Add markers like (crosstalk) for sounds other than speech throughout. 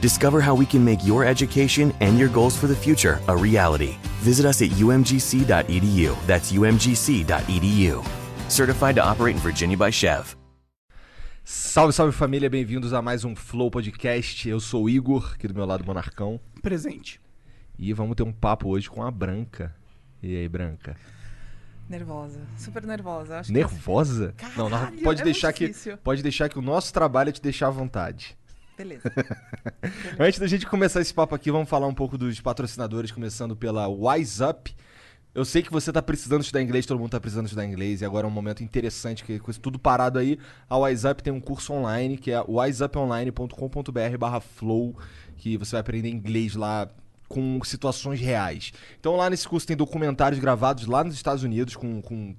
Discover how we can make your education and your goals for the future a reality. Visit us at umgc.edu. That's umgc.edu. Certified to operate in Virginia by Chev. Salve, salve família, bem-vindos a mais um Flow Podcast. Eu sou o Igor, aqui do meu lado Monarcão. Presente. E vamos ter um papo hoje com a Branca. E aí, Branca? Nervosa, super nervosa. Acho Nervosa? Que... não, não, Caralho, pode é deixar muito que difícil. pode deixar que o nosso trabalho é te deixar à vontade. Beleza. (laughs) Antes da gente começar esse papo aqui, vamos falar um pouco dos patrocinadores, começando pela Wise Up. Eu sei que você tá precisando estudar inglês, todo mundo tá precisando estudar inglês, e agora é um momento interessante, que com isso tudo parado aí, a Wise Up tem um curso online, que é wiseuponline.com.br barra flow, que você vai aprender inglês lá com situações reais. Então lá nesse curso tem documentários gravados lá nos Estados Unidos com, com,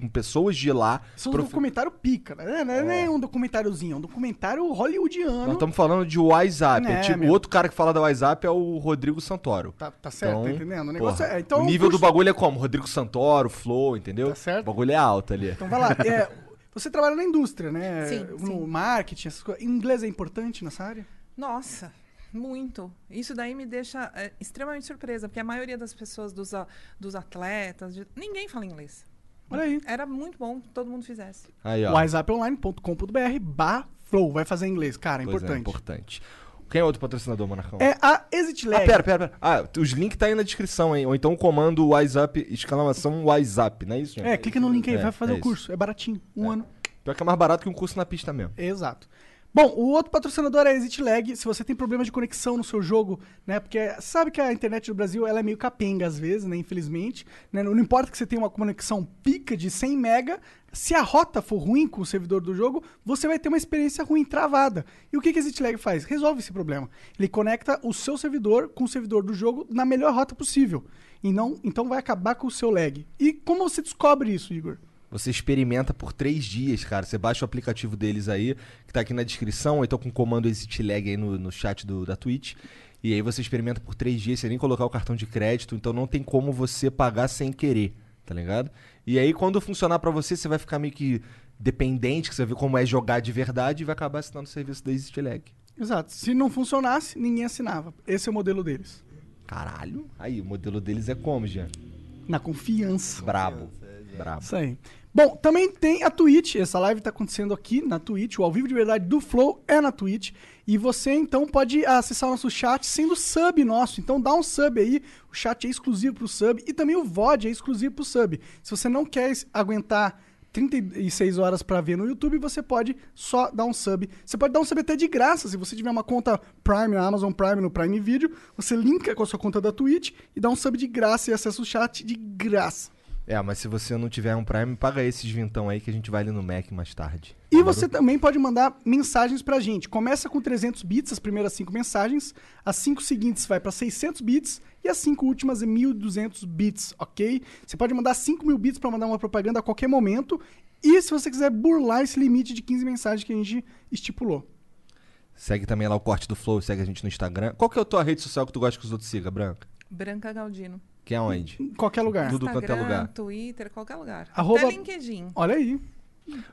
com pessoas de lá. São um profe- documentário pica, né? Não é nem um documentáriozinho, é um documentário hollywoodiano. Nós estamos falando de WhatsApp. É, É, tipo, o outro cara que fala da WhatsApp é o Rodrigo Santoro. Tá, tá certo, Então, tá entendendo? O negócio porra, é. Então, o nível curso- do bagulho é como? Rodrigo Santoro, Flow, entendeu? Tá certo. O bagulho é alto ali. Então vai lá. É, você trabalha na indústria, né? Sim, no sim. marketing, essas coisas. Inglês é importante nessa área? Nossa, muito. Isso daí me deixa é, extremamente surpresa, porque a maioria das pessoas, dos, a- dos atletas, de- ninguém fala inglês. Olha aí. Era muito bom que todo mundo fizesse. Aí, ó. WhatsApponline.com.br barra flow. Vai fazer inglês, cara, é Pois importante. É, importante. Quem é outro patrocinador, Monarcão? É a Exit Ah, Lag. pera, pera, pera. Ah, os links tá aí na descrição, hein? Ou então o comando WhatsApp, exclamação WhatsApp, não é isso, gente? É, clica no link aí, É, vai fazer é o isso. curso. É baratinho, um ano. Pior que é mais barato que um curso na pista mesmo. Exato. Bom, o outro patrocinador é a Exit Lag. Se você tem problema de conexão no seu jogo, né? Porque sabe que a internet do Brasil ela é meio capenga às vezes, né? Infelizmente. Né? Não importa que você tenha uma conexão pica de 100 mega, se a rota for ruim com o servidor do jogo, você vai ter uma experiência ruim, travada. E o que, que a Exit Lag faz? Resolve esse problema. Ele conecta o seu servidor com o servidor do jogo na melhor rota possível. E não, então vai acabar com o seu lag. E como você descobre isso, Igor? Você experimenta por três dias, cara. Você baixa o aplicativo deles aí, que tá aqui na descrição, ou então com o comando Exit Lag aí no, no chat do, da Twitch. E aí você experimenta por três dias sem nem colocar o cartão de crédito, então não tem como você pagar sem querer, tá ligado? E aí quando funcionar pra você, você vai ficar meio que dependente, que você vai ver como é jogar de verdade e vai acabar assinando o serviço da Exit Lag. Exato. Se não funcionasse, ninguém assinava. Esse é o modelo deles. Caralho. Aí, o modelo deles é como, Jean? Na confiança. Brabo. Brabo. Isso aí. Bom, também tem a Twitch. Essa live tá acontecendo aqui na Twitch. O ao vivo de verdade do Flow é na Twitch. E você então pode acessar o nosso chat sendo sub nosso. Então dá um sub aí. O chat é exclusivo pro sub. E também o VOD é exclusivo pro sub. Se você não quer aguentar 36 horas pra ver no YouTube, você pode só dar um sub. Você pode dar um sub até de graça. Se você tiver uma conta Prime na Amazon Prime no Prime Video, você linka com a sua conta da Twitch e dá um sub de graça e acessa o chat de graça. É, mas se você não tiver um Prime, paga esses vintão aí que a gente vai ali no Mac mais tarde. E você também pode mandar mensagens pra gente. Começa com 300 bits, as primeiras 5 mensagens. As 5 seguintes vai pra 600 bits. E as 5 últimas é 1.200 bits, ok? Você pode mandar 5 mil bits pra mandar uma propaganda a qualquer momento. E se você quiser burlar esse limite de 15 mensagens que a gente estipulou. Segue também lá o corte do Flow, segue a gente no Instagram. Qual que é a tua rede social que tu gosta que os outros sigam, Branca? Branca Galdino. Que é onde? Em qualquer lugar. Tudo quanto é lugar. Twitter, qualquer lugar. Arroba- Até LinkedIn. Olha aí.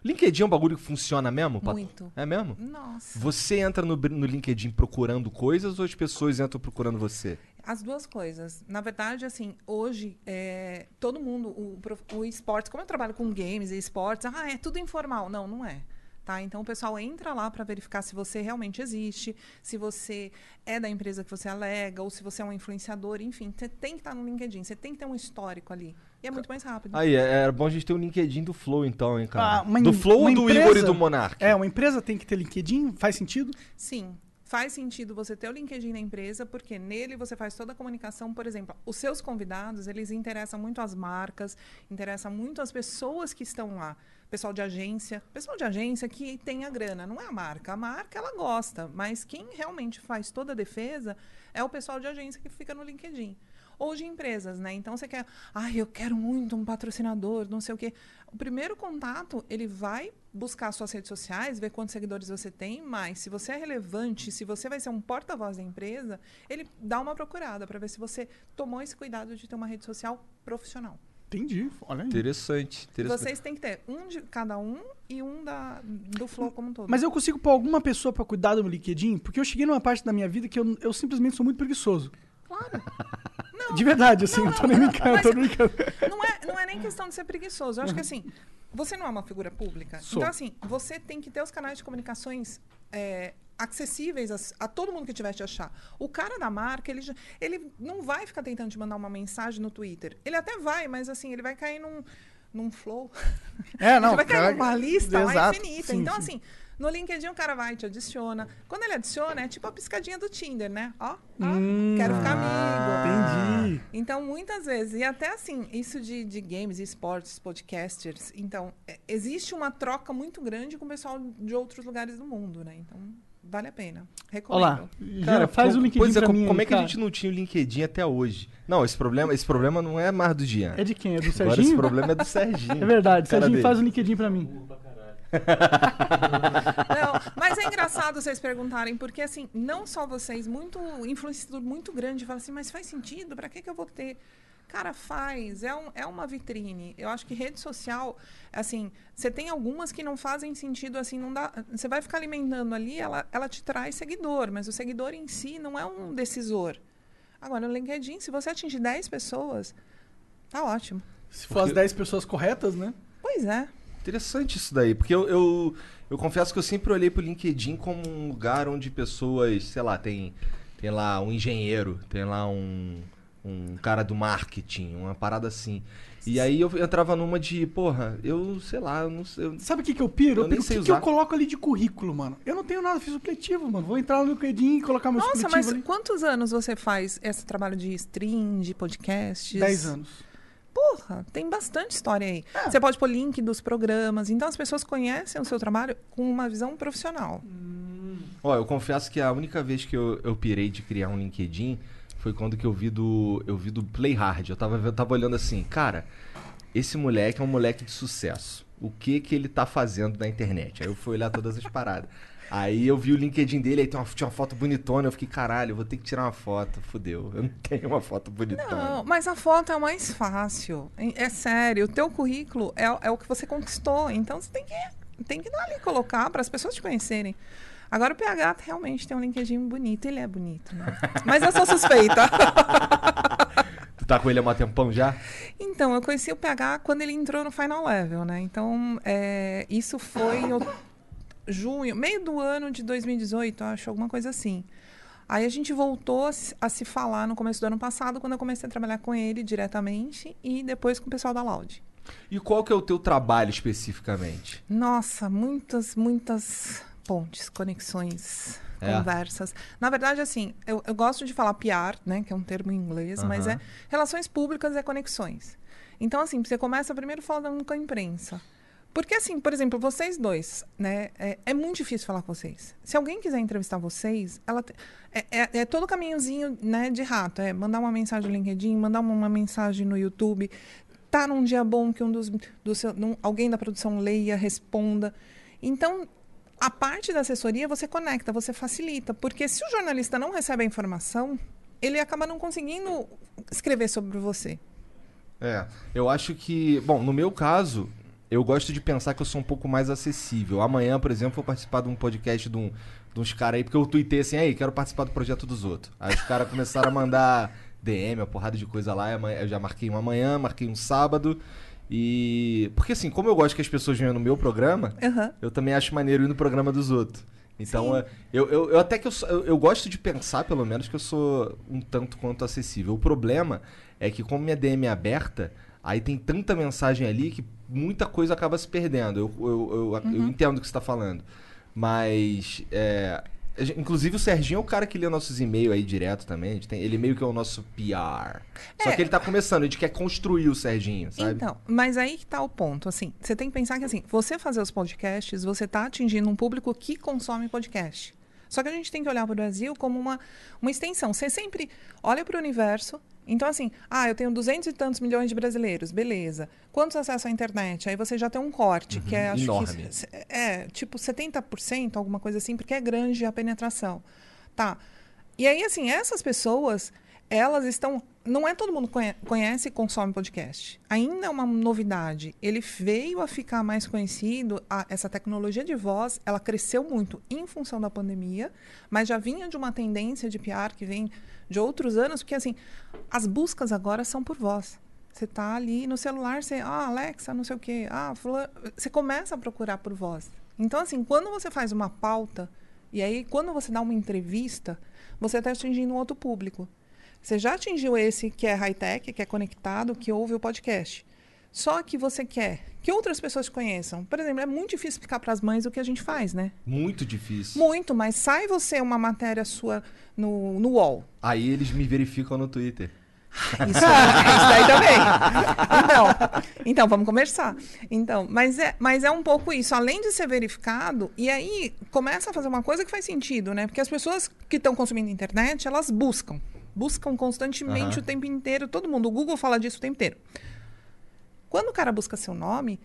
LinkedIn é um bagulho que funciona mesmo? Pato? Muito. É mesmo? Nossa. Você entra no, no LinkedIn procurando coisas ou as pessoas entram procurando você? As duas coisas. Na verdade, assim, hoje, é, todo mundo, o, o esportes, como eu trabalho com games e esportes, ah, é tudo informal. Não, não é. Tá? Então o pessoal entra lá para verificar se você realmente existe, se você é da empresa que você alega, ou se você é um influenciador, enfim, você tem que estar no LinkedIn, você tem que ter um histórico ali. E é muito mais rápido. Aí, é, era bom a gente ter o LinkedIn do Flow, então, hein, cara. Ah, uma do Flow ou do empresa- Igor e do Monark? É, uma empresa tem que ter LinkedIn? Faz sentido? Sim. Faz sentido você ter o LinkedIn na empresa, porque nele você faz toda a comunicação. Por exemplo, os seus convidados, eles interessam muito as marcas, interessam muito as pessoas que estão lá. Pessoal de agência. Pessoal de agência que tem a grana, não é a marca. A marca, ela gosta, mas quem realmente faz toda a defesa é o pessoal de agência que fica no LinkedIn. Ou de empresas, né? Então você quer, ai, eu quero muito um patrocinador, não sei o quê. O primeiro contato, ele vai buscar suas redes sociais, ver quantos seguidores você tem, mas se você é relevante, se você vai ser um porta-voz da empresa, ele dá uma procurada para ver se você tomou esse cuidado de ter uma rede social profissional. Entendi. Olha aí. Interessante, interessante. Vocês têm que ter um de cada um e um da, do Flow como um todo. Mas eu consigo pôr alguma pessoa pra cuidar do meu LinkedIn? Porque eu cheguei numa parte da minha vida que eu, eu simplesmente sou muito preguiçoso. Claro. (laughs) Não, De verdade, assim, eu tô nem brincando, eu tô brincando. não é, não é nem questão de ser preguiçoso. Eu acho que assim, você não é uma figura pública. Sou. Então, assim, você tem que ter os canais de comunicações é, acessíveis a, a todo mundo que tiver te achar. O cara da marca, ele, ele não vai ficar tentando te mandar uma mensagem no Twitter. Ele até vai, mas assim, ele vai cair num, num flow. (laughs) É, não. Ele vai cair cara, numa lista lá exato, infinita. sim, então, sim. assim, no LinkedIn o cara vai, te adiciona. Quando ele adiciona, é tipo a piscadinha do Tinder, né? Ó, ó, Hum, quero ficar amigo. Entendi. Então, muitas vezes, e até assim, isso de, de games, esportes, podcasters, então, é, existe uma troca muito grande com o pessoal de outros lugares do mundo, né? Então, vale a pena. Recomendo. Olá. Cara, faz o LinkedIn pois é, mim como aí, é que a gente não tinha o LinkedIn até hoje? Não, esse problema, esse problema não é mais do Jean. É de quem? É do Agora esse Serginho? problema é do Serginho. É verdade, Cara Serginho dele. faz o LinkedIn pra mim. (laughs) Não, mas é engraçado vocês perguntarem, porque assim, não só vocês, muito influenciador muito grande fala assim, mas faz sentido? Pra que, que eu vou ter? Cara, faz. É, um, é uma vitrine. Eu acho que rede social, assim, você tem algumas que não fazem sentido, assim, não dá. Você vai ficar alimentando ali, ela, ela te traz seguidor, mas o seguidor em si não é um decisor. Agora, no LinkedIn, se você atingir 10 pessoas, tá ótimo. Se for as 10 pessoas corretas, né? Pois é. Interessante isso daí, porque eu, eu, eu confesso que eu sempre olhei pro LinkedIn como um lugar onde pessoas, sei lá, tem, tem lá um engenheiro, tem lá um, um cara do marketing, uma parada assim. E aí eu entrava numa de, porra, eu sei lá, eu não sei. eu- Sabe o que, que eu piro? Eu Eu nem o que, que eu coloco ali de currículo, mano. Eu não tenho nada, fiz supletivo, mano. Vou entrar no LinkedIn e colocar meu Nossa, supletivo mas ali. quantos anos você faz esse trabalho de stream, de podcasts? 10 anos. Porra, tem bastante história aí. É. Você pode pôr link dos programas. Então as pessoas conhecem o seu trabalho com uma visão profissional. Ó, eu confesso que a única vez que eu, eu pirei de criar um LinkedIn foi quando que eu vi do, eu vi do Play Hard. Eu tava, eu tava olhando assim, cara, esse moleque é um moleque de sucesso. O que que ele tá fazendo na internet? Aí eu fui olhar todas as paradas. Aí eu vi o LinkedIn dele, aí tem uma, tinha uma foto bonitona. Eu fiquei, caralho, vou ter que tirar uma foto. Fudeu, eu não tenho uma foto bonitona. Não, mas a foto é o mais fácil. É é sério. O teu currículo é, é o que você conquistou. Então você tem que, tem que dar ali colocar para as pessoas te conhecerem. Agora o PH realmente tem um LinkedIn bonito. Ele é bonito, né? Mas eu sou suspeita. (laughs) Tu tá com ele há um tempão já? Então, eu conheci o PH quando ele entrou no Final Level, né? Então, é, isso foi em junho, meio do ano de 2018, acho, alguma coisa assim. Aí a gente voltou a se, a se falar no começo do ano passado, quando eu comecei a trabalhar com ele diretamente e depois com o pessoal da Loud. E qual que é o teu trabalho especificamente? Nossa, muitas, muitas pontes, conexões, É. conversas. Na verdade, assim, eu, eu gosto de falar PR, né, que é um termo em inglês, mas Aham. é relações públicas e conexões. Então, assim, você começa primeiro falando com a imprensa. Porque, assim, por exemplo, vocês dois, né? É, é muito difícil falar com vocês. Se alguém quiser entrevistar vocês, ela te- é, é, é todo caminhozinho né, de rato. É mandar uma mensagem no LinkedIn, mandar uma, uma mensagem no YouTube. Tá num dia bom que um dos, do seu, alguém da produção leia, responda. Então, a parte da assessoria você conecta, você facilita. Porque se o jornalista não recebe a informação, ele acaba não conseguindo escrever sobre você. É, eu acho que, bom, no meu caso, eu gosto de pensar que eu sou um pouco mais acessível. Amanhã, por exemplo, vou participar de um podcast de, um, de uns caras aí, porque eu tuitei assim, aí, quero participar do projeto dos outros. Aí os caras começaram a mandar (laughs) DM, uma porrada de coisa lá, eu já marquei um amanhã, marquei um sábado, E. Porque assim, como eu gosto que as pessoas venham no meu programa, Aham. eu também acho maneiro ir no programa dos outros. Então, é, eu, eu, eu até que eu, eu, eu gosto de pensar, pelo menos, que eu sou um tanto quanto acessível. O problema é que, como minha DM é aberta, aí tem tanta mensagem ali que muita coisa acaba se perdendo. Eu, eu, eu, eu entendo o que você está falando. Mas. é, inclusive, o Serginho é o cara que lê nossos e-mails aí direto também. Tem- ele meio que é o nosso PR. Só É. que ele tá começando, a gente quer construir o Serginho, sabe? Então, mas aí que tá o ponto, assim, você tem que pensar que assim, você fazer os podcasts, você tá atingindo um público que consome podcast. Só que a gente tem que olhar para o Brasil como uma, uma extensão. Você sempre olha para o universo. Então, assim, ah, eu tenho duzentos e tantos milhões de brasileiros, beleza. Quantos acessam à internet? Aí você já tem um corte, que é, acho enorme. que. É, tipo 70%, alguma coisa assim, porque é grande a penetração. Tá. E aí, assim, essas pessoas, elas estão. Não é todo mundo conhe- conhece e consome podcast. Ainda é uma novidade. Ele veio a ficar mais conhecido. a- essa tecnologia de voz, ela cresceu muito em função da pandemia, mas já vinha de uma tendência de PR que vem de outros anos, porque assim, as buscas agora são por voz. Você tá ali no celular, você, ah, Alexa, não sei o quê, ah, fulano, você começa a procurar por voz. Então, assim, quando você faz uma pauta, e aí quando você dá uma entrevista, você está atingindo um outro público. Você já atingiu esse que é high-tech, que é conectado, que ouve o podcast. Só que você quer que outras pessoas te conheçam. Por exemplo, é muito difícil explicar para as mães o que a gente faz, né? Muito difícil. Muito, mas sai você uma matéria sua no, no UOL. Aí eles me verificam no Twitter. Isso, isso daí também. Então, então, vamos conversar. Então, mas é, mas é um pouco isso. Além de ser verificado, e aí começa a fazer uma coisa que faz sentido, né? Porque as pessoas que estão consumindo internet, elas buscam. Buscam constantemente Aham. o tempo inteiro. Todo mundo. O Google fala disso o tempo inteiro. Quando o cara busca seu nome,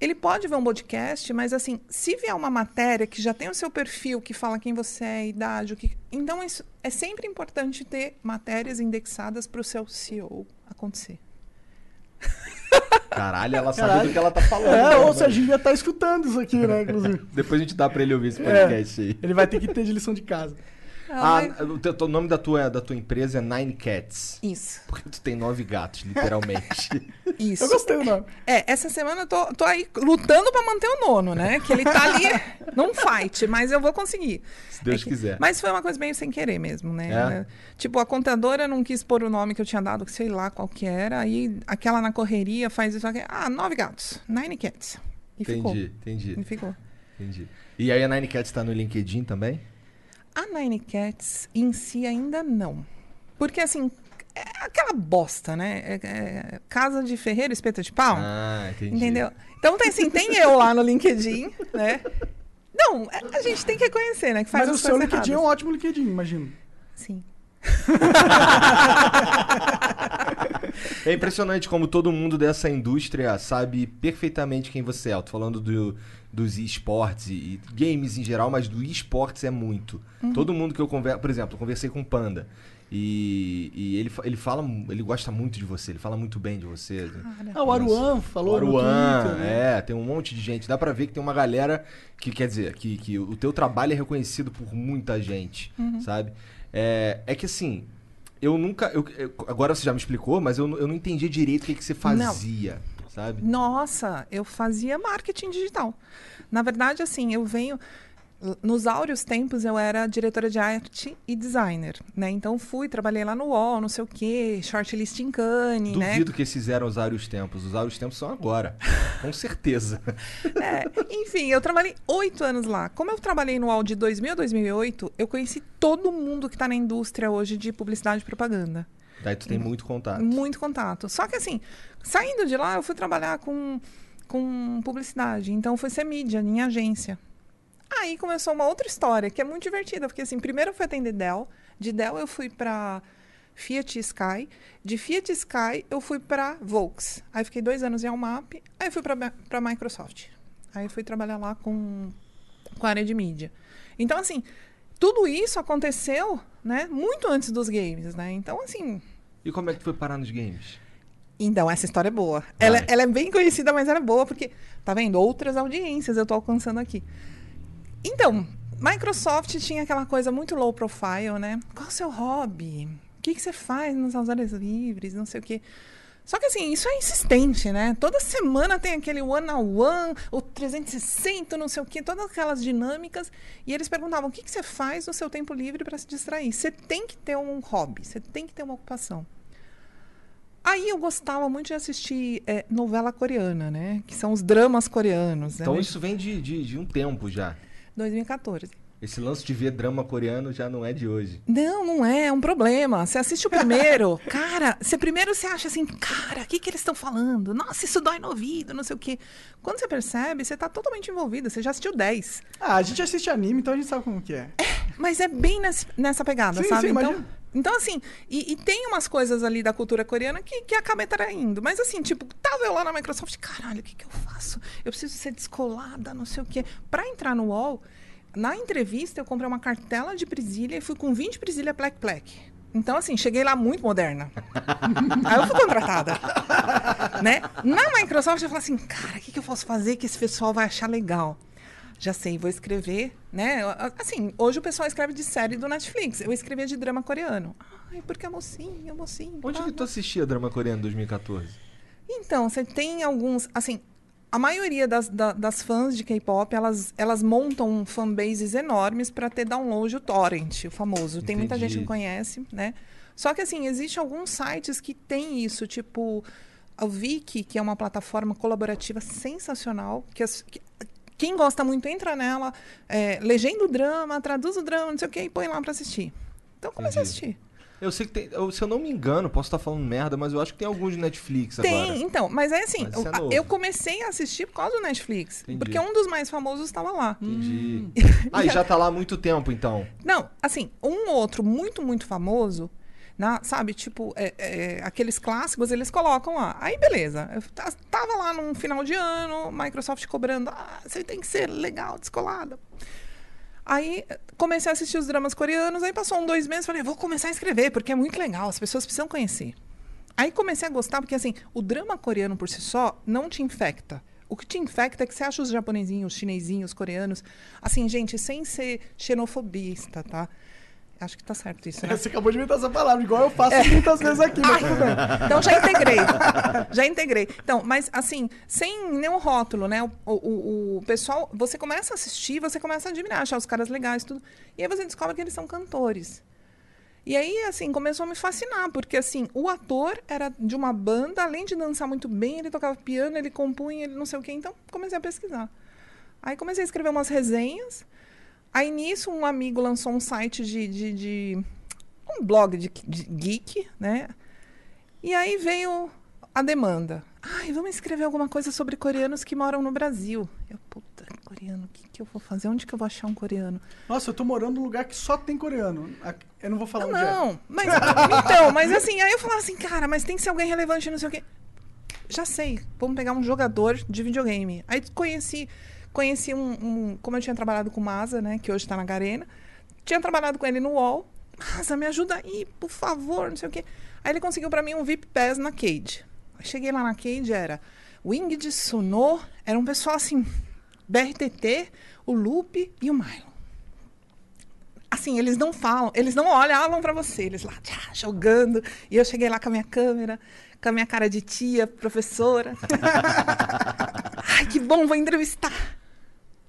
ele pode ver um podcast, mas assim, se vier uma matéria que já tem o seu perfil, que fala quem você é, idade, o que. Então, isso é sempre importante ter matérias indexadas para o seu CEO acontecer. Caralho, ela sabe Caralho. do que ela tá falando. É, né, ou mano? seja, a gente já tá escutando isso aqui, né, inclusive. (laughs) Depois a gente dá pra ele ouvir esse É, podcast aí. ele vai ter que ter de lição de casa. Ah, o, teu- o nome da tua, da tua empresa é Nine Cats. Isso, Porque tu tem nove gatos, literalmente. (laughs) isso. Eu gostei do nome. É, essa semana eu tô, tô aí lutando para manter o nono, né? Que ele tá ali (laughs) num fight, mas eu vou conseguir. Se Deus É que- quiser. Mas foi uma coisa meio sem querer mesmo, né? É? Tipo, a contadora não quis pôr o nome que eu tinha dado, sei lá qual que era. Aí aquela na correria faz isso aqui. Ah, nove gatos. Nine cats. E ficou. entendi, entendi, E ficou. entendi. E aí a Nine Cats tá no LinkedIn também? A Nine Cats em si ainda não. Porque assim, é aquela bosta, né? É- é casa de ferreiro, espeta de pau. Ah, entendi. Entendeu? Então tem assim, tem eu lá no LinkedIn, né? Não, a- a gente tem que reconhecer, né? Que faz Mas o seu LinkedIn é um erradas. ótimo LinkedIn, imagino. Sim. (laughs) É impressionante como todo mundo dessa indústria sabe perfeitamente quem você é. Eu tô falando do, dos esportes e, games em geral, mas do esportes é muito. Uhum. Todo mundo que eu converso, por exemplo, eu conversei com o Panda. E, e ele, ele fala, ele gosta muito de você, ele fala muito bem de você. Ah, o Aruan falou O Aruan, Twitter, né? é, tem um monte de gente. Dá pra ver que tem uma galera que quer dizer que, que o teu trabalho é reconhecido por muita gente, Uhum. sabe? É, é que assim, eu nunca. eu- eu- agora você já me explicou, mas eu, não- eu não entendi direito o que, que você fazia, sabe? Nossa, eu fazia marketing digital. Na verdade, assim, eu venho. Nos áureos tempos, eu era diretora de arte e designer, né? Então, fui, trabalhei lá no UOL, não sei o quê, shortlist em Cannes, né? Duvido que esses eram os áureos tempos. Os áureos tempos são agora. (laughs) Com certeza. É, enfim, eu trabalhei oito anos lá. Como eu trabalhei no UOL de 2000 a 2008, eu conheci todo mundo que está na indústria hoje de publicidade e propaganda. Daí tu tem muito contato. Muito contato. Só que assim, saindo de lá, eu fui trabalhar com, com publicidade. Então, fui ser mídia em agência. Aí começou uma outra história, que é muito divertida. Porque assim, primeiro eu fui atender Dell. De Dell eu fui para Fiat Sky. De Fiat Sky eu fui para Volks. Aí fiquei dois anos em Almap. Aí fui para Microsoft. Aí fui trabalhar lá com, com a área de mídia. Então, assim, tudo isso aconteceu, né? Muito antes dos games, né? Então, assim, E como é que foi parar nos games? então, essa história é boa. Ela, ela é bem conhecida, mas ela é boa porque, tá vendo? Outras audiências eu tô alcançando aqui. Então, Microsoft tinha aquela coisa muito low profile, né? Qual o seu hobby? O que, que você faz nas horas livres? Não sei o quê. Só que assim, isso é insistente, né? Toda semana tem aquele one on one, o 360, não sei o quê, todas aquelas dinâmicas. E eles perguntavam: o que, que você faz no seu tempo livre para se distrair? Você tem que ter um hobby, você tem que ter uma ocupação. Aí eu gostava muito de assistir é, novela coreana, né? Que são os dramas coreanos. Então né? isso vem de, de, de um tempo já. 2014. Esse lance de ver drama coreano já não é de hoje. Não, não é, é um problema. Você assiste o primeiro, (laughs) cara, você primeiro você acha assim, cara, o que, que eles estão falando? Nossa, isso dói no ouvido, não sei o quê. Quando você percebe, você tá totalmente envolvida, você já assistiu 10. Ah, a gente assiste anime, então a gente sabe como que é. Mas é bem nesse- nessa pegada, Sim, sabe? sim, então, imagino. Então, assim, e, e tem umas coisas ali da cultura coreana que, que acaba traindo. Mas, assim, tipo, tava eu lá na Microsoft, caralho, o que, que eu faço? Eu preciso ser descolada, não sei o quê. Pra entrar no UOL, na entrevista, eu comprei uma cartela de presilha e fui com 20 presilha plec plec. Então, assim, cheguei lá muito moderna. (laughs) Aí eu fui contratada. né? Na Microsoft, eu falei assim, cara, o que, que eu posso fazer que esse pessoal vai achar legal? Já sei, vou escrever, né? Assim, hoje o pessoal escreve de série do Netflix. Eu escrevia de drama coreano. Ai, porque é mocinho, é mocinho. Onde tá, que tu assistia drama coreano em 2014? então, você tem alguns. Assim, a maioria das, da- das fãs de K-pop, elas, elas montam fanbases enormes para ter download o torrent, o famoso. Tem muita Entendi. gente que conhece, né? Só que, assim, existem alguns sites que têm isso, tipo a Viki, que é uma plataforma colaborativa sensacional, que, as- que- quem gosta muito entra nela, é, legenda o drama, traduz o drama, não sei o que, e põe lá para assistir. Então, comecei a assistir. Eu sei que tem. eu- se eu não me engano, posso estar falando merda, mas eu acho que tem alguns de Netflix Tem, agora. então, mas é assim, Mas é eu, novo. eu comecei a assistir por causa do Netflix. Entendi. Porque um dos mais famosos estava lá. Entendi. (laughs) Ah, e já tá lá há muito tempo, então. Não, assim, um outro muito, muito famoso, na, sabe, tipo, é, é, aqueles clássicos eles colocam lá. Aí, beleza. Eu ta- tava lá num final de ano, Microsoft cobrando, ah, você tem que ser legal, descolada. Aí comecei a assistir os dramas coreanos, aí passou um, dois meses, falei, vou começar a escrever, porque é muito legal, as pessoas precisam conhecer. Aí comecei a gostar, porque assim, o drama coreano por si só não te infecta. O que te infecta é que você acha os japonesinhos, os chinesinhos, os coreanos, assim, gente, sem ser xenofobista, tá? Acho que tá certo isso, né? Você acabou de inventar essa palavra, igual eu faço muitas vezes aqui, mas tudo bem. (laughs) Então já integrei. já integrei. Então, mas assim, sem nenhum rótulo, né? O, o, o- o pessoal, você começa a assistir, você começa a admirar, achar os caras legais, tudo. E aí você descobre que eles são cantores. E aí, assim, começou a me fascinar, porque assim, o ator era de uma banda, além de dançar muito bem, ele tocava piano, ele compunha, ele não sei o quê. Então, comecei a pesquisar. Aí comecei a escrever umas resenhas. Aí nisso, um amigo lançou um site de. de, de- um blog de, de geek, né? E aí veio a demanda. Ai, vamos escrever alguma coisa sobre coreanos que moram no Brasil. Eu, puta, coreano, o que, que eu vou fazer? Onde que eu vou achar um coreano? Nossa, eu tô morando num lugar que só tem coreano. Eu não vou falar é. não, mas então, mas assim, aí eu falava assim, cara, mas tem que ser alguém relevante, não sei o quê. Já sei, vamos pegar um jogador de videogame. Aí conheci, conheci um, um- como eu tinha trabalhado com o Masa, né, que hoje tá na Garena, tinha trabalhado com ele no UOL. Masa, me ajuda aí, por favor, não sei o quê. Aí ele conseguiu pra mim um VIP Pass na Cade. Cheguei lá na Cade, era Wing de Suno, era um pessoal assim, BRTT, o Lupe e o Milo assim, eles não falam, eles não olhavam pra você, eles lá tchá, jogando. E eu cheguei lá com a minha câmera, com a minha cara de tia, professora. (laughs) Ai, que bom, vou entrevistar.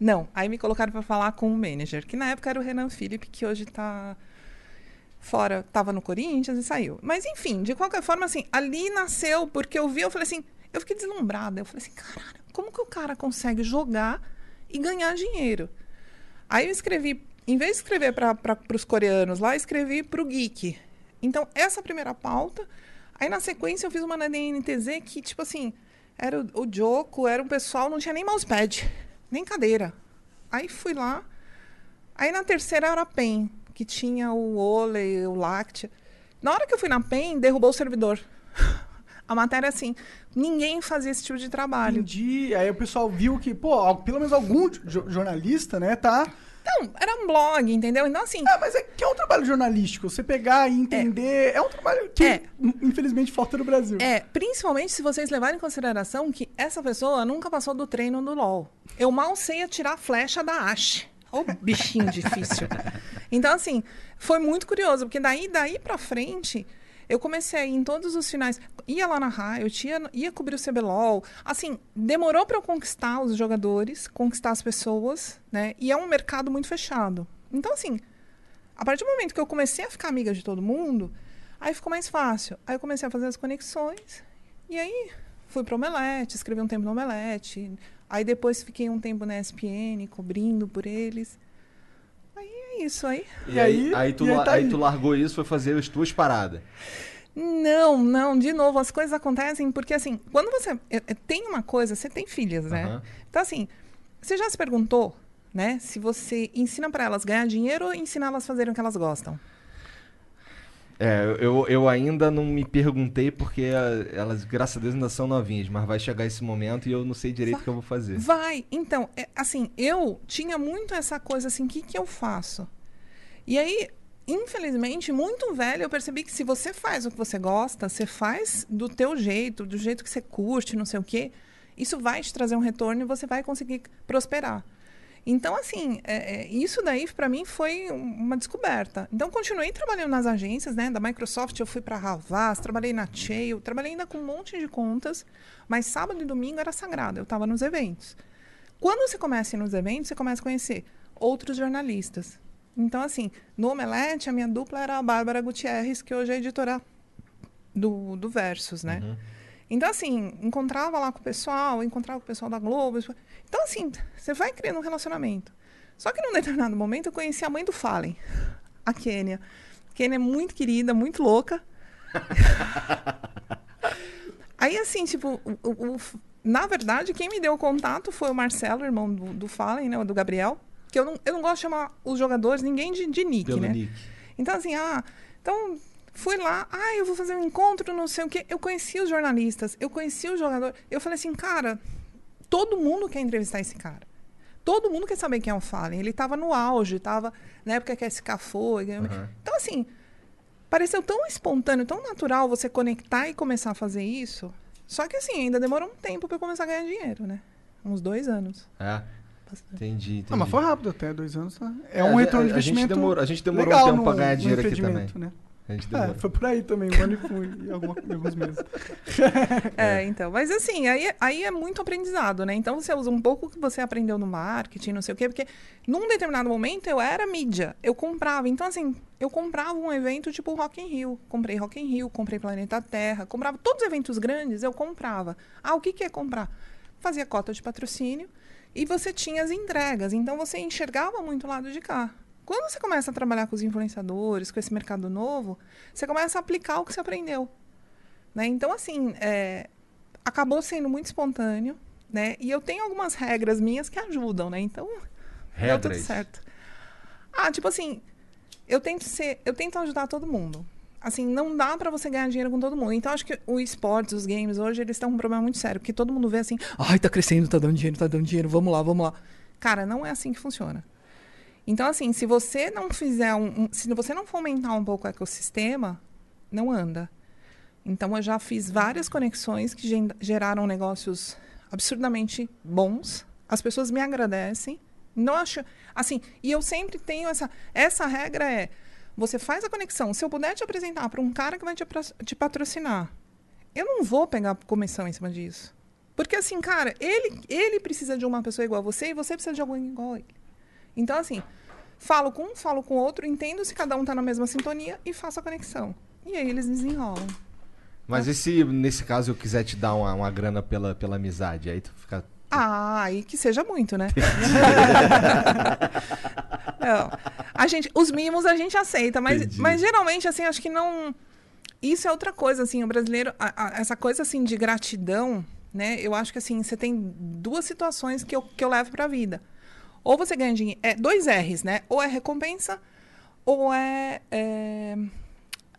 Não, aí me colocaram pra falar com o manager, que na época era o Renan Felipe, que hoje tá fora, tava no Corinthians e saiu. Mas enfim, de qualquer forma, assim, ali nasceu, porque eu vi, eu falei assim, eu fiquei deslumbrada. Eu falei assim, caralho, como que o cara consegue jogar e ganhar dinheiro? Aí eu escrevi, em vez de escrever para os coreanos lá, escrevi para o Geek. Então, essa primeira pauta. Aí, na sequência, eu fiz uma na DNTZ que, tipo assim, era o, o Joko, era um pessoal, não tinha nem mousepad, nem cadeira. Aí fui lá. Aí, na terceira, era a PEN, que tinha o Ole, o Lactia. Na hora que eu fui na PEN, derrubou o servidor. (laughs) A matéria, assim, ninguém fazia esse tipo de trabalho. Entendi. Aí o pessoal viu que, pô, pelo menos algum jo- jornalista, né, tá. Não, era um blog, entendeu? Então, assim, Ah, mas é que é um trabalho jornalístico. Você pegar e entender. É, um trabalho que, É. in- infelizmente, falta no Brasil. É, principalmente se vocês levarem em consideração que essa pessoa nunca passou do treino do LoL. Eu mal sei atirar a flecha da Ashe. Ô, bichinho difícil. Então, assim, foi muito curioso, porque daí, daí pra frente, Eu comecei em todos os finais. Ia lá na Riot, ia, ia cobrir o CBLOL. Assim, demorou para eu conquistar os jogadores, conquistar as pessoas, né? E é um mercado muito fechado. Então, assim, a partir do momento que eu comecei a ficar amiga de todo mundo, aí ficou mais fácil. Aí eu comecei a fazer as conexões. E aí fui pro Omelete, escrevi um tempo no Omelete. Aí depois fiquei um tempo na ESPN, cobrindo por eles. Aí é isso aí. E, E aí, aí- aí, tu, e aí tá aí tu largou isso, foi fazer as tuas paradas. Não, não, de novo, as coisas acontecem porque assim, quando você é, é, tem uma coisa, você tem filhas, né? Aham. Então assim, você já se perguntou, né, se você ensina para elas ganhar dinheiro ou ensina elas a fazerem o que elas gostam? É, eu, eu ainda não me perguntei porque ah, elas, graças a Deus, ainda são novinhas, mas vai chegar esse momento e eu não sei direito o que eu vou fazer. Vai. Então, é, assim, eu tinha muito essa coisa assim, o que, que eu faço? E aí, infelizmente, muito velho, eu percebi que se você faz o que você gosta, você faz do teu jeito, do jeito que você curte, não sei o quê, isso vai te trazer um retorno e você vai conseguir prosperar. Então, assim, é, é, isso daí para mim foi um- uma descoberta. Então, continuei trabalhando nas agências, né? Da Microsoft, eu fui para a Havas, trabalhei na Cheio, trabalhei ainda com um monte de contas, mas sábado e domingo era sagrado, eu estava nos eventos. Quando você começa a ir nos eventos, você começa a conhecer outros jornalistas. Então, assim, no Omelete, a minha dupla era a Bárbara Gutierrez, que hoje é editora do, do Versus, né? Então, assim, encontrava lá com o pessoal, encontrava com o pessoal da Globo. Então, assim, você vai criando um relacionamento. Só que num determinado momento eu conheci a mãe do Fallen, a Kênia. Kênia é muito querida, muito louca. (laughs) Aí, assim, tipo, o- o- na verdade, quem me deu o contato foi o Marcelo, irmão do, do Fallen, né? Do Gabriel. Que eu não, eu não gosto de chamar os jogadores, ninguém de, de nick, Pelo né? Nick. Então, assim, ah, então fui lá, ah, eu vou fazer um encontro, não sei o quê. Eu conheci os jornalistas, eu conheci o jogador. Eu falei assim, cara, todo mundo quer entrevistar esse cara. Todo mundo quer saber quem é o Fallen. Ele estava no auge, estava na época que a SK foi. Aham. Então, assim, pareceu tão espontâneo, tão natural você conectar e começar a fazer isso. Só que, assim, ainda demorou um tempo para eu começar a ganhar dinheiro, né? Uns dois anos. É, entendi, entendi. Não, mas foi rápido até, dois anos. Tá? É, É, um retorno de a gente investimento demorou- a gente demorou um tempo pra ganhar dinheiro aqui empreendimento, Né? A gente É, foi por aí também, um ano e fui, e alguma- alguns meses. (laughs) É, então. Mas assim, aí, aí é muito aprendizado, né? Então você usa um pouco o que você aprendeu no marketing, não sei o quê, porque num determinado momento eu era mídia, eu comprava. Então, assim, eu comprava um evento tipo Rock in Rio. Comprei Rock in Rio, comprei Planeta Terra, comprava todos os eventos grandes, eu comprava. Ah, o que, que é comprar? Fazia cota de patrocínio e você tinha as entregas. Então você enxergava muito o lado de cá. Quando você começa a trabalhar com os influenciadores, com esse mercado novo, você começa a aplicar o que você aprendeu. Né? Então, assim, é, acabou sendo muito espontâneo, né? E eu tenho algumas regras minhas que ajudam, né? Então, deu tudo Regras. certo. Ah, tipo assim, eu tento ser, eu tento ajudar todo mundo. Assim, não dá pra você ganhar dinheiro com todo mundo. Então, acho que o esportes, os games hoje, eles estão com um problema muito sério, porque todo mundo vê assim, ai, tá crescendo, tá dando dinheiro, tá dando dinheiro, vamos lá, vamos lá. Cara, não é assim que funciona. Então, assim, se você não fizer um, um- se você não fomentar um pouco o ecossistema, não anda. Então, eu já fiz várias conexões que geraram negócios absurdamente bons. As pessoas me agradecem. Não acho, assim, e eu sempre tenho essa essa regra é você faz a conexão. Se eu puder te apresentar para um cara que vai te, te patrocinar, eu não vou pegar comissão em cima disso. Porque assim, cara, ele ele precisa de uma pessoa igual a você e você precisa de alguém igual a ele. Então, assim, falo com um, falo com outro, entendo se cada um tá na mesma sintonia e faço a conexão. E aí eles desenrolam. Mas e se nesse caso eu quiser te dar uma, uma grana pela, pela amizade? Aí tu fica. Ah, e que seja muito, né? (laughs) Não. A gente, os mimos a gente aceita, mas, Entendi. mas geralmente, assim, acho que não. Isso é outra coisa, assim, o brasileiro, a- a- essa coisa, assim, de gratidão, né? Eu acho que, assim, você tem duas situações que eu, que eu levo pra vida. Ou você ganha dinheiro, é dois R's, né? Ou é recompensa, ou é, é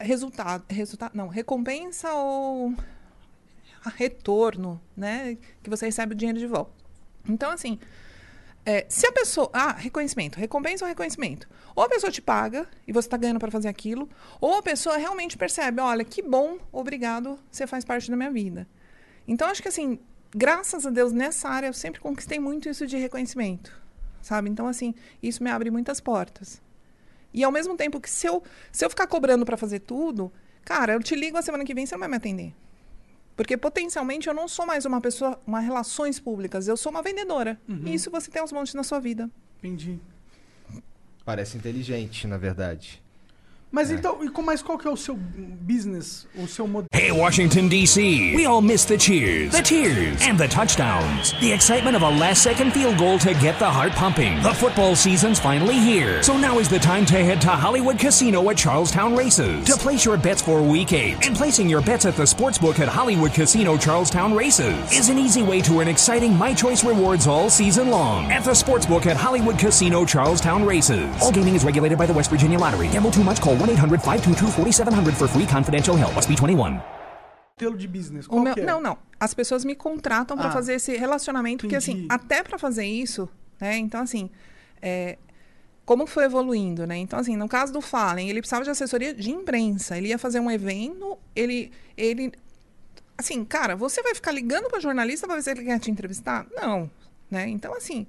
resultado, resultado, não, recompensa ou retorno, né? Que você recebe o dinheiro de volta. Então, assim, é, se a pessoa. Ah, reconhecimento. Recompensa ou reconhecimento? Ou a pessoa te paga e você está ganhando para fazer aquilo, ou a pessoa realmente percebe: olha, que bom, obrigado, você faz parte da minha vida. Então, acho que, assim, graças a Deus, nessa área, eu sempre conquistei muito isso de reconhecimento, sabe? Então, assim, isso me abre muitas portas. E ao mesmo tempo que se eu, se eu ficar cobrando para fazer tudo, Cara, eu te ligo a semana que vem, você não vai me atender. Porque potencialmente eu não sou mais uma pessoa, uma relações públicas, eu sou uma vendedora. E isso você tem aos montes na sua vida. Entendi. Parece inteligente, na verdade. Mas então, e com- mas qual que é o seu business, o seu modelo? Hey, Washington, D.C. We all miss the cheers, the tears, and the touchdowns. The excitement of a last second field goal to get the heart pumping. The football season's finally here. So now is the time to head to Hollywood Casino at Charlestown Races to place your bets for week eight. And placing your bets at the sportsbook at Hollywood Casino Charlestown Races is an easy way to an exciting My Choice rewards all season long at the sportsbook at Hollywood Casino Charlestown Races. All gaming is regulated by the West Virginia Lottery. Gamble too much? Call 1 800 522 4700 for free confidential help. Must be 21. modelo de business? O Qual meu- que é? Não, não. As pessoas me contratam para Ah, fazer esse relacionamento, porque assim, entendi. até para fazer isso, né? Então, assim, é, como foi evoluindo, né? Então, assim, no caso do Fallen, ele precisava de assessoria de imprensa. Ele ia fazer um evento, ele, ele, assim, cara, você vai ficar ligando para jornalista para ver se ele quer te entrevistar? Não, né? Então, assim,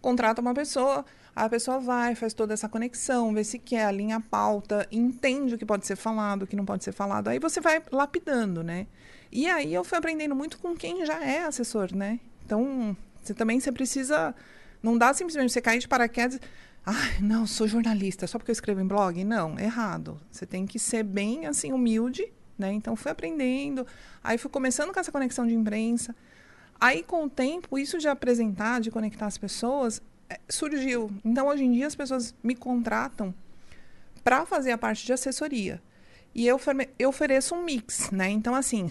contrata uma pessoa, a pessoa vai, faz toda essa conexão, vê se quer, alinha a pauta, entende o que pode ser falado, o que não pode ser falado. Aí você vai lapidando, né? E aí eu fui aprendendo muito com quem já é assessor, né? Então, você também você precisa. Não dá simplesmente você cair de paraquedas. Ai, não, sou jornalista, só porque eu escrevo em blog? Não, errado. Você tem que ser bem assim, humilde, né? Então fui aprendendo. Aí fui começando com essa conexão de imprensa. Aí, com o tempo, isso de apresentar, de conectar as pessoas, surgiu. Então, hoje em dia, as pessoas me contratam para fazer a parte de assessoria. E eu, eu ofereço um mix, né? Então, assim,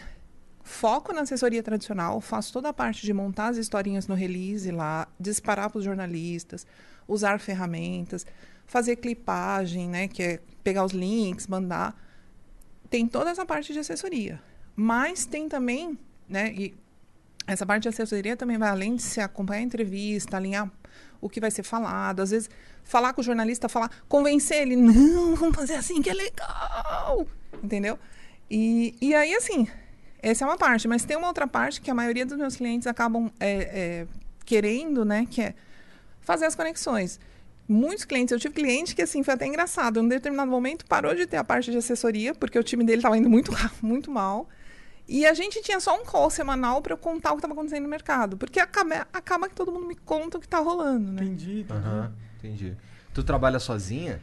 foco na assessoria tradicional, faço toda a parte de montar as historinhas no release lá, disparar para os jornalistas, usar ferramentas, fazer clipagem, né? Que é pegar os links, mandar. Tem toda essa parte de assessoria. Mas tem também, né? E essa parte de assessoria também vai além de se acompanhar a entrevista, alinhar o que vai ser falado, às vezes falar com o jornalista, falar, convencer ele, não, vamos fazer assim que é legal, entendeu? E, e aí, assim, essa é uma parte, mas tem uma outra parte que a maioria dos meus clientes acabam é, é, querendo, né, que é fazer as conexões. Muitos clientes, eu tive cliente que, assim, foi até engraçado, em um determinado momento parou de ter a parte de assessoria, porque o time dele estava indo muito, (laughs) muito mal, e a gente tinha só um call semanal para eu contar o que estava acontecendo no mercado. Porque acaba, acaba que todo mundo me conta o que está rolando, né? Entendi, entendi. Aham, entendi. Tu trabalha sozinha?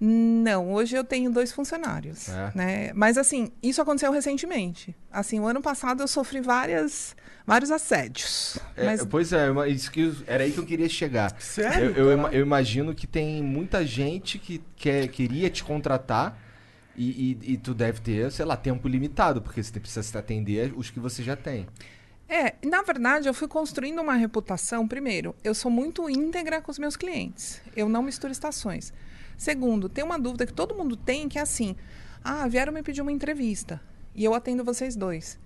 Não, hoje eu tenho dois funcionários, É. né? Mas assim, isso aconteceu recentemente. Assim, o ano passado eu sofri várias, vários assédios. É, mas Pois é, isso que eu- era aí que eu queria chegar. Sério? Eu, eu ima- eu imagino que tem muita gente que quer, queria te contratar e, e- e tu deve ter, sei lá, tempo limitado, porque você precisa se atender os que você já tem. É, na verdade, eu fui construindo uma reputação. Primeiro, eu sou muito íntegra com os meus clientes. Eu não misturo estações. Segundo, tem uma dúvida que todo mundo tem, que é assim: ah, vieram me pedir uma entrevista e eu atendo vocês dois.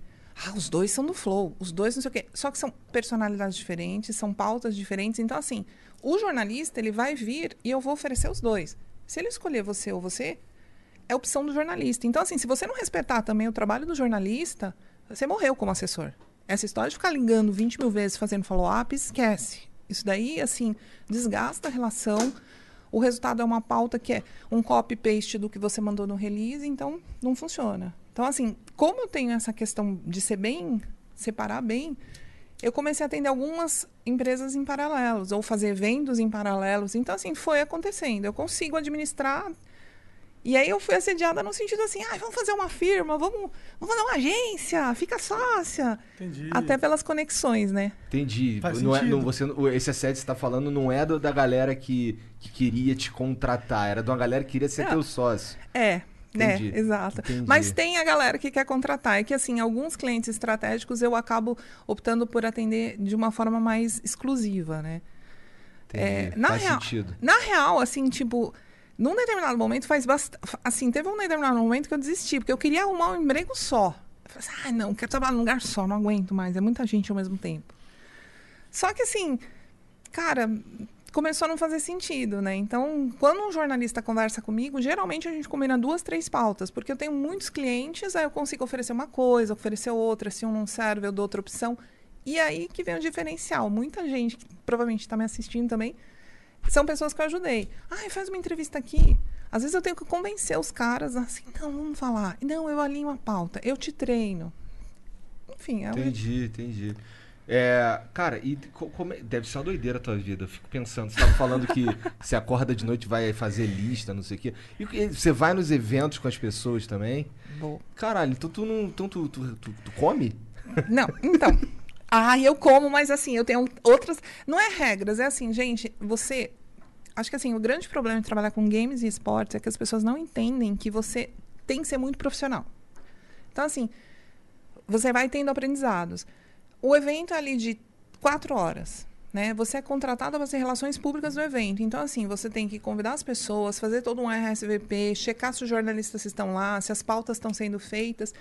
Ah, os dois são do Flow, os dois não sei o quê. Só que são personalidades diferentes, são pautas diferentes. Então, assim, o jornalista ele vai vir e eu vou oferecer os dois. Se ele escolher você ou você, é opção do jornalista. Então, assim, se você não respeitar também o trabalho do jornalista, você morreu como assessor. Essa história de ficar ligando 20 mil vezes fazendo follow-up, esquece. Isso daí, assim, desgasta a relação. O resultado é uma pauta que é um copy-paste do que você mandou no release, então não funciona. Então, assim, como eu tenho essa questão de ser bem, separar bem, eu comecei a atender algumas empresas em paralelos, ou fazer eventos em paralelos. Então, assim, foi acontecendo. Eu consigo administrar. E aí eu fui assediada no sentido assim, ah, vamos fazer uma firma, vamos, vamos fazer uma agência, fica sócia. Entendi. Até pelas conexões, né? Entendi. Faz não é, não, você, esse assédio que você tá falando não é do- da galera que, que queria te contratar, era de uma galera que queria ser É. teu sócio. É, né? Exato. entendi. Mas tem a galera que quer contratar. É que, assim, alguns clientes estratégicos eu acabo optando por atender de uma forma mais exclusiva, né? Entendi. É, na Faz real, sentido. Na real, assim, tipo, num determinado momento faz bastante. Assim, teve um determinado momento que eu desisti, porque eu queria arrumar um emprego só. Eu falei assim, ah, não, quero trabalhar num lugar só, não aguento mais, é muita gente ao mesmo tempo. Só que assim, cara, começou a não fazer sentido, né? Então, quando um jornalista conversa comigo, geralmente a gente combina duas, três pautas, porque eu tenho muitos clientes, aí eu consigo oferecer uma coisa, oferecer outra, se um não serve, eu dou outra opção. E aí que vem o diferencial. Muita gente, que provavelmente está me assistindo também, são pessoas que eu ajudei. Ai, faz uma entrevista aqui. Às vezes eu tenho que convencer os caras assim, não, vamos falar. Não, eu alinho a pauta, eu te treino. Enfim, é um- Entendi, entendi. É, cara, e co- como deve ser uma doideira a tua vida. Eu fico pensando, você tava falando que (laughs) você acorda de noite e vai fazer lista, não sei o quê. E e você vai nos eventos com as pessoas também? Vou. Caralho, então tu não. Então tu, tu, tu- tu come? Não, então. Ah, eu como, mas assim, eu tenho outras. Não é regras, é assim, gente, você. Acho que assim, o grande problema de trabalhar com games e esportes é que as pessoas não entendem que você tem que ser muito profissional. Então, assim, você vai tendo aprendizados. O evento é ali de quatro horas. Né? Você é contratado para fazer relações públicas do evento. Então, assim, você tem que convidar as pessoas, fazer todo um RSVP, checar se os jornalistas estão lá, se as pautas estão sendo feitas.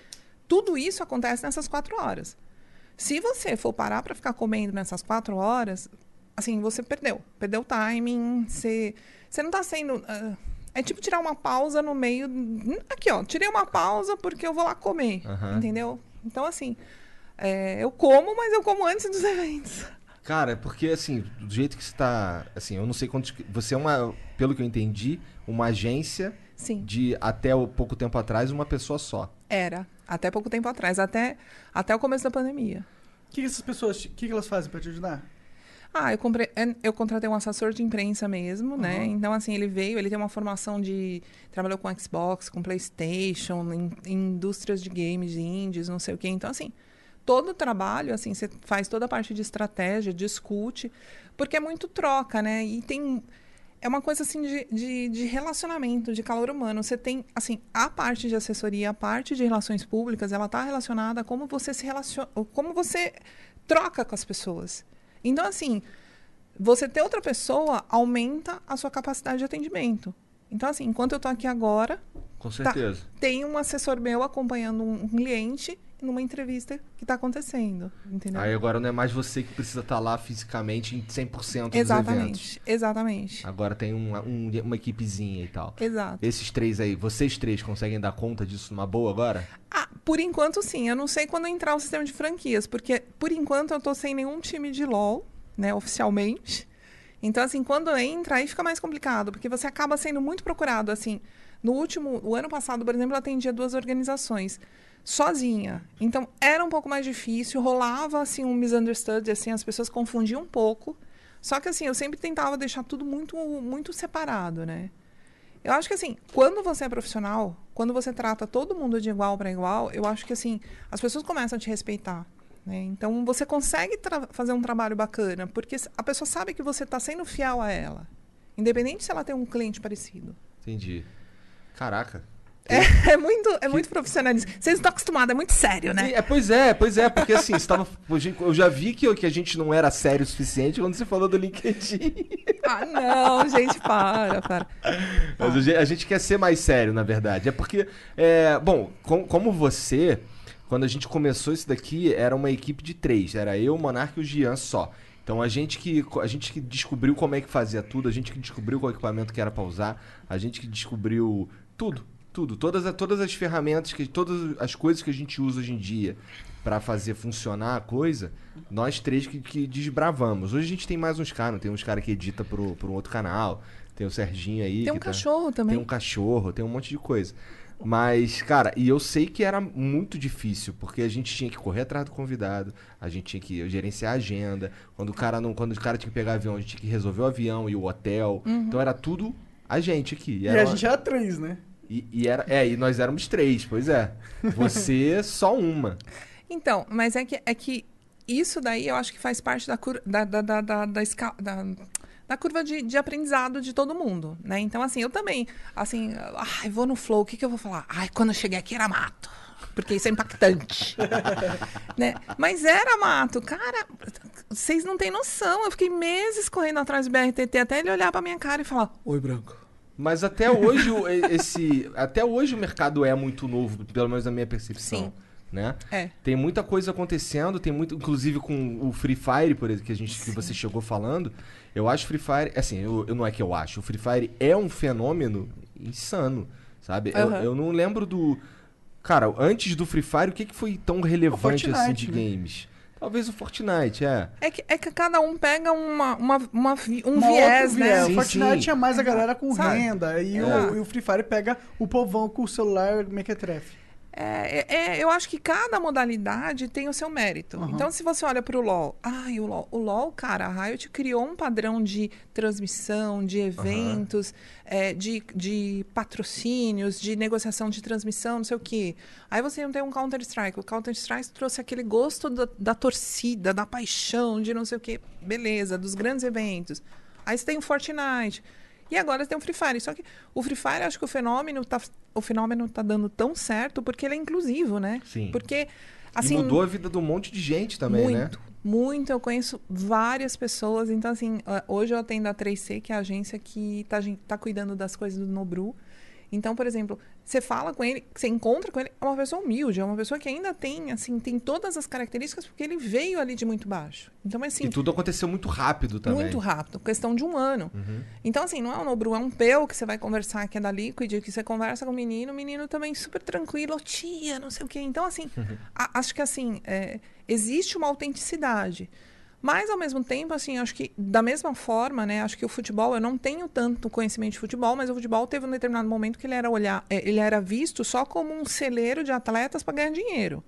Tudo isso acontece nessas quatro horas. Se você for parar para ficar comendo nessas quatro horas, assim, você perdeu. Perdeu o timing, você, você não está sendo. ah, é tipo tirar uma pausa no meio. Aqui, ó, tirei uma pausa porque eu vou lá comer. Aham. Entendeu? Então, assim, é, eu como, mas eu como antes dos (laughs) eventos. Cara, é porque assim, do jeito que você tá. Assim, eu não sei quantos. Você é uma, pelo que eu entendi, uma agência Sim. de até pouco tempo atrás uma pessoa só. Era. Até pouco tempo atrás. Até, até o começo da pandemia. O que, que essas pessoas, o que, que elas fazem pra te ajudar? Ah, eu, comprei, é, eu contratei um assessor de imprensa mesmo, né? Então, assim, ele veio, ele tem uma formação de. Trabalhou com Xbox, com PlayStation, em, em indústrias de games, indies, não sei o quê. Então, assim, todo o trabalho, assim, você faz toda a parte de estratégia, discute, porque é muito troca, né? E tem. É uma coisa assim de, de, de relacionamento, de calor humano. Você tem, assim, a parte de assessoria, a parte de relações públicas, ela está relacionada a como você se relaciona, como você troca com as pessoas. Então, assim, você ter outra pessoa aumenta a sua capacidade de atendimento. Então, assim, enquanto eu estou aqui agora, Com tá, certeza. tem um assessor meu acompanhando um cliente numa entrevista que está acontecendo, entendeu? Aí agora não é mais você que precisa estar lá fisicamente em 100% dos eventos. exatamente, exatamente. Agora tem uma, um- uma equipezinha e tal. Exato. Esses três aí, vocês três conseguem dar conta disso numa boa agora? Ah, por enquanto sim. Eu não sei quando entrar o sistema de franquias, porque por enquanto eu tô sem nenhum time de LoL, né, oficialmente. Então assim, quando entra aí fica mais complicado, porque você acaba sendo muito procurado assim. No último, o ano passado, por exemplo, eu atendia duas organizações sozinha. Então era um pouco mais difícil, rolava assim um misunderstood, assim, as pessoas confundiam um pouco. Só que assim, eu sempre tentava deixar tudo muito muito separado, né? Eu acho que assim, quando você é profissional, quando você trata todo mundo de igual para igual, eu acho que assim, as pessoas começam a te respeitar. Né? Então você consegue fazer um trabalho bacana, porque a pessoa sabe que você está sendo fiel a ela. Independente se ela tem um cliente parecido. Entendi. Caraca. É, é muito, é muito profissionalismo. Vocês estão acostumados, é muito sério, né? É, pois é, pois é, porque assim, você tava, (laughs) eu já vi que, que a gente não era sério o suficiente quando você falou do LinkedIn. (laughs) Ah, não, gente, para, para. Mas a gente, a gente quer ser mais sério, na verdade. É porque, é, bom, com- como você, quando a gente começou isso daqui, era uma equipe de três. Era eu, o Monark e o Gian só. Então a gente que a gente que descobriu como é que fazia tudo, a gente que descobriu qual equipamento que era pra usar, a gente que descobriu tudo, tudo, todas, todas as ferramentas que todas as coisas que a gente usa hoje em dia pra fazer funcionar a coisa, nós três que, que desbravamos. Hoje a gente tem mais uns caras, tem uns caras que edita pro, pro outro canal, tem o Serginho aí Tem um que tá- cachorro também. tem um cachorro, tem um monte de coisa. Mas, cara, e eu sei que era muito difícil, porque a gente tinha que correr atrás do convidado, a gente tinha que gerenciar a agenda. Quando o cara não, quando o cara tinha que pegar avião, a gente tinha que resolver o avião e o hotel. Uhum. Então era tudo a gente aqui. E, E, era a uma- gente era três, né? E, e era, é, e nós éramos três, pois é. Você (laughs) só uma. Então, mas é que, é que isso daí eu acho que faz parte da, cur, da, da, da, da, da, da- da curva de, de aprendizado de todo mundo, né? Então, assim, eu também, assim, ai, vou no flow, o que, que eu vou falar? Ai, quando eu cheguei aqui era mato. Porque isso é impactante. (laughs) né? Mas era mato. Cara, vocês não têm noção. Eu fiquei meses correndo atrás do BRTT até ele olhar pra minha cara e falar: Oi, branco. Mas até hoje o- esse, até hoje o mercado é muito novo, pelo menos na minha percepção, Sim. né? É. Tem muita coisa acontecendo, tem muito, inclusive com o Free Fire, por exemplo, que a gente que você chegou falando. Eu acho Free Fire, assim, eu, eu não é que eu acho, o Free Fire é um fenômeno insano, sabe? Eu, Aham. eu não lembro do Cara, antes do Free Fire, o que, que foi tão relevante assim de né? games? Talvez o Fortnite, é. É que, é que cada um pega uma, uma, uma um Uma viés, né? Sim, O Fortnite sim. é mais a galera com Sabe? renda. E, É. o, e o Free Fire pega o povão com o celular mequetrefe. É, é, é, eu acho que cada modalidade tem o seu mérito. Uhum. Então, se você olha para o LoL, ai, o LoL, o LoL, cara, a Riot criou um padrão de transmissão, de eventos, é, de, de patrocínios, de negociação de transmissão, não sei o quê. Aí você não tem um Counter-Strike. O Counter-Strike trouxe aquele gosto da, da torcida, da paixão, de não sei o quê. Beleza, dos grandes eventos. Aí você tem o Fortnite. E agora tem o Free Fire. Só que o Free Fire, acho que o fenômeno tá, o fenômeno tá dando tão certo porque ele é inclusivo, né? Sim. Porque, assim... e mudou a vida de um monte de gente também, né? muito, muito. Eu conheço várias pessoas. Então, assim, hoje eu atendo a 3C, que é a agência que tá, tá cuidando das coisas do Nobru. Então, por exemplo, você fala com ele, você encontra com ele, é uma pessoa humilde, é uma pessoa que ainda tem, assim, tem todas as características porque ele veio ali de muito baixo. Então, assim, E tudo aconteceu muito rápido também. Uhum. muito rápido, questão de um ano. Então, assim, não é um Nobru, é um peu que você vai conversar, que é da Liquid, que você conversa com o menino, o menino também super tranquilo, "Ô, tia, não sei o quê. Então, assim, a- acho que, assim, é, existe uma autenticidade. Mas, ao mesmo tempo, assim, acho que, da mesma forma, né, acho que o futebol, eu não tenho tanto conhecimento de futebol, mas o futebol teve um determinado momento que ele era, olhar, é, ele era visto só como um celeiro de atletas para ganhar dinheiro.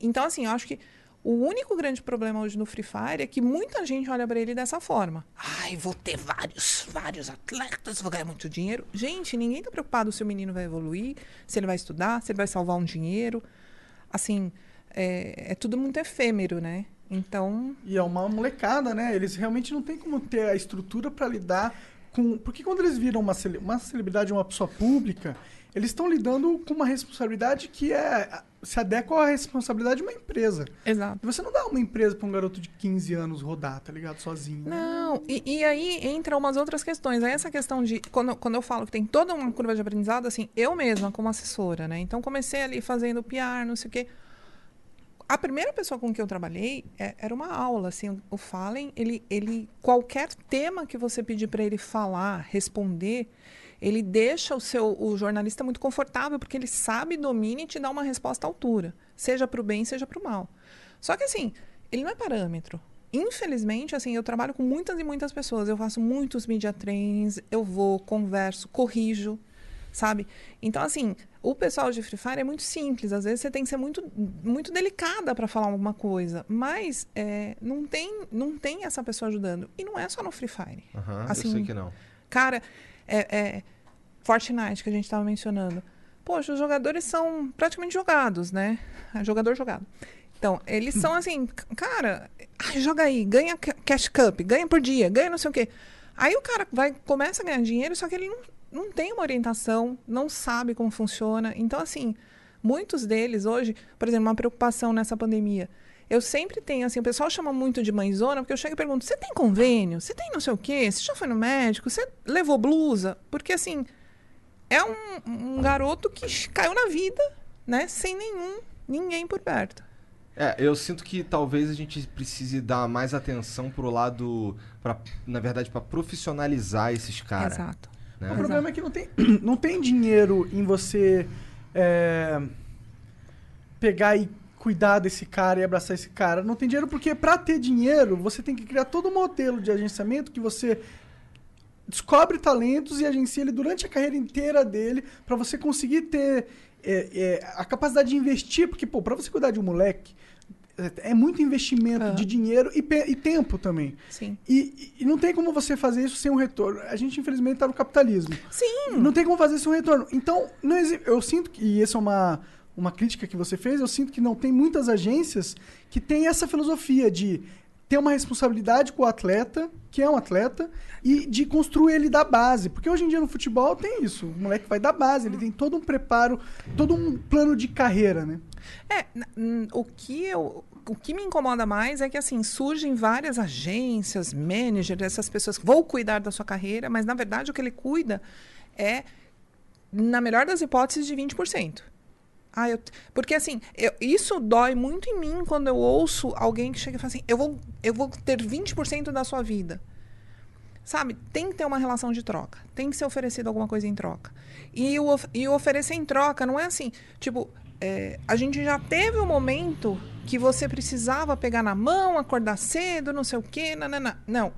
Então, assim, eu acho que o único grande problema hoje no Free Fire é que muita gente olha para ele dessa forma. Ai, vou ter vários, vários atletas, vou ganhar muito dinheiro. Gente, ninguém tá preocupado se o menino vai evoluir, se ele vai estudar, se ele vai salvar um dinheiro. Assim, é, é tudo muito efêmero, né? Então, E é uma molecada, né? Eles realmente não têm como ter a estrutura pra lidar com. Porque quando eles viram uma, cele- uma celebridade, uma pessoa pública, eles estão lidando com uma responsabilidade que é se adequa à responsabilidade de uma empresa. exato. Você não dá uma empresa pra um garoto de 15 anos rodar, tá ligado? Sozinho. Não, e, e aí entra umas outras questões. Aí essa questão de. Quando, quando eu falo que tem toda uma curva de aprendizado, assim, eu mesma como assessora, né? Então comecei ali fazendo PR, não sei o quê. A primeira pessoa com que eu trabalhei é- era uma aula, assim, o- Fallen, ele, ele qualquer tema que você pedir para ele falar, responder, ele deixa o seu o jornalista muito confortável porque ele sabe, domina e te dá uma resposta à altura, seja para o bem, seja para o mal. Só que assim, ele não é parâmetro. Infelizmente, assim, eu trabalho com muitas e muitas pessoas. Eu faço muitos media trainings, eu vou, converso, corrijo, sabe? Então, assim, o pessoal de Free Fire é muito simples. Às vezes você tem que ser muito, muito delicada para falar alguma coisa. Mas é, não, tem, não tem essa pessoa ajudando. E não é só no Free Fire. Aham, Assim, eu sei que não. Cara, é, é, Fortnite que a gente estava mencionando. Poxa, os jogadores são praticamente jogados, né? É Jogador jogado. Então, eles são (laughs) assim, cara, ai, joga aí, ganha ca- cash cup, ganha por dia, ganha não sei o quê. Aí o cara vai, começa a ganhar dinheiro, só que ele não, não tem uma orientação, não sabe como funciona. Então, assim, muitos deles hoje, por exemplo, uma preocupação nessa pandemia. Eu sempre tenho, assim, o pessoal chama muito de mãezona, porque eu chego e pergunto: você tem convênio? Você tem não sei o quê? Você já foi no médico? Você levou blusa? Porque, assim, é um, um garoto que caiu na vida, né? Sem nenhum, ninguém por perto. É, eu sinto que talvez a gente precise dar mais atenção pro lado, pra, na verdade, pra profissionalizar esses caras. Exato. Né? O problema é que não tem, (clears throat) não tem dinheiro em você é, pegar e cuidar desse cara e abraçar esse cara. Não tem dinheiro porque pra ter dinheiro você tem que criar todo um modelo de agenciamento que você descobre talentos e agencia ele durante a carreira inteira dele pra você conseguir ter é, é, a capacidade de investir, porque pô, para você cuidar de um moleque é, muito investimento Aham. de dinheiro e, e tempo também. Sim. E, e não tem como você fazer isso sem um retorno. A gente, infelizmente, está no capitalismo. Sim. Não tem como fazer isso sem um retorno. Então, não exi- eu sinto que, e essa é uma, uma crítica que você fez, eu sinto que não tem muitas agências que têm essa filosofia de ter uma responsabilidade com o atleta, que é um atleta, e de construir ele da base. Porque hoje em dia no futebol tem isso. O moleque vai da base, ele tem todo um preparo, todo um plano de carreira, né? É, o que eu o que me incomoda mais é que assim surgem várias agências, managers, essas pessoas que vão cuidar da sua carreira, mas na verdade o que ele cuida é na melhor das hipóteses de 20%. Ah, eu, porque assim, eu- isso dói muito em mim quando eu ouço alguém que chega e fala assim: eu vou, eu vou ter 20% da sua vida. Sabe, tem que ter uma relação de troca. Tem que ser oferecido alguma coisa em troca. E o, e o oferecer em troca não é assim, tipo, é, a gente já teve um momento que você precisava pegar na mão, acordar cedo, não sei o quê, nanana. Não.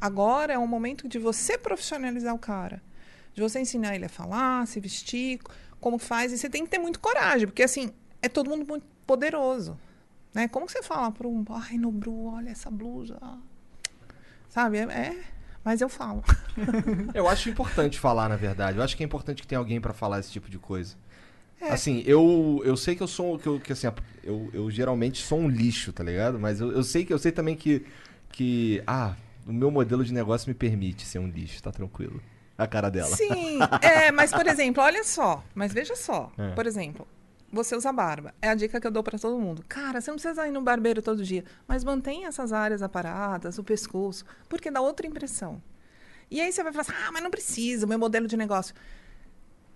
Agora é o momento de você profissionalizar o cara. De você ensinar ele a falar, se vestir, como faz. E você tem que ter muito coragem, porque assim, é todo mundo muito poderoso. Né? Como você fala para um, ai, Nobru, olha essa blusa. Sabe? É, é, mas eu falo. (laughs) Eu acho importante falar, na verdade. Eu acho que é importante que tenha alguém pra falar esse tipo de coisa. É. Assim, eu, eu sei que eu sou. Que, eu, que assim, eu, eu geralmente sou um lixo, tá ligado? Mas eu, eu sei que eu sei também que. que ah, o meu modelo de negócio me permite ser um lixo, tá tranquilo. A cara dela. Sim, é, mas por exemplo, olha só, mas veja só, É. por exemplo, você usa barba, é a dica que eu dou pra todo mundo. Cara, você não precisa ir no barbeiro todo dia, mas mantenha essas áreas aparadas, o pescoço, porque dá outra impressão. E aí você vai falar assim, ah, mas não precisa, meu modelo de negócio.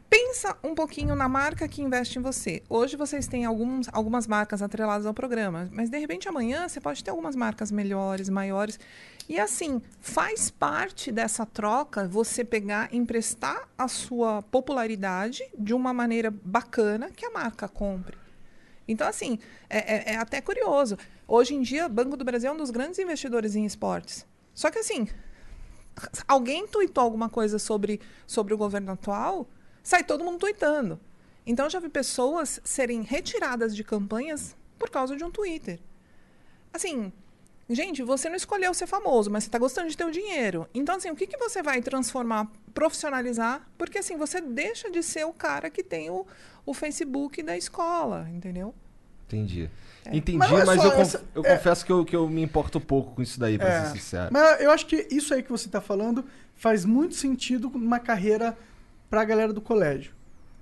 Pensa um pouquinho na marca que investe em você. Hoje vocês têm alguns, algumas marcas atreladas ao programa, mas de repente amanhã você pode ter algumas marcas melhores, maiores. E assim, faz parte dessa troca você pegar, emprestar a sua popularidade de uma maneira bacana que a marca compre. Então, assim, é, é- é até curioso. Hoje em dia, Banco do Brasil é um dos grandes investidores em esportes. Só que, assim, alguém tuitou alguma coisa sobre, sobre o governo atual, sai todo mundo tuitando. Então, eu já vi pessoas serem retiradas de campanhas por causa de um Twitter. Assim, gente, você não escolheu ser famoso, mas você está gostando de ter o dinheiro. Então, assim, o que, que você vai transformar, profissionalizar? Porque, assim, você deixa de ser o cara que tem o, o Facebook da escola, entendeu? Entendi. Entendi, Mas é mas, só eu, conf- essa- eu é- confesso que eu, que eu me importo pouco com isso daí, pra É, ser sincero. Mas eu acho que isso aí que você tá falando faz muito sentido numa carreira pra galera do colégio.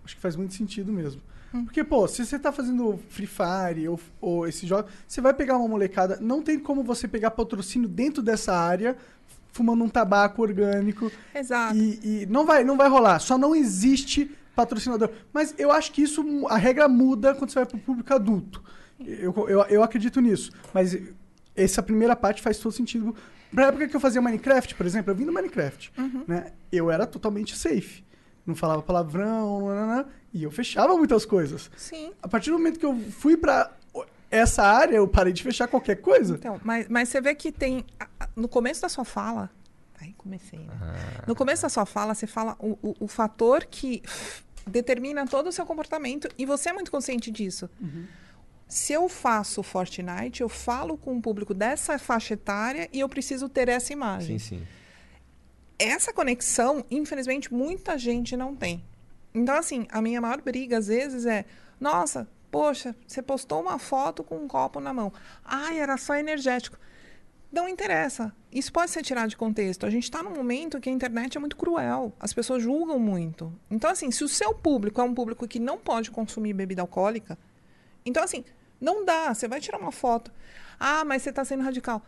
Acho que faz muito sentido mesmo. Porque, pô, se você tá fazendo Free Fire ou, ou esse jogo, você vai pegar uma molecada. Não tem como você pegar patrocínio dentro dessa área, fumando um tabaco orgânico. Exato. E, e não, vai, não vai rolar. Só não existe patrocinador. Mas eu acho que isso, a regra muda quando você vai pro público adulto. Eu, eu, eu acredito nisso. Mas essa primeira parte faz todo sentido. Na época que eu fazia Minecraft, por exemplo, eu vim do Minecraft. Né? Eu era totalmente safe. Não falava palavrão, nananã, e eu fechava muitas coisas. Sim. A partir do momento que eu fui pra essa área, eu parei de fechar qualquer coisa. Então, mas, mas você vê que tem. No começo da sua fala. Aí comecei, né? No começo da sua fala, você fala o, o, o fator que determina todo o seu comportamento e você é muito consciente disso. Se eu faço Fortnite, eu falo com o público dessa faixa etária e eu preciso ter essa imagem. Sim, sim. Essa conexão, infelizmente, muita gente não tem. Então, assim, a minha maior briga, às vezes, é: nossa, poxa, você postou uma foto com um copo na mão. Ai, era só energético. Não interessa. Isso pode ser tirado de contexto. A gente está num momento que a internet é muito cruel. As pessoas julgam muito. Então, assim, se o seu público é um público que não pode consumir bebida alcoólica, então, assim, não dá. Você vai tirar uma foto. Ah, mas você está sendo radical.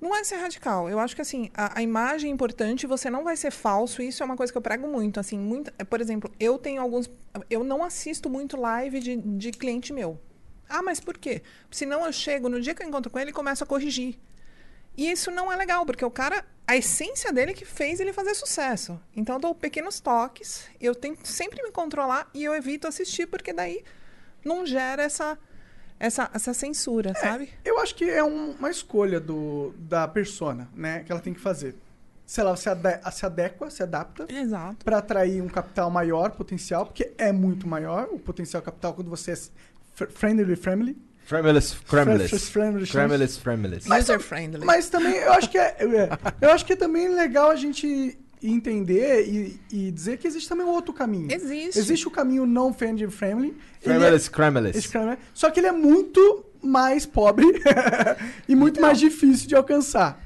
Não é ser radical. Eu acho que assim, a, a imagem é importante, você não vai ser falso. Isso é uma coisa que eu prego muito. Assim, muito, por exemplo, eu tenho alguns. Eu não assisto muito live de, de cliente meu. Ah, mas por quê? Senão eu chego, no dia que eu encontro com ele, começo a corrigir. E isso não é legal, porque o cara, a essência dele é que fez ele fazer sucesso. Então eu dou pequenos toques, eu tento sempre me controlar e eu evito assistir, porque daí não gera essa, essa, essa censura, sabe? Eu acho que é um- uma escolha do, da persona, né? Que ela tem que fazer. Se ela se, ade- se adequa, se adapta Exato. para atrair um capital maior, potencial, porque é muito maior o potencial capital quando você é fr- friendly family. Frameless, friendly, Frameless, Frameless. User friendly. Mas também eu acho que é, é, eu acho que é também legal a gente entender e, e dizer que existe também um outro caminho. Existe. Existe o caminho não friendly family. é- Frameless, cara, né? Só que ele é muito mais pobre (laughs) e muito mais difícil de alcançar.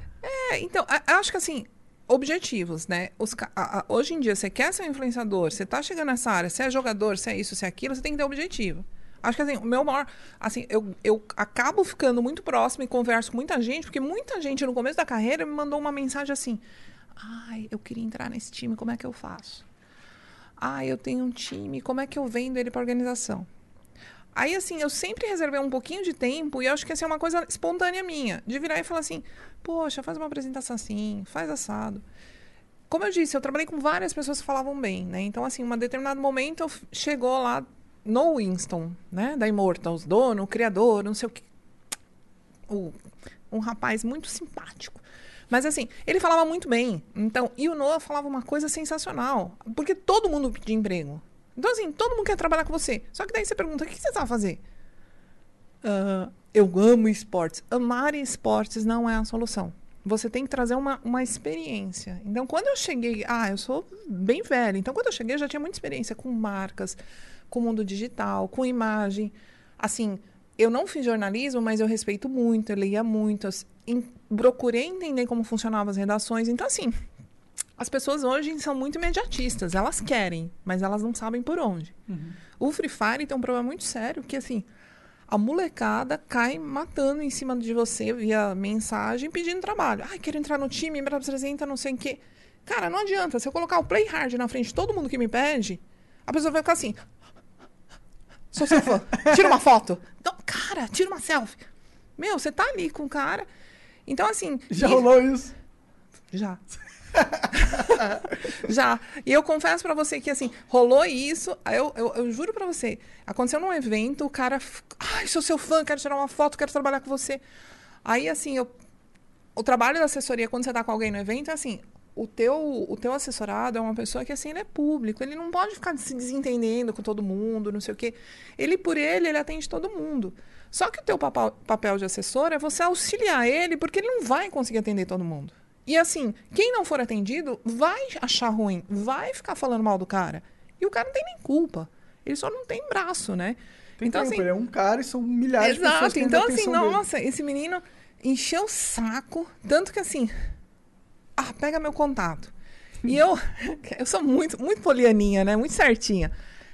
É, então, acho que assim, objetivos, né? Os a- a- hoje em dia, você quer ser um influenciador, você tá chegando nessa área, você é jogador, você é isso, você é aquilo, você tem que ter objetivo. Acho que assim, o meu maior. Assim, eu, eu acabo ficando muito próximo e converso com muita gente, porque muita gente no começo da carreira me mandou uma mensagem assim: Ai, eu queria entrar nesse time, como é que eu faço? Ai, eu tenho um time, como é que eu vendo ele para organização? Aí, assim, eu sempre reservei um pouquinho de tempo e acho que essa é uma coisa espontânea minha, de virar e falar assim: poxa, faz uma apresentação assim, faz assado. Como eu disse, eu trabalhei com várias pessoas que falavam bem, né? Então, assim, um determinado momento chegou lá no Winston, né? Da Immortals, dono, criador, não sei o quê. o- um rapaz muito simpático. Mas assim, ele falava muito bem. Então, e o Noah falava uma coisa sensacional. Porque todo mundo pedia emprego. Então, assim, todo mundo quer trabalhar com você. Só que daí você pergunta, o que você sabe fazer? Ah, eu amo esportes. Amar esportes não é a solução. Você tem que trazer uma, uma experiência. Então, quando eu cheguei. Ah, eu sou bem velha. Então, quando eu cheguei, eu já tinha muita experiência com marcas, com o mundo digital, com imagem. Assim, eu não fiz jornalismo, mas eu respeito muito, eu lia muito. as- em- procurei entender como funcionavam as redações. Então, assim, as pessoas hoje são muito imediatistas. Elas querem, mas elas não sabem por onde. O Free Fire tem um problema muito sério, que assim, a molecada cai matando em cima de você via mensagem pedindo trabalho. Ai, quero entrar no time, me apresenta, não sei o quê. Cara, não adianta. Se eu colocar o Play Hard na frente de todo mundo que me pede, a pessoa vai ficar assim. Sou seu fã. Tira uma foto. Então, cara, tira uma selfie. Meu, você tá ali com o cara. Então, assim. Já e- rolou isso? já. (laughs) Já. E eu confesso pra você que, assim, rolou isso. Eu, eu, eu juro pra você. Aconteceu num evento, o cara. Ai, sou seu fã, quero tirar uma foto, quero trabalhar com você. Aí, assim, eu. O trabalho da assessoria, quando você tá com alguém no evento, é assim. O teu, o teu assessorado é uma pessoa que, assim, ele é público. Ele não pode ficar se desentendendo com todo mundo, não sei o quê. Ele, por ele, ele atende todo mundo. Só que o teu papel, papel de assessor é você auxiliar ele, porque ele não vai conseguir atender todo mundo. E assim, quem não for atendido vai achar ruim, vai ficar falando mal do cara. E o cara não tem nem culpa. Ele só não tem braço, né? Tem então, tempo, assim, ele é um cara e são milhares de pessoas Exato. Então, assim, atenção dele. nossa, esse menino encheu o saco, tanto que assim. Ah, pega meu contato. E eu, (laughs) eu sou muito, muito polianinha, né? Muito certinha.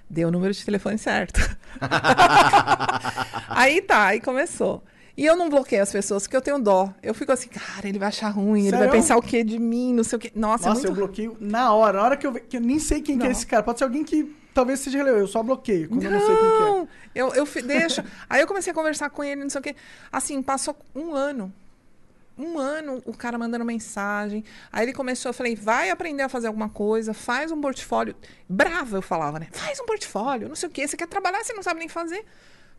Deu o número de telefone certo. (laughs) aí tá, aí começou. E eu não bloqueio as pessoas, porque eu tenho dó. Eu fico assim, cara, ele vai achar ruim, ele vai Sério? pensar o quê de mim, não sei o quê. Nossa, Nossa, é eu muito... bloqueio na hora. Na hora que eu, que eu nem sei quem que é Não. esse cara. Pode ser alguém que talvez seja relevante. Eu só bloqueio quando eu não sei quem que é. Não, eu, eu deixo. Aí eu comecei a conversar com ele, não sei o quê. Assim, passou um ano. Um ano o cara mandando mensagem. Aí ele começou, eu falei, vai aprender a fazer alguma coisa, faz um portfólio. Brava, eu falava, né? Faz um portfólio, não sei o quê. Você quer trabalhar, você não sabe nem fazer.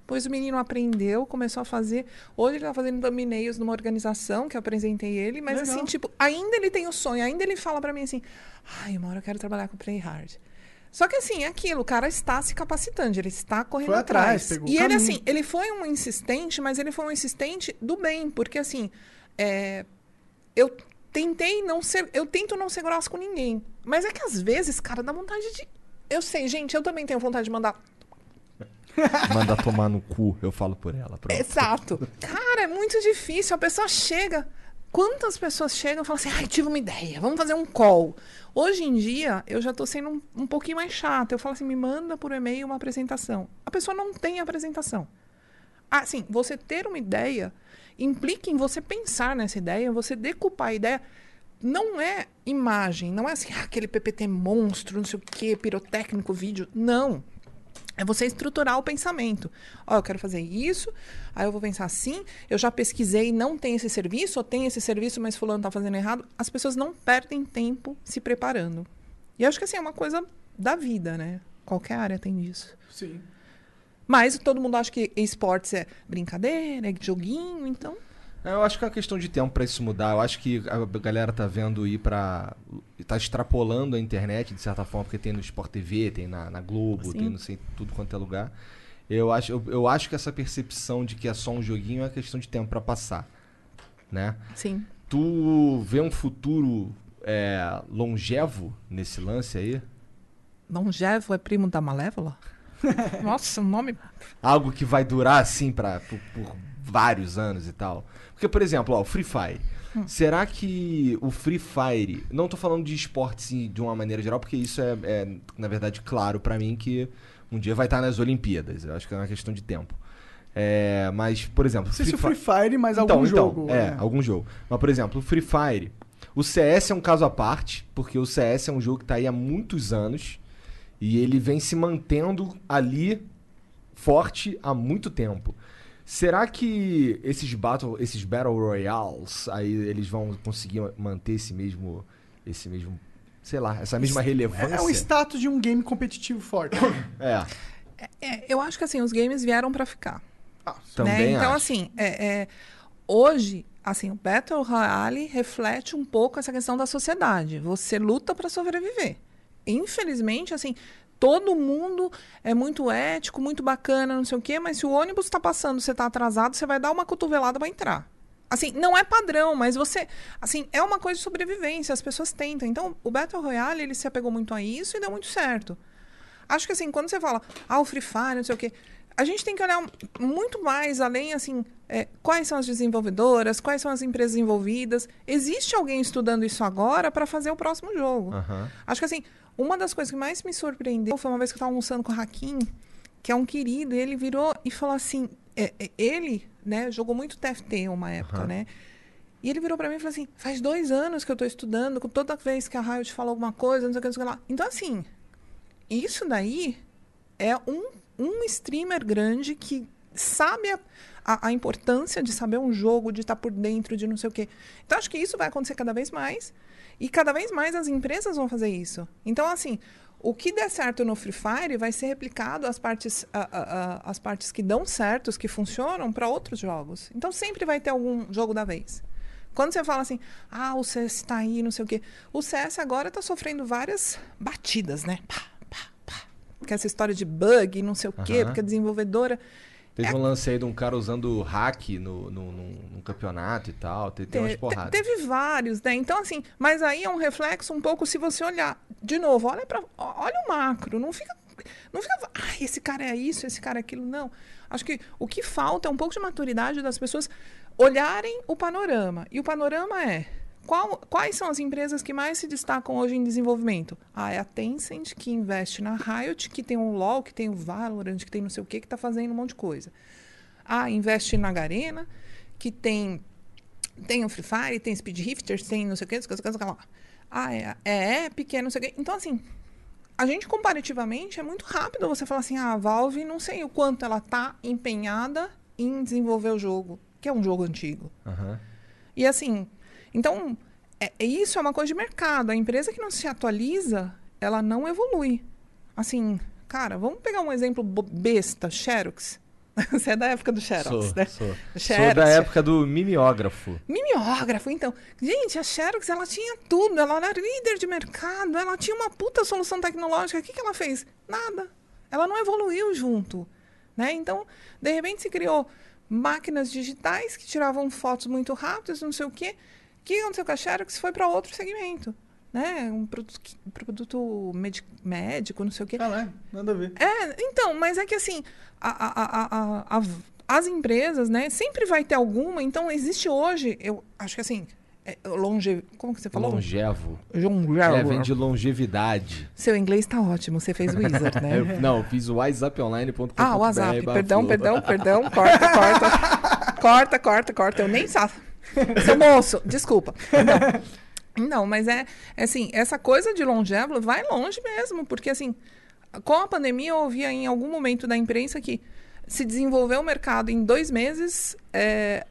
Pois o menino aprendeu, começou a fazer. Hoje ele tá fazendo thumbnails numa organização que eu apresentei ele, mas Legal. assim, tipo, ainda ele tem o sonho, ainda ele fala pra mim assim: ai, uma hora eu quero trabalhar com Play Hard. Só que assim, é aquilo, o cara está se capacitando, ele está correndo atrás, atrás. e ele, caminho. assim, ele foi um insistente, mas ele foi um insistente do bem, porque assim, é, eu tentei não ser, eu tento não ser grossa com ninguém. Mas é que às vezes, cara, dá vontade de. Eu sei, gente, eu também tenho vontade de mandar (laughs) Manda tomar no cu, eu falo por ela. Pronto. Exato. Cara, é muito difícil. A pessoa chega. Quantas pessoas chegam e falam assim, ai, tive uma ideia, vamos fazer um call. Hoje em dia, eu já tô sendo um, um pouquinho mais chata. Eu falo assim, me manda por e-mail uma apresentação. A pessoa não tem apresentação. Assim, você ter uma ideia implica em você pensar nessa ideia, você decupar a ideia. Não é imagem, não é assim, ah, aquele PPT monstro, não sei o quê, pirotécnico, vídeo. Não. É você estruturar o pensamento. Ó, eu quero fazer isso, aí eu vou pensar assim, eu já pesquisei, não tem esse serviço, ou tem esse serviço, mas fulano tá fazendo errado. As pessoas não perdem tempo se preparando. E acho que assim, é uma coisa da vida, né? Qualquer área tem disso. Sim. Mas todo mundo acha que esportes é brincadeira, é joguinho, então. eu acho que é uma questão de tempo pra isso mudar. Eu acho que a galera tá vendo ir pra. tá extrapolando a internet de certa forma, porque tem no Sport TV, tem na, na Globo, Sim. tem não sei tudo quanto é lugar. Eu acho, eu, eu acho que essa percepção de que é só um joguinho é questão de tempo pra passar. Né? Sim. Tu vê um futuro é, longevo nesse lance aí? Longevo é primo da Malévola? (laughs) Nossa, o nome. Algo que vai durar assim pra, por, por vários anos e tal. Porque, por exemplo, ó, o Free Fire. Será que o Free Fire. Não tô falando de esportes de uma maneira geral, porque isso é, é, na verdade, claro pra mim que um dia vai estar nas Olimpíadas. Eu acho que é uma questão de tempo. É, mas, por exemplo. Não sei se o Free Fire, mas então, algum então, jogo. É, né? algum jogo. Mas, por exemplo, o Free Fire. O CS é um caso à parte, porque o CS é um jogo que tá aí há muitos anos. E ele vem se mantendo ali forte há muito tempo. Será que esses battle, esses battle royales aí eles vão conseguir manter esse mesmo esse mesmo, sei lá, essa mesma relevância? É um status de um game competitivo forte. (coughs) É, É, eu acho que assim, os games vieram pra ficar. Ah, também né? Então, acho. assim, é, é, hoje, assim, o Battle Royale reflete um pouco essa questão da sociedade. Você luta para sobreviver. Infelizmente, assim, todo mundo é muito ético, muito bacana, não sei o quê, mas se o ônibus está passando, você está atrasado, você vai dar uma cotovelada para entrar. Assim, não é padrão, mas você, assim, é uma coisa de sobrevivência, as pessoas tentam. Então, o Battle Royale, ele se apegou muito a isso e deu muito certo. Acho que assim, quando você fala, ah, o Free Fire, não sei o quê, a gente tem que olhar muito mais além, assim, é, quais são as desenvolvedoras, quais são as empresas envolvidas. Existe alguém estudando isso agora para fazer o próximo jogo. Aham. Acho que assim, uma das coisas que mais me surpreendeu foi uma vez que eu estava almoçando com o Hakim, que é um querido, e ele virou e falou assim, é, é, ele, né, jogou muito TFT uma época, Aham. né? E ele virou para mim e falou assim: faz dois anos que eu estou estudando, com toda vez que a Riot fala alguma coisa, não sei o que, não sei o que lá. Então, assim, isso daí é um, um streamer grande que sabe a, a, a importância de saber um jogo, de estar por dentro, de não sei o quê. Então, acho que isso vai acontecer cada vez mais. E cada vez mais as empresas vão fazer isso. Então, assim, o que der certo no Free Fire vai ser replicado as partes, a- a- a- as partes que dão certo, os que funcionam, para outros jogos. Então, sempre vai ter algum jogo da vez. Quando você fala assim, ah, o CS está aí, não sei o quê. O CS agora está sofrendo várias batidas, né? Pá, pá, pá. Porque essa história de bug, não sei o quê, Aham. porque a desenvolvedora. Teve um lance aí de um cara usando hack no, no, num- num campeonato e tal. Tem, tem umas Te- porradas. te- teve vários, né? Então, assim, mas aí é um reflexo um pouco se você olhar. De novo, olha para olha o macro, não fica. Não fica. Ai, esse cara é isso, esse cara é aquilo. Não. Acho que o que falta é um pouco de maturidade das pessoas olharem o panorama. E o panorama é. Qual, quais são as empresas que mais se destacam hoje em desenvolvimento? Ah, é a Tencent, que investe na Riot, que tem o LoL, que tem o Valorant, que tem não sei o que, que está fazendo um monte de coisa. Ah, investe na Garena, que tem tem o Free Fire, tem Speed Rifters, tem não sei o que, não sei o que, não sei o que lá. Ah, é, é Epic, é não sei o que. Então, assim, a gente comparativamente é muito rápido você falar assim, ah, a Valve, não sei o quanto ela tá empenhada em desenvolver o jogo, que é um jogo antigo. Aham. E assim, então, é, é- isso é uma coisa de mercado. A empresa que não se atualiza, ela não evolui. Assim, cara, vamos pegar um exemplo besta, Xerox. (laughs) Você é da época do Xerox, Sou, né? sou. Sou Xerox, da época do mimeógrafo. Mimeógrafo, então. Gente, a Xerox, ela tinha tudo. Ela era líder de mercado. Ela tinha uma puta solução tecnológica. O que, que ela fez? Nada. Ela não evoluiu junto. Né? Então, de repente, se criou máquinas digitais que tiravam fotos muito rápidas, não sei o quê. O que aconteceu com a Xerox? Foi para outro segmento. Né? Um produto, produto médico, não sei o quê. Caralho, nada a ver. É, então, mas é que assim, a- a- a- a- a- as empresas, né, sempre vai ter alguma, então existe hoje, eu acho que assim, é, longe, como que você falou? Longevo. Longevo. É, vem de longevidade. Seu inglês tá ótimo, você fez Wizard, né? (laughs) Eu- não, eu fiz o whatsapponline.com. Ah, o WhatsApp, perdão, perdão, perdão, corta, corta, (laughs) corta, corta, corta, eu nem sabe. (laughs) Seu moço, desculpa. Não, não, mas é, é assim, essa coisa de longevo vai longe mesmo, porque assim, com a pandemia eu ouvia em algum momento da imprensa que se desenvolveu o mercado em dois meses, é,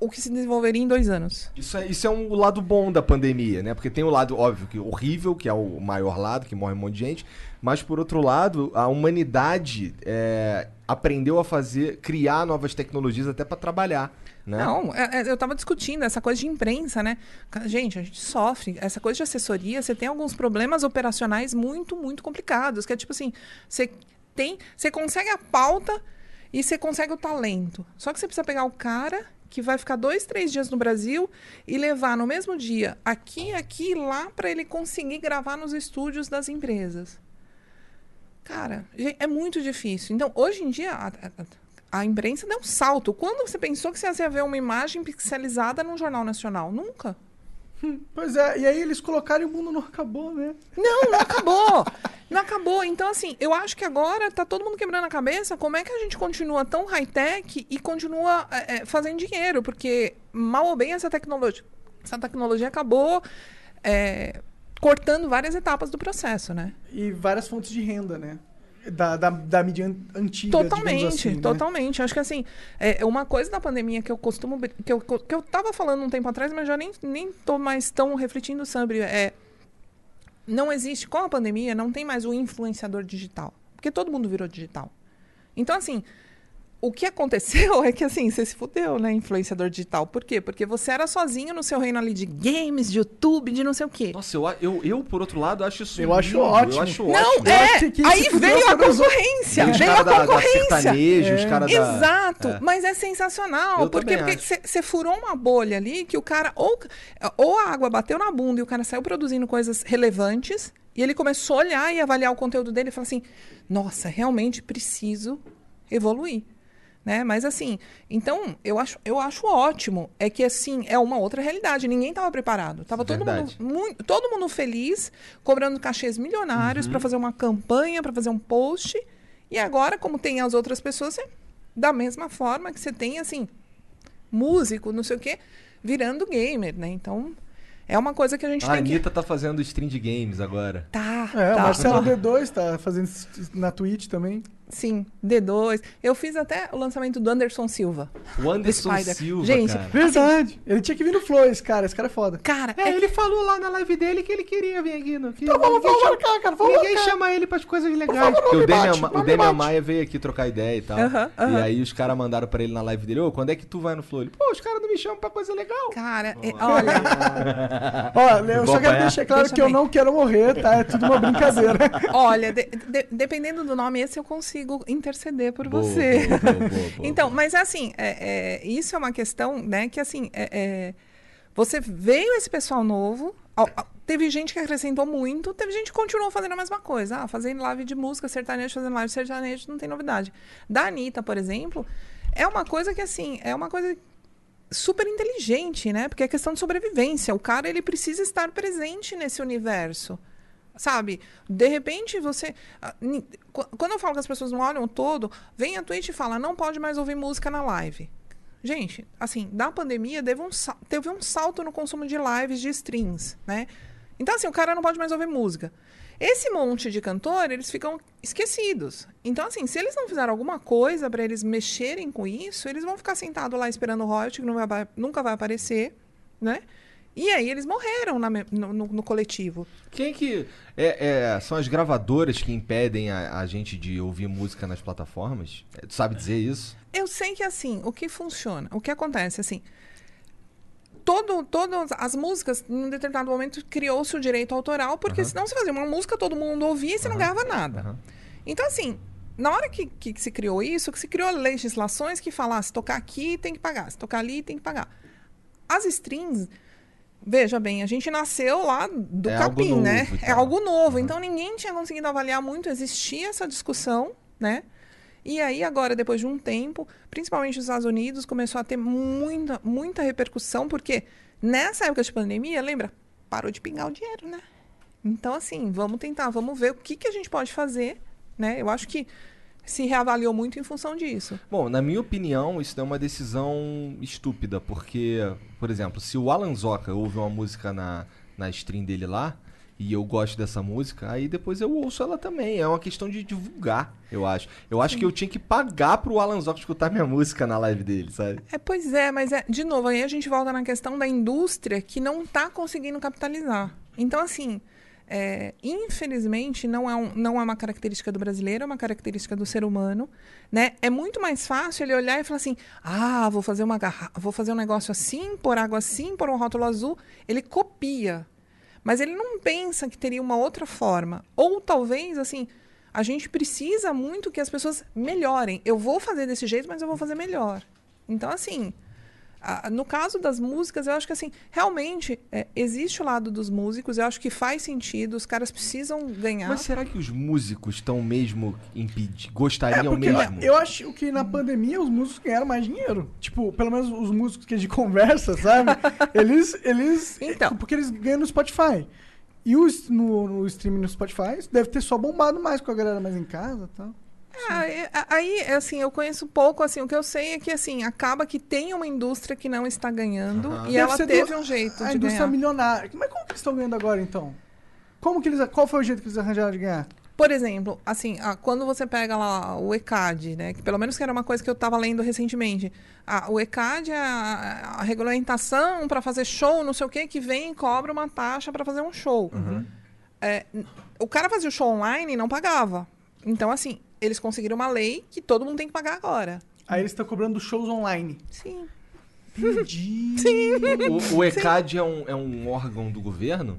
o que se desenvolveria em dois anos. Isso é, isso é um lado bom da pandemia, né? Porque tem o lado, óbvio, que horrível, que é o maior lado, que morre um monte de gente. Mas, por outro lado, a humanidade é, aprendeu a fazer, criar novas tecnologias até para trabalhar, né? Não, é- é, eu estava discutindo essa coisa de imprensa, né? Gente, a gente sofre. Essa coisa de assessoria, você tem alguns problemas operacionais muito, muito complicados. Que é tipo assim, você tem. Você consegue a pauta e você consegue o talento. Só que você precisa pegar o cara que vai ficar dois, três dias no Brasil e levar no mesmo dia aqui, aqui e lá para ele conseguir gravar nos estúdios das empresas. Cara, é muito difícil. Então, hoje em dia, a, imprensa deu um salto. Quando você pensou que você ia ver uma imagem pixelizada num jornal nacional? Nunca. Pois é, e aí eles colocaram e o mundo não acabou, né? Não, não acabou. Não acabou. Então, assim, eu acho que agora tá todo mundo quebrando a cabeça como é que a gente continua tão high-tech e continua é, é, fazendo dinheiro. Porque, mal ou bem, essa tecnologia, essa tecnologia acabou é, cortando várias etapas do processo, né? E várias fontes de renda, né? Da, da, da mídia an- antiga, Totalmente, assim, né? totalmente. Acho que assim, é uma coisa da pandemia que eu costumo. que eu, que eu tava falando um tempo atrás, mas já nem, nem tô mais tão refletindo sobre. É, não existe, com a pandemia, não tem mais o influenciador digital. Porque todo mundo virou digital. Então, assim, o que aconteceu é que assim, você se fudeu, né, influenciador digital. Por quê? Porque você era sozinho no seu reino ali de games, de YouTube, de não sei o quê. Nossa, eu, eu, eu, por outro lado, acho isso Eu acho lindo, ótimo. Eu acho Não, ótimo. É. acho Aí veio a concorrência. Veio a caras da, da concorrência. sertanejo, os caras da... Exato, é. mas é sensacional. Eu por quê? também Porque acho. você furou uma bolha ali que o cara, ou, ou a água bateu na bunda e o cara saiu produzindo coisas relevantes, e ele começou a olhar e avaliar o conteúdo dele e falar assim: nossa, realmente preciso evoluir. Né? Mas assim, então eu acho, eu acho ótimo. É que assim, é uma outra realidade. Ninguém estava preparado. Tava todo mundo, muito, todo mundo feliz, cobrando cachês milionários Uhum. para fazer uma campanha, para fazer um post. E agora, como tem as outras pessoas, é da mesma forma que você tem, assim, músico, não sei o quê, virando gamer, né? Então, é uma coisa que a gente A tem que. Anitta tá fazendo stream de games agora. Tá, É, o tá. Marcelo (laughs) D2 tá fazendo isso na Twitch também. Sim, D2. Eu fiz até o lançamento do Anderson Silva. O Anderson. Silva, Gente, cara. Verdade. Ele tinha que vir no Flow, esse cara. Esse cara é foda. Cara, É, é ele falou lá na live dele que ele queria vir aqui. No, que Então vamos, vamos chama- marcar, cara. Vamos Ninguém marcar. chama ele pras coisas legais. favor, o Damian, bate, o bate. Maia veio aqui trocar ideia e tal. Aham, E aham. aí os caras mandaram pra ele na live dele, ô, quando é que tu vai no Flow? Ele, pô, os caras não me chamam pra coisa legal. Cara, é- olha, (laughs) Olha, eu Vou só quero deixar claro Deixa que eu bem. não quero morrer, tá? É tudo uma brincadeira. (laughs) olha, de- de- dependendo do nome, esse eu consigo interceder por Boa, você. boa, boa, (laughs) então, mas assim, é- é, isso é uma questão, né, que assim, é- é, você veio esse pessoal novo, ó, ó, teve gente que acrescentou muito, teve gente que continuou fazendo a mesma coisa, ah, fazendo live de música, sertanejo, fazendo live de sertanejo, não tem novidade. Da Anitta, por exemplo, é uma coisa que assim, é uma coisa super inteligente, né? Porque é questão de sobrevivência. O cara ele precisa estar presente nesse universo. Sabe? De repente você. ah, Quando eu falo que as pessoas não olham todo, vem a Twitch e fala, não pode mais ouvir música na live. Gente, assim, da pandemia teve um, teve um salto no consumo de lives, de streams, né? Então, assim, o cara não pode mais ouvir música. Esse monte de cantor, eles ficam esquecidos. Então, assim, se eles não fizeram alguma coisa para eles mexerem com isso, eles vão ficar sentados lá esperando o royalty, que vai nunca vai aparecer, né? E aí eles morreram na no, no- no coletivo. Quem que. É, é, são as gravadoras que impedem a, a gente de ouvir música nas plataformas? É, Tu sabe dizer isso? Eu sei que assim, o que funciona, o que acontece assim, todo, todas as músicas, em um determinado momento, criou-se o direito autoral, porque Aham. senão você fazia uma música, todo mundo ouvia e você não ganhava nada. aham. Então, assim, na hora que, que se criou isso, que se criou legislações que falassem, se tocar aqui tem que pagar, se tocar ali tem que pagar. As strings, veja bem, a gente nasceu lá do É capim, novo né? e É algo novo. Então ninguém tinha conseguido avaliar muito, existia essa discussão, né? E aí, agora, depois de um tempo, principalmente nos Estados Unidos, começou a ter muita, muita repercussão, porque nessa época de pandemia, lembra? Parou de pingar o dinheiro, né? Então, assim, vamos tentar, vamos ver o que, que a gente pode fazer, né? Eu acho que se reavaliou muito em função disso. Bom, na minha opinião, isso é uma decisão estúpida, porque, por exemplo, se o Alan Zoca ouve uma música na, na stream dele lá, e eu gosto dessa música, aí depois eu ouço ela também. É uma questão de divulgar, eu acho. Eu acho que eu tinha que pagar pro Alan Zoca escutar minha música na live dele, sabe? É, pois é, mas é, de novo, aí a gente volta na questão da indústria que não está conseguindo capitalizar. Então, assim, é, infelizmente, não é, um- não é uma característica do brasileiro, é uma característica do ser humano. Né? É muito mais fácil ele olhar e falar assim: ah, vou fazer, uma garra vou fazer um negócio assim, pôr água assim, pôr um rótulo azul. Ele copia. Mas ele não pensa que teria uma outra forma. Ou talvez, assim, a gente precisa muito que as pessoas melhorem. Eu vou fazer desse jeito, mas eu vou fazer melhor. Então, assim, no caso das músicas, eu acho que, assim, realmente é, existe o lado dos músicos, eu acho que faz sentido, os caras precisam ganhar. Mas será que os músicos estão mesmo impedidos? É, Gostariam porque mesmo? eu acho que na pandemia os músicos ganharam mais dinheiro. Tipo, pelo menos os músicos que a gente (laughs) conversa, sabe? eles, eles... Então. Porque eles ganham no Spotify. E os, no, no streaming no Spotify deve ter só bombado mais com a galera mais em casa e tal. Ah, é- a- aí, assim, eu conheço pouco, assim, o que eu sei é que, assim, acaba que tem uma indústria que não está ganhando Aham. e Deve ela ser do- teve um jeito A de indústria ganhar. milionária. Mas como que eles estão ganhando agora, então? Como que eles, qual foi o jeito que eles arranjaram de ganhar? Por exemplo, assim, quando você pega lá o ECAD, né? Que pelo menos que era uma coisa que eu estava lendo recentemente. O ECAD é a, a regulamentação para fazer show, não sei o quê, que vem e cobra uma taxa para fazer um show. É, n- o cara fazia o show online e não pagava. Então, assim, eles conseguiram uma lei que todo mundo tem que pagar agora. Aí eles estão cobrando shows online. Sim. Entendi. (laughs) O, o ECAD é um, é um órgão do governo?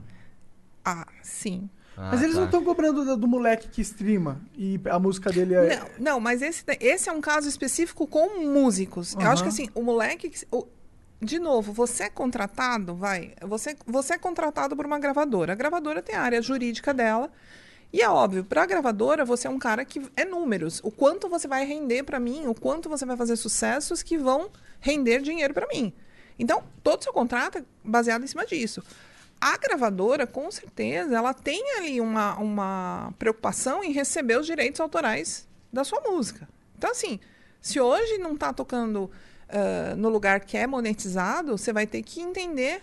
Ah, sim. Ah, Mas eles tá. não estão cobrando do, do moleque que streama e a música dele é. Não, não, mas esse, esse é um caso específico com músicos. Eu acho que assim, o moleque. que- o- de novo, você é contratado, vai. Você, você é contratado por uma gravadora. A gravadora tem a área jurídica dela. E é óbvio, para a gravadora, você é um cara que é números. O quanto você vai render para mim, o quanto você vai fazer sucessos que vão render dinheiro para mim. Então, todo seu contrato é baseado em cima disso. A gravadora, com certeza, ela tem ali uma, uma preocupação em receber os direitos autorais da sua música. Então, assim, se hoje não está tocando ah, no lugar que é monetizado, você vai ter que entender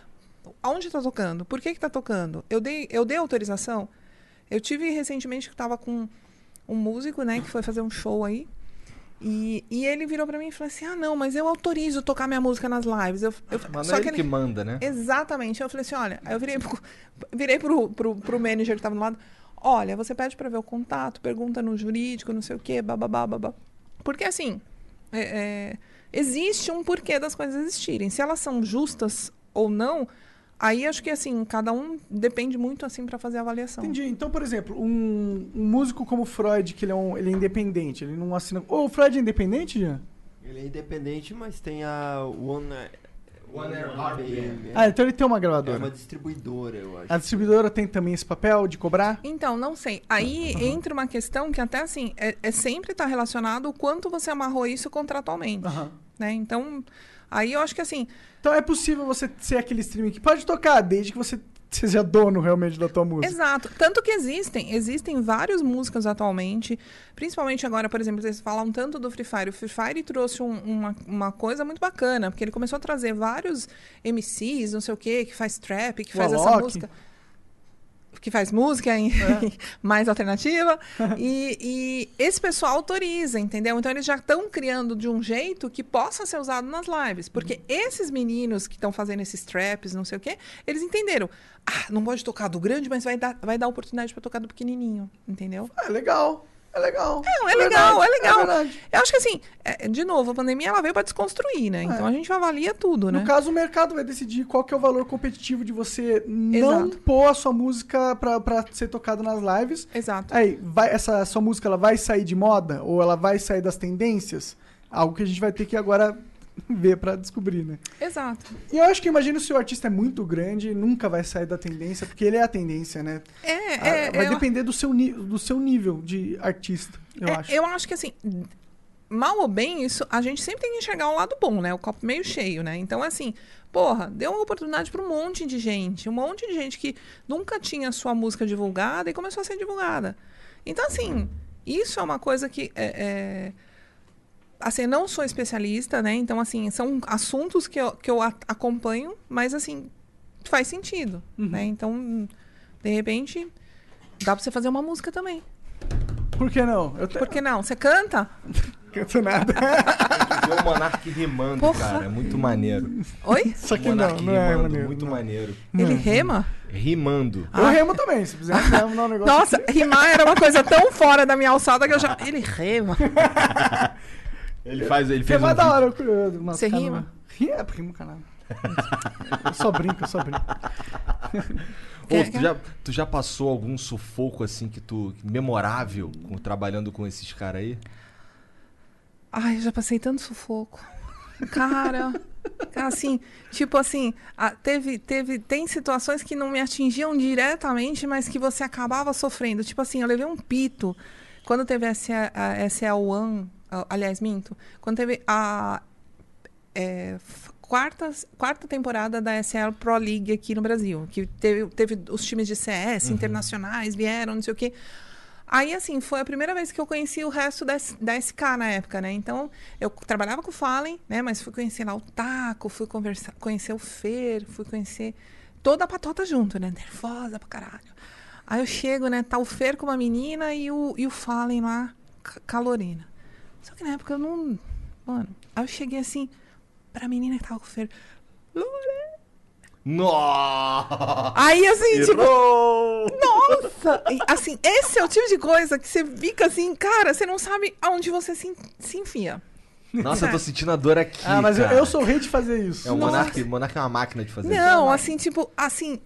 aonde está tocando, por que está tocando. Eu dei, eu dei autorização. Eu tive recentemente que estava com um músico, né, que foi fazer um show aí. E, e ele virou para mim e falou assim: Ah, não, mas eu autorizo tocar minha música nas lives. Eu, eu, Mas só não é ele ele- que manda, né? Exatamente. Eu falei assim, olha, eu virei pro, virei pro, pro, pro manager que estava do lado, olha, você pede para ver o contato, pergunta no jurídico, não sei o quê, bababá, babá. Porque assim, é, é, existe um porquê das coisas existirem. Se elas são justas ou não, aí acho que assim, cada um depende muito assim para fazer a avaliação. Entendi. Então, por exemplo, um, um músico como o Freud, que ele é, um, ele é independente, ele não assina. Ô, o Freud é independente, Jean? Ele é independente, mas tem a One, One RPM. Ah, então ele tem uma É gravadora. uma distribuidora, eu acho. A distribuidora tem também esse papel de cobrar? Então, não sei. Aí entra uma questão que até assim, é, é sempre estar relacionado o quanto você amarrou isso contratualmente. Aham. Né? Então, aí eu acho que assim, Então é possível você ser aquele streaming que pode tocar, desde que você seja dono realmente da tua música. Exato. Tanto que existem, existem várias músicas atualmente, principalmente agora, por exemplo, vocês falam tanto do Free Fire. O Free Fire trouxe um- uma, uma coisa muito bacana, porque ele começou a trazer vários MCs, não sei o quê, que faz trap, que O faz essa Alok. música. Que faz música em- (laughs) mais alternativa. e, e esse pessoal autoriza, entendeu? Então eles já estão criando de um jeito que possa ser usado nas lives. Porque esses meninos que estão fazendo esses traps, não sei o quê, eles entenderam. Ah, não pode tocar do grande, mas vai dar, vai dar oportunidade para tocar do pequenininho, entendeu? É legal. É legal. Não, é legal, verdade, é legal. verdade. Eu acho que assim, é, de novo, a pandemia ela veio para desconstruir, né? Então a gente avalia tudo, né? No caso, o mercado vai decidir qual que é o valor competitivo de você não Exato. pôr a sua música pra, pra ser tocada nas lives. Exato. Aí, vai, essa sua música ela vai sair de moda? Ou ela vai sair das tendências? Algo que a gente vai ter que agora (laughs) ver pra descobrir, né? Exato. E eu acho que imagino se o artista é muito grande, nunca vai sair da tendência, porque ele é a tendência, né? É, Ah, é, vai é, depender do seu, do seu nível de artista, eu É, acho. Eu acho que assim, mal ou bem, isso a gente sempre tem que enxergar um lado bom, né? O copo meio cheio, né? Então, assim, porra, deu uma oportunidade para um monte de gente, um monte de gente que nunca tinha sua música divulgada e começou a ser divulgada. Então, assim, isso é uma coisa que é, é, assim, não sou especialista, né? Então, assim, são assuntos que eu, que eu a- acompanho, mas assim, faz sentido, né? Então, de repente, dá pra você fazer uma música também. Por que não? Eu te- Por que não? Você canta? (laughs) canto nada. Ver o Monark rimando, Porra. cara. É muito maneiro. Oi? Só que O não, não é rimando, maneiro. Muito não. maneiro. Ele rema? Rimando. Eu remo também, se quiser remo, dar um negócio. Nossa, rimar era uma coisa tão fora da minha alçada que eu já. Ele rema. (laughs) Ele faz, ele Você fez vai um da hora. eu- Você rima? Ri- É, rimo, caralho. Eu só brinco, eu só brinco. Ô, É, tu, já, tu já passou algum sufoco assim que tu. memorável com- trabalhando com esses caras aí? Ai, eu já passei tanto sufoco. Cara, (laughs) assim, tipo assim, teve, teve, tem situações que não me atingiam diretamente, mas que você acabava sofrendo. Tipo assim, eu levei um pito quando teve a SE a SL1, a- aliás, minto, quando teve a é, quarta, quarta temporada da SL Pro League aqui no Brasil, que teve, teve os times de CS internacionais, vieram, não sei o quê. Aí, assim, foi a primeira vez que eu conheci o resto da, da SK na época, né? Então, eu trabalhava com o Fallen, né? Mas fui conhecer lá o Taco, fui conversar, conhecer o Fer, fui conhecer toda a patota junto, né? Nervosa pra caralho. Aí eu chego, né? Tá o Fer com uma menina e o, e o Fallen lá, ca- calorina. Só que na época eu não. Mano, aí eu cheguei assim, pra menina que tava com o Fer. Lore! Nossa! Aí assim, tipo, Errou! nossa! E, Assim, esse é o tipo de coisa que você fica assim, cara, você não sabe aonde você se, se enfia. Nossa, eu tô sentindo a dor aqui. Ah, mas eu, cara. eu sou o rei de fazer isso. É, o. Monark, o Monark é uma máquina de fazer isso. Não, assim, tipo, assim,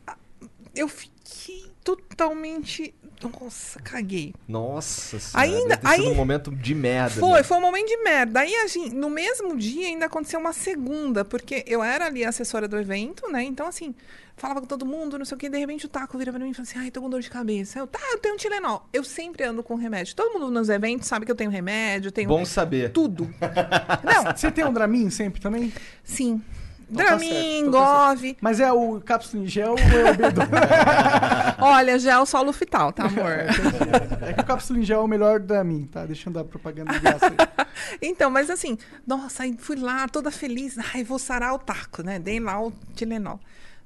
eu fiquei totalmente. Nossa, caguei. Nossa senhora. Ainda- deve aí- um momento de merda. Foi, né? foi um momento de merda. Aí, assim, no mesmo dia ainda aconteceu uma segunda, porque eu era ali assessora do evento, né? Então, assim, falava com todo mundo, não sei o que, de repente o Taco vira pra mim e fala assim, ai, tô com dor de cabeça. Eu, tá, eu tenho um Tilenol. Eu sempre ando com remédio. Todo mundo nos eventos sabe que eu tenho remédio, tenho Bom saber. tudo. (laughs) Não, Você tem um Dramin sempre também? sim. Então tá Dramin, então tá Gove. Mas é o cápsula em gel ou é o B12? (laughs) Olha, gel solo fital, tá, amor? é que o cápsula em gel é o melhor Dramin, tá? Deixando a propaganda de graça aí. (laughs) Então, mas assim, nossa, aí fui lá toda feliz. Ai, vou sarar o taco, né? Dei lá o Tilenol.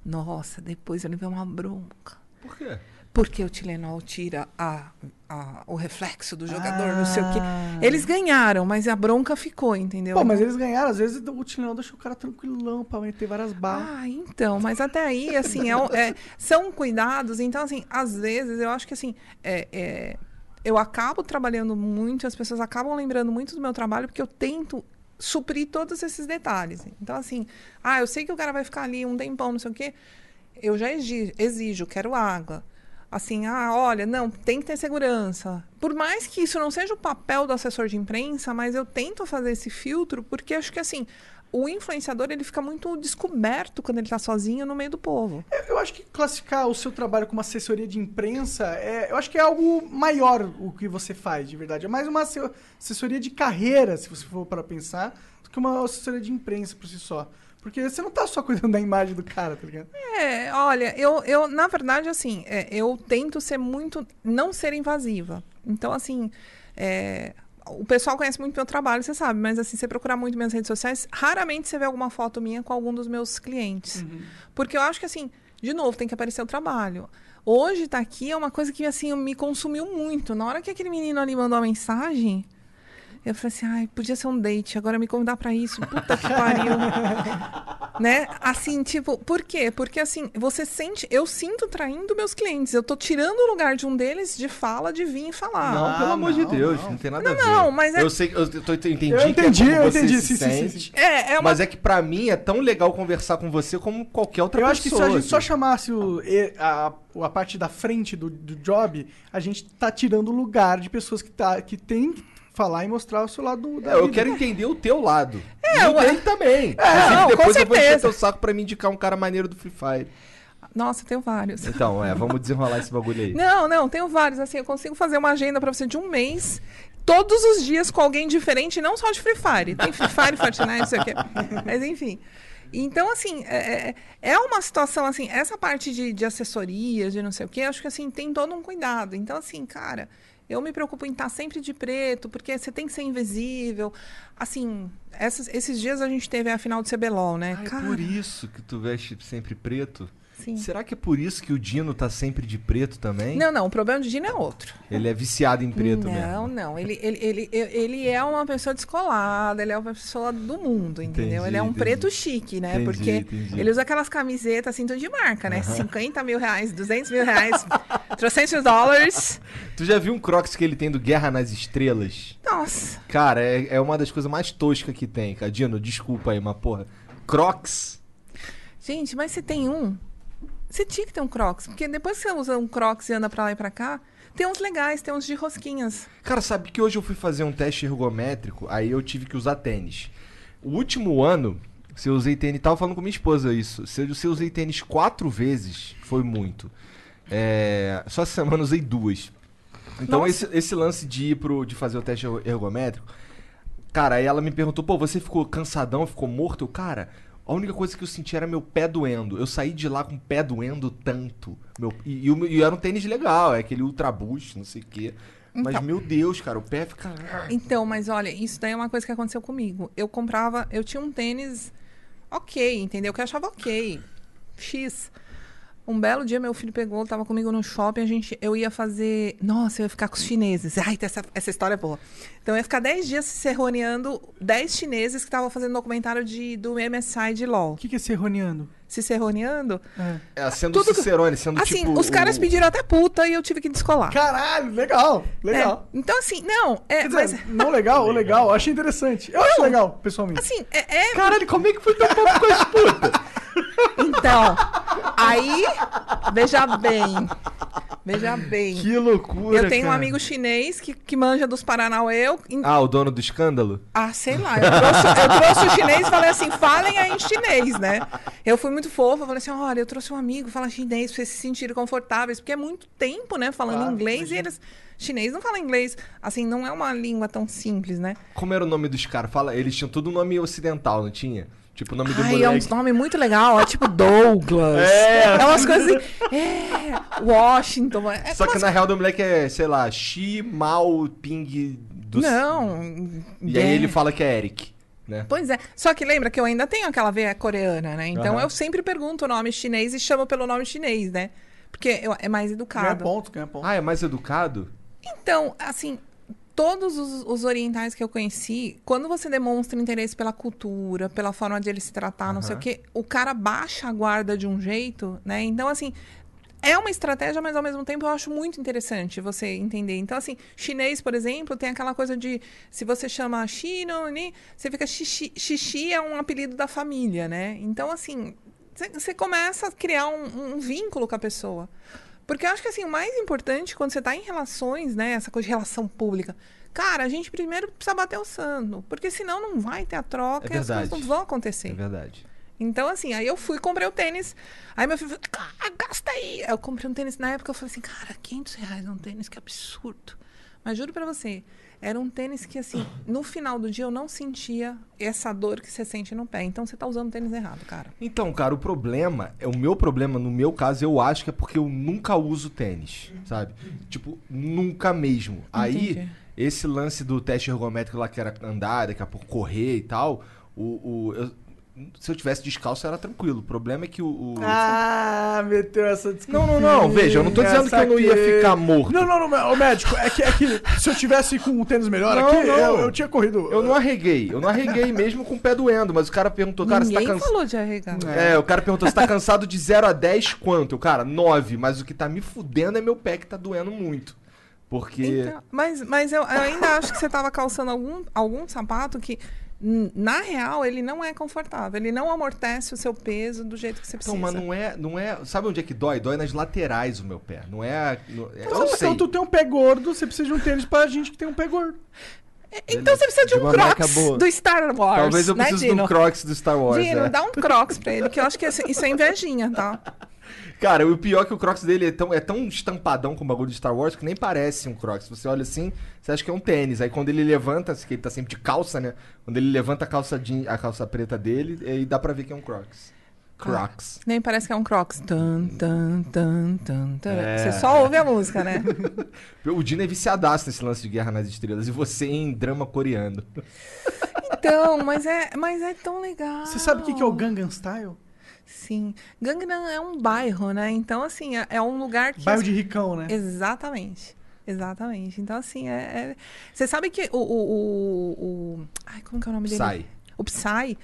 Nossa, depois eu levei uma bronca. Por quê? Porque o Tilenol tira a, a- o reflexo do jogador, não sei o quê. Ah. Eles ganharam, mas a bronca ficou, entendeu? Pô, mas eles ganharam. Às vezes o Tilenol deixa o cara tranquilão pra meter várias balas. Ah, então, mas até aí, assim, é é- são cuidados. Então, assim, às vezes eu acho que assim, é- é, eu acabo trabalhando muito, as pessoas acabam lembrando muito do meu trabalho, porque eu tento suprir todos esses detalhes. Então, assim, ah, eu sei que o cara vai ficar ali um tempão, não sei o quê. Eu já exijo, exijo quero água. Assim, ah, olha, não, tem que ter segurança. Por mais que isso não seja o papel do assessor de imprensa, mas eu tento fazer esse filtro, porque acho que assim, o influenciador ele fica muito descoberto quando ele está sozinho no meio do povo. Eu acho que classificar o seu trabalho como assessoria de imprensa, é, eu acho que é algo maior o que você faz, de verdade. É mais uma asse- assessoria de carreira, se você for para pensar, do que uma assessoria de imprensa por si só. Porque você não tá só cuidando (laughs) da imagem do cara, tá ligado? É, olha, eu, eu na verdade, assim, é, eu tento ser muito. não ser invasiva. Então, assim. é, o pessoal conhece muito meu trabalho, você sabe, mas assim, você procurar muito minhas redes sociais, raramente você vê alguma foto minha com algum dos meus clientes. Porque eu acho que, assim, de novo, tem que aparecer o trabalho. Hoje tá aqui é uma coisa que, assim, me consumiu muito. Na hora que aquele menino ali mandou a mensagem, eu falei assim, ai, podia ser um date, agora me convidar pra isso. Puta que pariu. (laughs) né? Assim, tipo, por quê? Porque assim, você sente, eu sinto traindo meus clientes. Eu tô tirando o lugar de um deles de fala, de vir e falar. Não, pelo amor de não, Deus, não. não, tem nada a ver. não, mas é- Eu sei, eu, tô, eu entendi, Eu entendi, que é como eu você entendi, se sim, sim, sim, sente, sim. É, é uma Mas é que pra mim é tão legal conversar com você como qualquer outra eu pessoa. acho que se a gente só assim. chamasse o- a, a parte da frente do, do job, a gente tá tirando o lugar de pessoas que, tá, que tem que falar e mostrar o seu lado do, da É, eu vida. quero entender o teu lado. É, e o dele também. É, Inclusive, não, com depois eu vou encher teu saco pra me indicar um cara maneiro do Free Fire. Nossa, tenho vários. Então, é, vamos desenrolar esse bagulho aí. Não, não, tenho vários. Assim, eu consigo fazer uma agenda pra você de um mês, todos os dias com alguém diferente, não só de Free Fire. Tem Free Fire, Fortnite, não sei o quê. Mas enfim. Então, assim, é, é- é uma situação assim, essa parte de, de assessoria, de não sei o quê, acho que assim, tem todo um cuidado. Então, assim, cara, eu me preocupo em estar sempre de preto, porque você tem que ser invisível. Assim, essas- esses dias a gente teve a final do CBLOL, né? Ah, é Cara, por isso que tu veste sempre preto? Sim. Será que é por isso que o Dino tá sempre de preto também? Não, não, o problema do Dino é outro. Ele é viciado em preto não, mesmo. não. Ele, ele, ele, ele é uma pessoa descolada, ele é uma pessoa do mundo, entendeu? Entendi, ele é um entendi. preto chique, né? Entendi, Porque ele usa aquelas camisetas assim, tudo de marca, né? 50 mil reais, 200 mil reais, (laughs) 300 dólares. Tu já viu um Crocs que ele tem do Guerra nas Estrelas? Nossa. Cara, é, é uma das coisas mais toscas que tem, cara. Dino, desculpa aí, mas porra. Crocs? Gente, mas você tem um. Você tinha que ter um Crocs, porque depois que você usa um Crocs e anda pra lá e pra cá, tem uns legais, tem uns de rosquinhas. Cara, sabe que hoje eu fui fazer um teste ergométrico, aí eu tive que usar tênis. O último ano, se eu usei tênis, tava falando com minha esposa isso. Se eu, se eu usei tênis quatro vezes, foi muito. É, só essa semana eu usei duas. Então esse, esse lance de ir pro, de fazer o teste ergo- ergométrico, cara, aí ela me perguntou, pô, você ficou cansadão, ficou morto? Cara, a única coisa que eu senti era meu pé doendo. Eu saí de lá com o pé doendo tanto. Meu, e, e e era um tênis legal, é aquele Ultra Boost, não sei o quê. Mas, Então. meu Deus, cara, o pé fica. Então, mas olha, isso daí é uma coisa que aconteceu comigo. Eu comprava, eu tinha um tênis ok, entendeu? Que eu achava ok. X. Um belo dia, meu filho pegou, tava comigo no shopping, a gente, eu ia fazer. Nossa, eu ia ficar com os chineses. Ai, essa, essa história é boa. Então, eu ia ficar 10 dias se serroneando 10 chineses que estavam fazendo documentário de, do MSI de LOL. O que, que é serroneando? Se serroneando. É. É, sendo Tudo- Cicerone, sendo Assim, tipo. os caras o- pediram até puta e eu tive que descolar. Caralho, legal, legal. É, Então, assim, não, é, Quer mas. dizer, não legal, ou legal, eu achei interessante. Eu acho legal, pessoalmente. Assim, é, é- Caralho, como é que foi tão pouco com as putas? (laughs) Então, aí, veja bem. Veja bem. Que loucura. Eu tenho um cara. amigo chinês que, que manja dos Paranauê. Eu, em- Ah, o dono do escândalo? ah, sei lá. Eu trouxe, eu trouxe o chinês e falei assim: falem aí em chinês, né? Eu fui muito fofa. Falei assim: olha, eu trouxe um amigo, fala chinês pra vocês se sentirem confortáveis. Porque é muito tempo, né? Falando Claro, inglês e eles. Chinês não fala inglês. Assim, não é uma língua tão simples, né? Como era o nome dos caras? Fala, eles tinham tudo nome ocidental, não tinha? Tipo, o nome do Ai, é moleque. um nome muito legal. É tipo Douglas. (laughs) É. É umas coisas assim. É. Washington. É Só que umas na real do moleque é, sei lá, Xi Mao Ping do Não. E aí é. ele fala que é Eric, né? Pois é. Só que lembra que eu ainda tenho aquela veia coreana, né? Então Aham. eu sempre pergunto o nome chinês e chamo pelo nome chinês, né? Porque eu- é mais Ganha educado. ponto, ganha ponto. Ah, é mais educado? Então, assim, todos os, os orientais que eu conheci, quando você demonstra interesse pela cultura, pela forma de ele se tratar, não sei o quê, o cara baixa a guarda de um jeito, né? Então, assim. É uma estratégia, mas ao mesmo tempo eu acho muito interessante você entender. Então, assim, chinês, por exemplo, tem aquela coisa de se você chama Chino, ni, você fica xixi, xixi é um apelido da família, né? Então, assim, você- você começa a criar um, um vínculo com a pessoa. Porque eu acho que assim, o mais importante quando você tá em relações, né, essa coisa de relação pública, cara, a gente primeiro precisa bater o santo, porque senão não vai ter a troca É e as coisas não vão acontecer. É verdade. Então, assim, aí eu fui e comprei o tênis. Aí meu filho falou, cara, gasta aí. Eu comprei um tênis na época, eu falei assim, cara, 500 reais um tênis, que absurdo. Mas juro pra você, era um tênis que, assim, no final do dia eu não sentia essa dor que você sente no pé. Então você tá usando o tênis errado, cara. Então, cara, o problema, é o meu problema, no meu caso, eu acho que é porque eu nunca uso tênis, sabe? Tipo, nunca mesmo. Aí, Entendi. esse lance do teste ergométrico lá que era andar, daqui a pouco correr e tal, o, o- eu- se eu tivesse descalço era tranquilo. O problema é que o. o- Ah, meteu essa desculpa. Não, não, não, veja, eu não tô dizendo que eu não ia ficar morto. Não, não, não, ô médico, é que, é que se eu tivesse com um tênis melhor Não, aqui, não. Eu, eu tinha corrido. Eu não arreguei, eu não arreguei (laughs) mesmo com o pé doendo, mas o cara perguntou, cara, você tá Ninguém cansado. falou de arregar. É, o cara perguntou, você tá cansado de 0 a 10 quanto? Eu, cara, 9, mas o que tá me fudendo é meu pé que tá doendo muito. Porque. Então, mas mas eu, eu ainda acho que você estava calçando algum, algum sapato que, na real, ele não é confortável. Ele não amortece o seu peso do jeito que você precisa. Então, mas não é, não é. Sabe onde é que dói? Dói nas laterais o meu pé. Não é. não- é- Então, eu sei. então tu tem um pé gordo, você precisa de um tênis pra gente que tem um pé gordo. Então você precisa de, De um Crocs do Star Wars. Talvez eu né, precise de Dino? um Crocs do Star Wars. Dino, é. dá um Crocs pra ele, que eu acho que isso é invejinha, tá? Cara, o pior é que o Crocs dele é tão, é tão estampadão com o bagulho de Star Wars que nem parece um Crocs. Você olha assim, você acha que é um tênis. Aí quando ele levanta, que ele tá sempre de calça, né? Quando ele levanta a calça, jean- a calça preta dele, aí dá pra ver que é um Crocs. Crocs. Nem parece que é um Crocs. Tan, tan, tan, tan, tan. É. Você só ouve a música, né? (laughs) O Dino é viciadaço nesse lance de Guerra nas Estrelas. E você em drama coreano. Então, mas é, mas é tão legal. Você sabe o que que é o Gangnam Style? Sim. Gangnam é um bairro, né? Então, assim, é, é um lugar que... Bairro de ricão, né? Exatamente. Exatamente. Então, assim, é. é- Você sabe que o, o, o, o- Ai, como que é o nome dele? Sai. O Psy,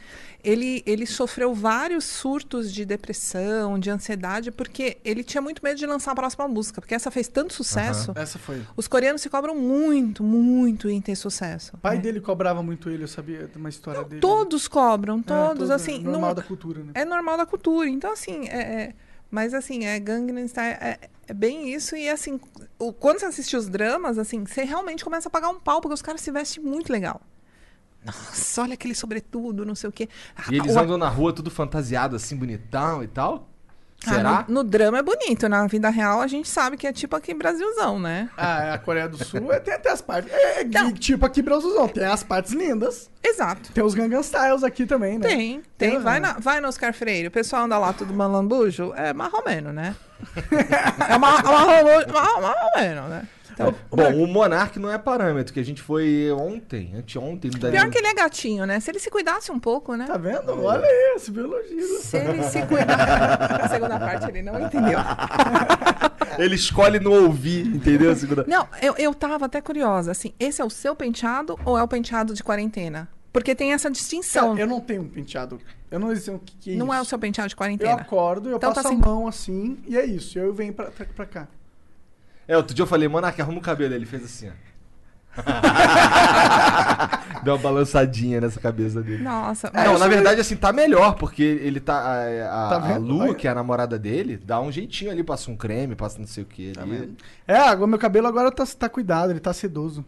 ele, ele sofreu vários surtos de depressão, de ansiedade, porque ele tinha muito medo de lançar a próxima música, porque essa fez tanto sucesso. Essa foi. Os coreanos se cobram muito, muito em ter sucesso. O pai né? dele cobrava muito ele, eu sabia de uma história dele. Todos cobram, É, todos, todo- assim. Normal não- da cultura, né? é normal da cultura. Então, assim, é, é- mas assim, é Gangnam Style é, é bem isso. E assim, o- quando você assiste os dramas, assim, você realmente começa a pagar um pau, porque os caras se vestem muito legal. Nossa, olha aquele sobretudo, não sei o quê. E eles O- andam na rua tudo fantasiado, assim, bonitão e tal? Ah, Será? no, no drama é bonito, na vida real a gente sabe que é tipo aqui Brasilzão, né? Ah, a Coreia do Sul é, tem até as partes. É, é Não. tipo aqui Brasilzão, tem as partes lindas. Exato. Tem os Gangnam Styles aqui também, né? Tem, tem. Tem, Vai, né? na, vai no Oscar Freire. O pessoal anda lá tudo malambujo. É marromeno, né? (laughs) é ma- marromeno, marromeno, né? Então, Bom, o Monark não é parâmetro, que a gente foi ontem, anteontem. Daria pior que ele é gatinho, né? Se ele se cuidasse um pouco, né? Tá vendo? Olha aí, esse elogio. Se ele se cuidar. A (laughs) segunda parte ele não entendeu. (laughs) Ele escolhe não ouvir, entendeu? A segunda- Não, eu, eu tava até curiosa, assim, esse é o seu penteado ou é o penteado de quarentena? Porque tem essa distinção. Cara, eu não tenho um penteado. Eu não sei o que, que é Não isso. é o seu penteado de Eu quarentena? acordo, eu Então passo tá a assim. mão assim, e é isso. Eu venho pra, pra, pra cá. É, outro dia eu falei, Monark, arruma o cabelo. Ele fez assim, ó. (laughs) Deu uma balançadinha nessa cabeça dele. Nossa, não, eu na verdade, assim, tá melhor, porque ele tá. A, a, Tá a? Lu, que é a namorada dele, dá um jeitinho ali, passa um creme, passa não sei o que Tá ali. É, agora meu cabelo agora tá, tá cuidado, ele tá sedoso.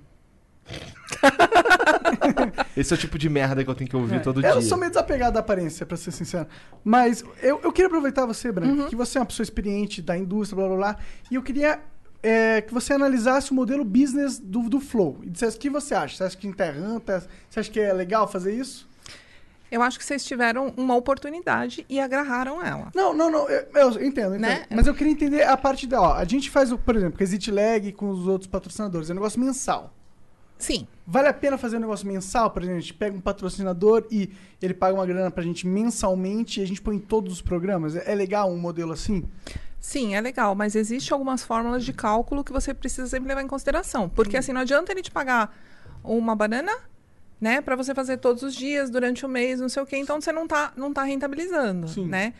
(laughs) Esse é o tipo de merda que eu tenho que ouvir todo eu dia. sou meio desapegado da aparência, pra ser sincero. Mas eu, eu queria aproveitar você, Branco, Uhum. que você é uma pessoa experiente da indústria, blá blá blá. E eu queria é, que você analisasse o modelo business do, do Flow. E dissesse o que você acha. Você acha que enterranta? Você acha que é legal fazer isso? eu acho que vocês tiveram uma oportunidade e agarraram ela. Não, não, não. Eu, eu entendo, entendo. Né? Mas eu queria entender a parte da. Ó, a gente faz, por exemplo, Exit Lag com os outros patrocinadores. É um negócio mensal. Sim, Vale a pena fazer um negócio mensal? Por exemplo, a gente pega um patrocinador e ele paga uma grana pra gente mensalmente e a gente põe em todos os programas. É é legal um modelo assim? Sim, é legal, mas existem algumas fórmulas de cálculo que você precisa sempre levar em consideração. Porque assim, não adianta ele te pagar uma banana, né, para você fazer todos os dias, durante o mês, não sei o quê, então você não tá, não tá rentabilizando, Sim. né?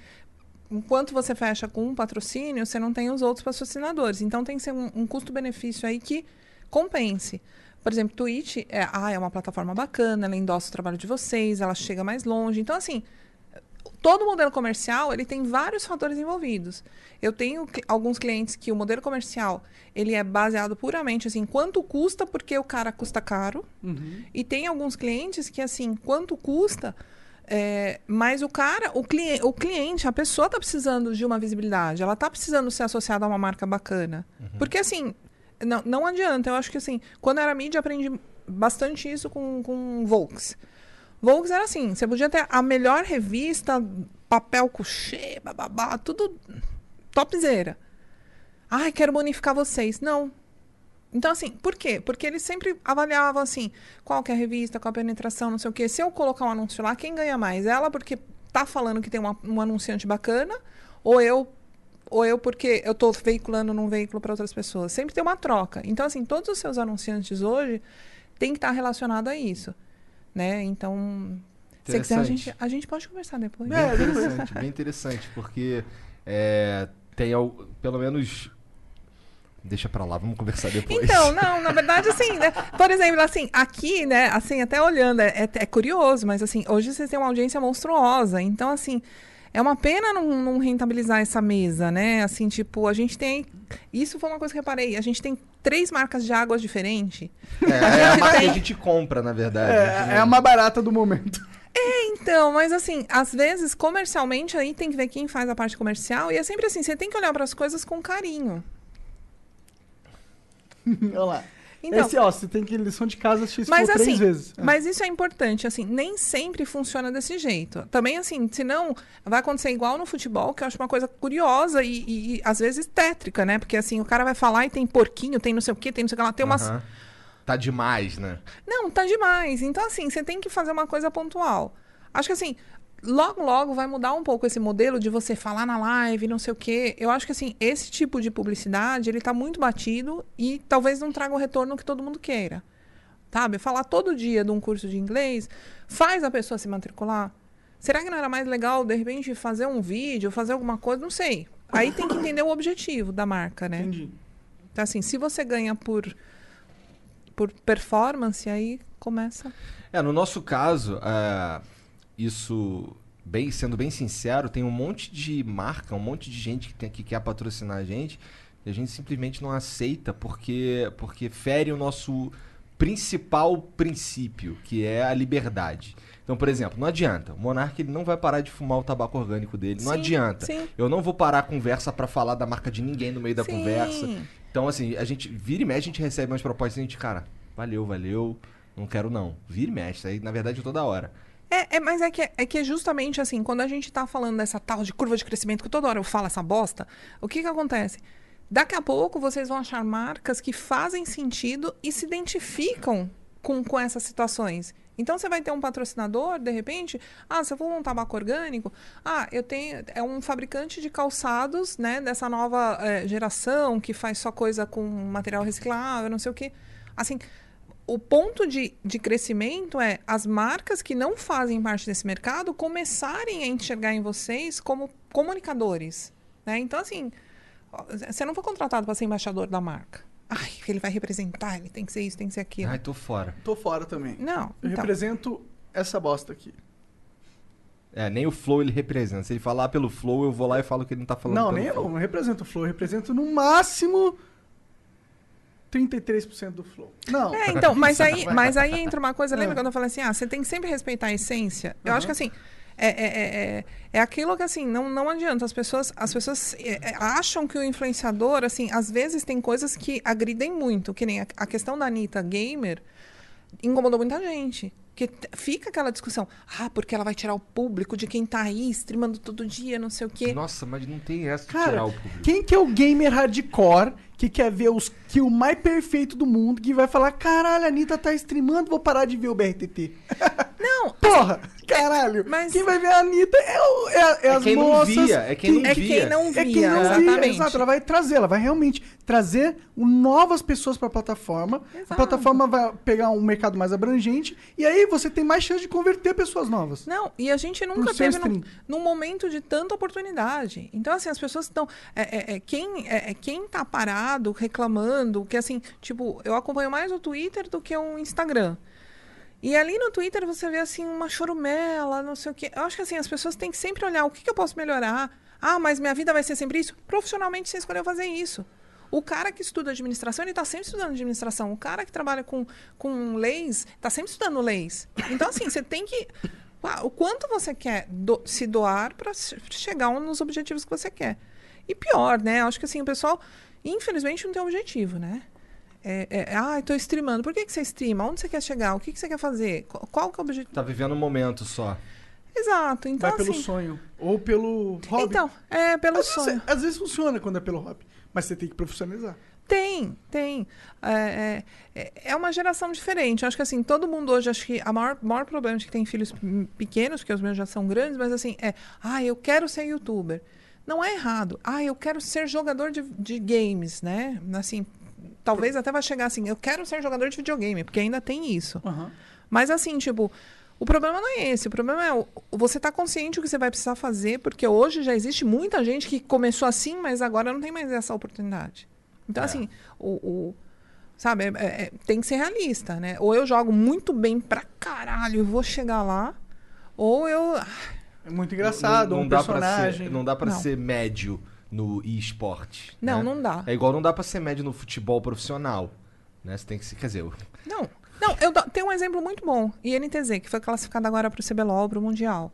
Enquanto você fecha com um patrocínio, você não tem os outros patrocinadores. Então tem que ser um, um custo-benefício aí que compense. Por exemplo, Twitch é, ah, é uma plataforma bacana, ela endossa o trabalho de vocês, ela chega mais longe. Então, assim, todo modelo comercial ele tem vários fatores envolvidos. Eu tenho cli- alguns clientes que o modelo comercial ele é baseado puramente assim quanto custa porque o cara custa caro e tem alguns clientes que assim quanto custa é, mas o cara, o, cliente, o cliente, a pessoa está precisando de uma visibilidade, ela está precisando ser associada a uma marca bacana. Porque assim, não, não adianta. Eu acho que assim, quando eu era mídia, aprendi bastante isso com, com Volks. Volks era assim, você podia ter a melhor revista, papel couché, bababá, tudo topzera. Ai, quero bonificar vocês. Não. Então, assim, por quê? Porque eles sempre avaliavam assim, qual que é a revista, qual a penetração, não sei o quê. Se eu colocar um anúncio lá, quem ganha mais? Ela porque tá falando que tem uma- um anunciante bacana, ou eu ou eu porque eu estou veiculando num veículo para outras pessoas. Sempre tem uma troca. Então, assim, todos os seus anunciantes hoje têm que estar relacionados a isso. Né? Então, se você quiser, a gente, a gente pode conversar depois. Bem interessante, bem interessante, porque é, tem al- pelo menos. Deixa pra lá, vamos conversar depois. Então, (laughs) não, na verdade, assim, né? Por exemplo, assim, aqui, né, assim, até olhando, é, é- é curioso, mas assim, hoje vocês têm uma audiência monstruosa. Então, assim, é uma pena não, não rentabilizar essa mesa, né? Assim, tipo, a gente tem. Isso foi uma coisa que eu reparei. A gente tem três marcas de águas diferentes. É, é a marca que a gente compra, na verdade. É, é a mais barata do momento. Então, mas assim, às vezes, comercialmente, aí tem que ver quem faz a parte comercial. E é sempre assim, você tem que olhar para as coisas com carinho. (laughs) Olha lá. Então, Esse, ó, você tem que lição de casa assistir Mas três assim, vezes. É. mas isso é importante, assim, nem sempre funciona desse jeito. Também, assim, senão vai acontecer igual no futebol, que eu acho uma coisa curiosa e, e- e, às vezes tétrica, né? Porque assim, o cara vai falar e tem porquinho, tem não sei o quê, tem não sei o que lá, tem umas. Aham. Tá demais, né? Não, tá demais. Então, assim, você tem que fazer uma coisa pontual. Acho que assim, logo, logo vai mudar um pouco esse modelo de você falar na live, não sei o quê. Eu acho que assim, esse tipo de publicidade, ele tá muito batido e talvez não traga o retorno que todo mundo queira. Sabe? Falar todo dia de um curso de inglês faz a pessoa se matricular. Será que não era mais legal, de repente, fazer um vídeo, fazer alguma coisa? Não sei. Aí tem que entender o objetivo da marca, né? Entendi. Então, assim, se você ganha por, por performance, aí começa. É, no nosso caso, é, isso, bem, sendo bem sincero, tem um monte de marca, um monte de gente que, tem, que quer patrocinar a gente e a gente simplesmente não aceita porque, porque fere o nosso principal princípio, que é a liberdade. Então, por exemplo, não adianta. O Monark ele não vai parar de fumar o tabaco orgânico dele. Não Sim, adianta. sim. Eu não vou parar a conversa pra falar da marca de ninguém no meio da Sim. conversa. Então, assim, a gente vira e mexe, a gente recebe umas propostas e a gente, cara, valeu, valeu, não quero não. Vira e mexe, isso aí na verdade toda hora. É, é, mas é que, é que justamente assim, quando a gente tá falando dessa tal de curva de crescimento, que toda hora eu falo essa bosta, o que que acontece? Daqui a pouco vocês vão achar marcas que fazem sentido e se identificam com, com essas situações. Então você vai ter um patrocinador, de repente, ah, se eu vou montar tabaco orgânico, ah, eu tenho é um fabricante de calçados, né, dessa nova eh, geração que faz só coisa com material reciclável, não sei o quê. Assim, o ponto de, de crescimento é as marcas que não fazem parte desse mercado começarem a enxergar em vocês como comunicadores, né? Então assim, você não foi contratado para ser embaixador da marca. Ai, ele vai representar, ele tem que ser isso, tem que ser aquilo. Ai, tô fora. Tô fora também. Não, Eu então. represento essa bosta aqui. É, nem o Flow ele representa. Se ele falar pelo Flow, eu vou lá e falo que ele não tá falando Não, pelo nem eu Flow. não represento o Flow. Eu represento no máximo 33% do Flow. Não. É, então, mas (laughs) aí, mas aí entra uma coisa, lembra É. quando eu falei assim, ah, você tem que sempre respeitar a essência? Eu acho que assim, é, é, é, é- é aquilo que assim, não, não adianta. As pessoas, as pessoas é, é, acham que o influenciador, assim, às vezes tem coisas que agridem muito, que nem a, a questão da Anitta gamer incomodou muita gente. Que t- fica aquela discussão, ah, porque ela vai tirar o público de quem tá aí streamando todo dia, não sei o quê. Nossa, mas não tem essa de Cara, tirar o público. quem que é o gamer hardcore que quer ver os kill mais perfeito do mundo que vai falar, caralho, a Anitta tá streamando, vou parar de ver o BRTT. (laughs) Não, (laughs) Porra, caralho. Mas- Quem vai ver a Anitta é, o- é, é É as quem não moças. via, é quem não é via. quem não É via, quem não via, exatamente. exato. Ela vai trazer, ela vai realmente trazer novas pessoas pra plataforma. A Exato. plataforma vai pegar um mercado mais abrangente e aí você tem mais chance de converter pessoas novas. Não, e a gente nunca teve num, num momento de tanta oportunidade. Então, assim, as pessoas estão. É, é, é, quem, é, é, quem tá parado, reclamando, que assim, tipo, eu acompanho mais o Twitter do que o Instagram. E ali no Twitter você vê assim uma chorumela, não sei o quê. Eu acho que assim, as pessoas têm que sempre olhar o que, que eu posso melhorar. Ah, mas minha vida vai ser sempre isso? Profissionalmente você escolheu fazer isso. O cara que estuda administração, ele está sempre estudando administração. O cara que trabalha com, com leis, está sempre estudando leis. Então, assim, você tem que. Ah, O quanto você quer do- se doar para chegar nos objetivos que você quer. E pior, né? Acho que assim, o pessoal, infelizmente, não tem objetivo, né? É, é, ah, estou streamando. Por que, que você streama? Onde você quer chegar? O que, que você quer fazer? Qual, qual que é o objetivo? Tá vivendo um momento só. Exato. Então, vai pelo assim, sonho. Ou pelo hobby. Então, é pelo às, vezes, sonho. às vezes funciona quando é pelo hobby. Mas você tem que profissionalizar. Tem, tem. É, é, é uma geração diferente. Eu acho que assim, todo mundo hoje, acho que a maior, maior problema de que tem filhos pequenos, porque os meus já são grandes, mas assim, é, ah, eu quero ser youtuber. Não é errado. Ah, eu quero ser jogador de, de games, né? Assim, talvez até vai chegar assim, eu quero ser jogador de videogame, porque ainda tem isso. Mas assim, tipo, o problema não é esse. O problema é o- você tá consciente do que você vai precisar fazer, porque hoje já existe muita gente que começou assim, mas agora não tem mais essa oportunidade. Então, assim, o. o- sabe, é- é- é- tem que ser realista, né? Ou eu jogo muito bem pra caralho e vou chegar lá, ou eu. É muito engraçado, não, um dá pra personagem. ser, não dá pra Não. ser médio no esporte. Não, né? não dá. É igual não dá pra ser médio no futebol profissional. Né? Você tem que ser. Quer dizer, eu- Não, não, eu tenho um exemplo muito bom. INTZ, que foi classificado agora para o CBLOL, para o Mundial.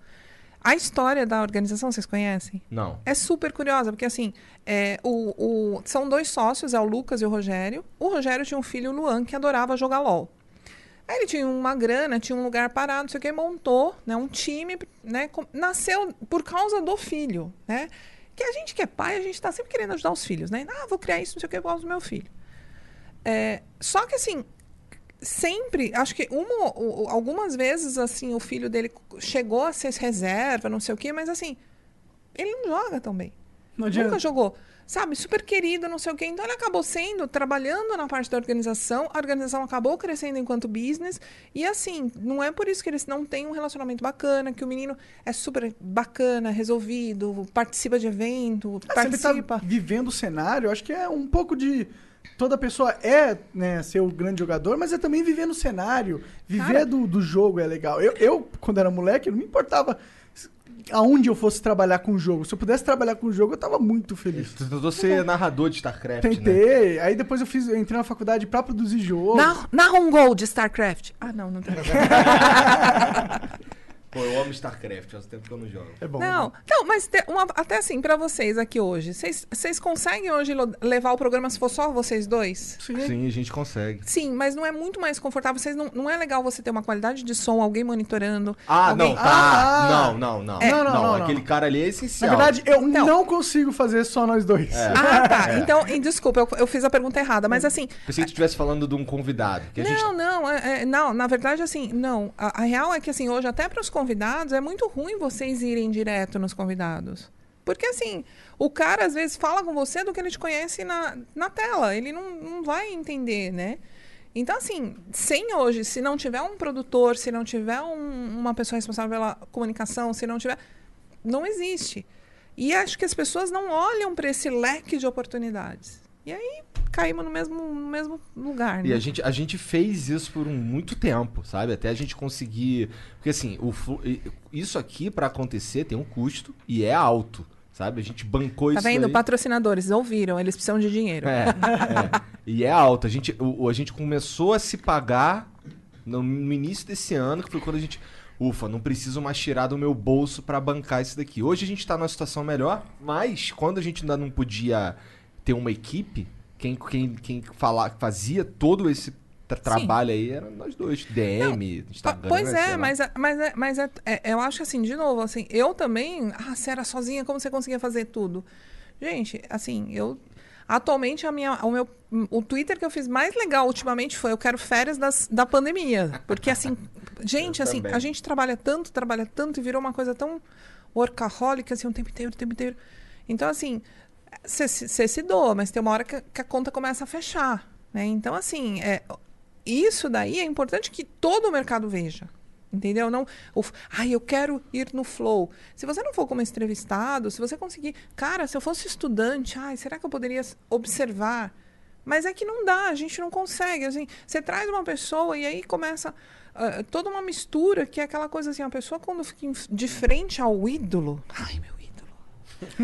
A história da organização, vocês conhecem? não. É super curiosa, porque assim, é, o, o- são dois sócios, é o Lucas e o Rogério. O Rogério tinha um filho, o Luan, que adorava jogar LOL. Aí ele tinha uma grana, tinha um lugar parado, não sei o que, montou né, um time, né? com- nasceu por causa do filho, né? Que a gente que é pai, a gente tá sempre querendo ajudar os filhos, né? Ah, vou criar isso, não sei o que, por causa do meu filho. É, só que assim, sempre, acho que uma, algumas vezes, assim, o filho dele chegou a ser reserva, não sei o quê, mas assim, ele não joga tão bem. Não adianta. Nunca jogou. Sabe, super querido, não sei o quê. Então ele acabou sendo, trabalhando na parte da organização, a organização acabou crescendo enquanto business. E assim, não é por isso que eles não têm um relacionamento bacana, que o menino é super bacana, resolvido, participa de evento, ele participa. tá vivendo o cenário, acho que é um pouco de. Toda pessoa é né, ser o grande jogador, mas é também viver no cenário. Viver Cara- do, do jogo é legal. Eu, eu, quando era moleque, não me importava aonde eu fosse trabalhar com o jogo. Se eu pudesse trabalhar com o jogo, eu tava muito feliz. Tu tentou ser narrador de StarCraft, né? Tentei, aí depois eu fiz, eu entrei na faculdade pra produzir jogo. Na, narra um gol de StarCraft. Ah, não, não tem. (laughs) Pô, eu amo StarCraft, faz tempo que eu não jogo. É bom. Não, não, mas te- uma- até assim, pra vocês aqui hoje, vocês conseguem hoje levar o programa se for só vocês dois? Sim. Sim, a gente consegue. Sim, mas não é muito mais confortável. Vocês não, não é legal você ter uma qualidade de som, alguém monitorando. Ah, alguém... não, tá. Ah, não, não, não. É. Não, não, não, Aquele não. cara ali é Na essencial. verdade, eu Então. não consigo fazer só nós dois. Ah, tá. Então, e desculpa, eu, eu fiz a pergunta errada, mas assim. Pensei que tu estivesse falando de um convidado. Que a gente... Não, não, é- é- não, na verdade, assim, não. A, a real é que, assim, hoje, até para os convidados, é muito ruim vocês irem direto nos convidados. Porque, assim, o cara, às vezes, fala com você do que ele te conhece na, na tela. Ele não, não vai entender, né? Então, assim, sem hoje, se não tiver um produtor, se não tiver um- uma pessoa responsável pela comunicação, se não tiver. Não existe. E acho que as pessoas não olham para esse leque de oportunidades. E aí caímos no mesmo, no mesmo lugar. E né? a gente, a gente fez isso por um, muito tempo, sabe? Até a gente conseguir. Porque assim, o, e- isso aqui pra acontecer tem um custo e é alto, sabe? A gente bancou Tá isso. vendo? aí. Patrocinadores, ouviram, eles precisam de dinheiro. É, é. E é alto. A gente, o, a gente começou a se pagar no, no início desse ano, que foi quando a gente. Ufa, não preciso mais tirar do meu bolso pra bancar isso daqui. Hoje a gente tá numa situação melhor, mas quando a gente ainda não podia ter uma equipe, quem, quem, quem fala, fazia todo esse tra- trabalho aí era nós dois. DM, Pa- Instagram. Pois é, mas, mas, é, mas é, é- eu acho assim, de novo, assim, eu também. Ah, você era sozinha, como você conseguia fazer tudo? Gente, assim, eu. Atualmente, a minha, o meu o Twitter que eu fiz mais legal ultimamente foi eu quero férias das, da pandemia. Porque, assim, (laughs) gente, assim, a gente trabalha tanto, trabalha tanto e virou uma coisa tão workaholic, assim, o tempo inteiro, o tempo inteiro. Então, assim, você se doa, mas tem uma hora que, que a conta começa a fechar. Né? Então, assim, é, isso daí é importante que todo o mercado veja. Entendeu? Não, o, ai, eu quero ir no flow. Se você não for como entrevistado, se você conseguir. Cara, se eu fosse estudante, ai, será que eu poderia observar? Mas é que não dá, a gente não consegue. Assim, você traz uma pessoa e aí começa ah, toda uma mistura que é aquela coisa assim, a pessoa quando fica de frente ao ídolo. Ai, meu.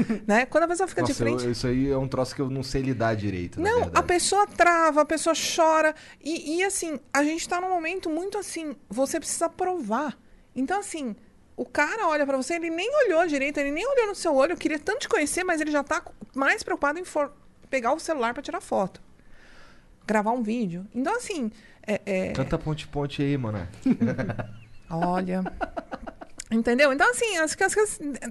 (laughs) né? Quando a pessoa fica de Nossa, frente. eu- isso aí é um troço que eu não sei lidar direito. Não, a pessoa trava, a pessoa chora. E, e, assim, a gente tá num momento muito assim, você precisa provar. Então, assim, o cara olha pra você, ele nem olhou direito, ele nem olhou no seu olho, queria tanto te conhecer, mas ele já tá mais preocupado em for- pegar o celular pra tirar foto. Gravar um vídeo. Então, assim, é- é, Canta ponte-ponte aí, mano. (laughs) Olha. (laughs) Entendeu? Então, assim, acho que as,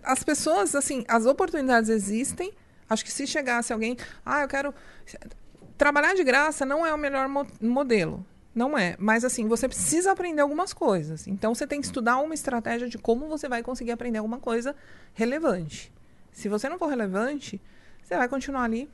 as pessoas, assim, as oportunidades existem. Acho que se chegasse alguém, ah, eu quero. Trabalhar de graça não é o melhor mo- modelo. Não é. Mas, assim, você precisa aprender algumas coisas. Então, você tem que estudar uma estratégia de como você vai conseguir aprender alguma coisa relevante. Se você não for relevante, você vai continuar ali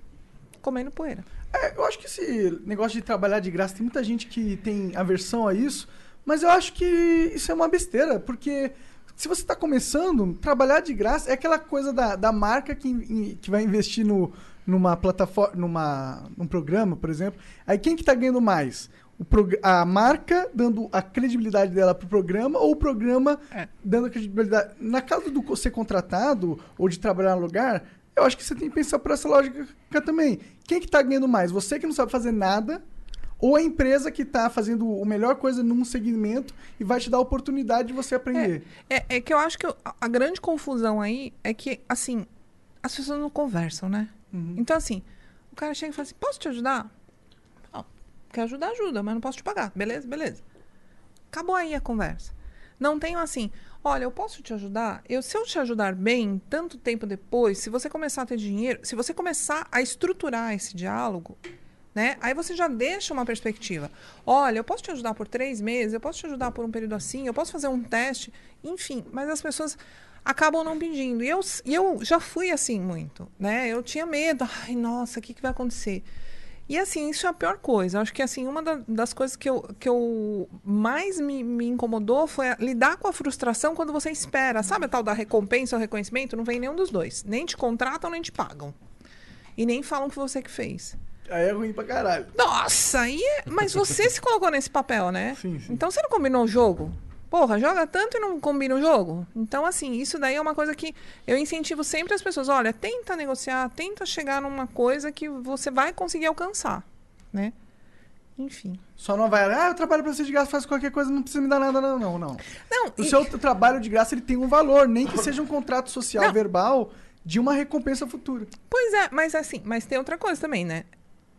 comendo poeira. É, eu acho que esse negócio de trabalhar de graça, tem muita gente que tem aversão a isso, mas eu acho que isso é uma besteira, porque se você está começando, trabalhar de graça é aquela coisa da, da marca que, que vai investir no, numa plataforma, numa, num programa, por exemplo. Aí quem que tá ganhando mais? A marca dando a credibilidade dela pro programa ou o programa É. dando a credibilidade. Na caso do ser contratado ou de trabalhar no lugar, eu acho que você tem que pensar por essa lógica também. Quem que tá ganhando mais? Você que não sabe fazer nada ou a empresa que tá fazendo a melhor coisa num segmento e vai te dar a oportunidade de você aprender. É, é que eu acho que a, a grande confusão aí é que, assim, as pessoas não conversam, né? Então, assim, o cara chega e fala assim: posso te ajudar? Não, quer ajudar, ajuda, mas não posso te pagar. Beleza? Beleza. Acabou aí a conversa. Não tenho assim, olha, eu posso te ajudar? Eu, se eu te ajudar bem, tanto tempo depois, se você começar a ter dinheiro, se você começar a estruturar esse diálogo, né? Aí você já deixa uma perspectiva. Olha, eu posso te ajudar por três meses, eu posso te ajudar por um período assim, eu posso fazer um teste, enfim. Mas as pessoas acabam não pedindo. E eu, eu já fui assim muito, né? Eu tinha medo. Ai, nossa, o que, que vai acontecer? E assim, isso é a pior coisa. Acho que assim, uma da- das coisas que eu, que eu mais me, me incomodou foi a- lidar com a frustração quando você espera. Sabe a tal da recompensa ou reconhecimento? Não vem nenhum dos dois. Nem te contratam, nem te pagam. E nem falam que você que fez. Aí é ruim pra caralho. Nossa, aí é... mas você se colocou nesse papel, né? Sim, sim. Então você não combinou o jogo? Porra, joga tanto e não combina o jogo? Então, assim, isso daí é uma coisa que eu incentivo sempre as pessoas. Olha, tenta negociar, tenta chegar numa coisa que você vai conseguir alcançar, né? Enfim. Só não vai, ah, eu trabalho pra você de graça, faz qualquer coisa, não precisa me dar nada, não, não, não. Não, O e- seu trabalho de graça, ele tem um valor, nem que (laughs) seja um contrato social Não. verbal de uma recompensa futura. Pois é, mas assim, mas tem outra coisa também, né?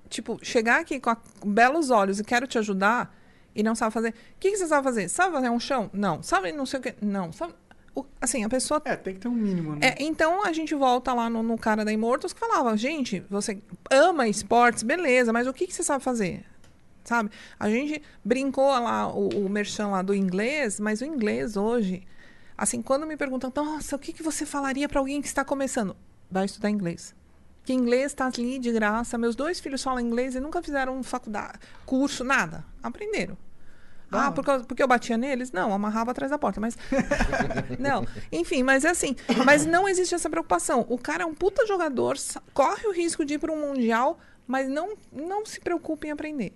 Tipo, chegar aqui com, a- belos olhos e quero te ajudar e não sabe fazer. O que, que você sabe fazer? Sabe fazer um chão? Não. Sabe não sei o quê? Não. Sabe... o- assim, a pessoa. É, tem que ter um mínimo, né? É, então a gente volta lá no, no cara da Immortals que falava, gente, você ama esportes, beleza, mas o que, que você sabe fazer? Sabe? A gente brincou lá, o, o merchan lá do inglês, mas o inglês hoje, assim, quando me perguntam, nossa, o que, que você falaria para alguém que está começando? Vai estudar inglês. Que inglês está ali de graça. Meus dois filhos falam inglês e nunca fizeram faculdade, curso, nada. Aprenderam. Ah, por causa- porque eu batia neles? Não, amarrava atrás da porta, mas. (laughs) não. Enfim, mas é assim. Mas não existe essa preocupação. O cara é um puta jogador, corre o risco de ir para um Mundial, mas não, não se preocupe em aprender.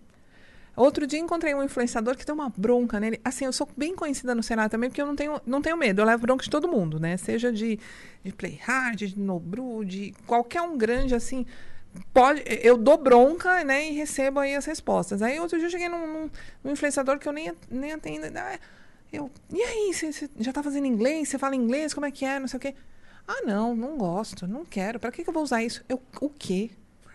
Outro dia encontrei um influenciador que tem uma bronca nele. Assim, eu sou bem conhecida no Senado também, porque eu não tenho, não tenho medo. Eu levo bronca de todo mundo, né? Seja de, de Play Hard, de Nobru, de qualquer um grande, assim. Pode, eu dou bronca, né? E recebo aí as respostas. Aí outro dia eu cheguei num, num- num influenciador que eu nem, nem atendo. Ah, Eu, e aí, você, já tá fazendo inglês? Você fala inglês? Como é que é? Não sei o quê. Ah, não, não gosto, não quero. Pra que, que eu vou usar isso? Eu, o quê?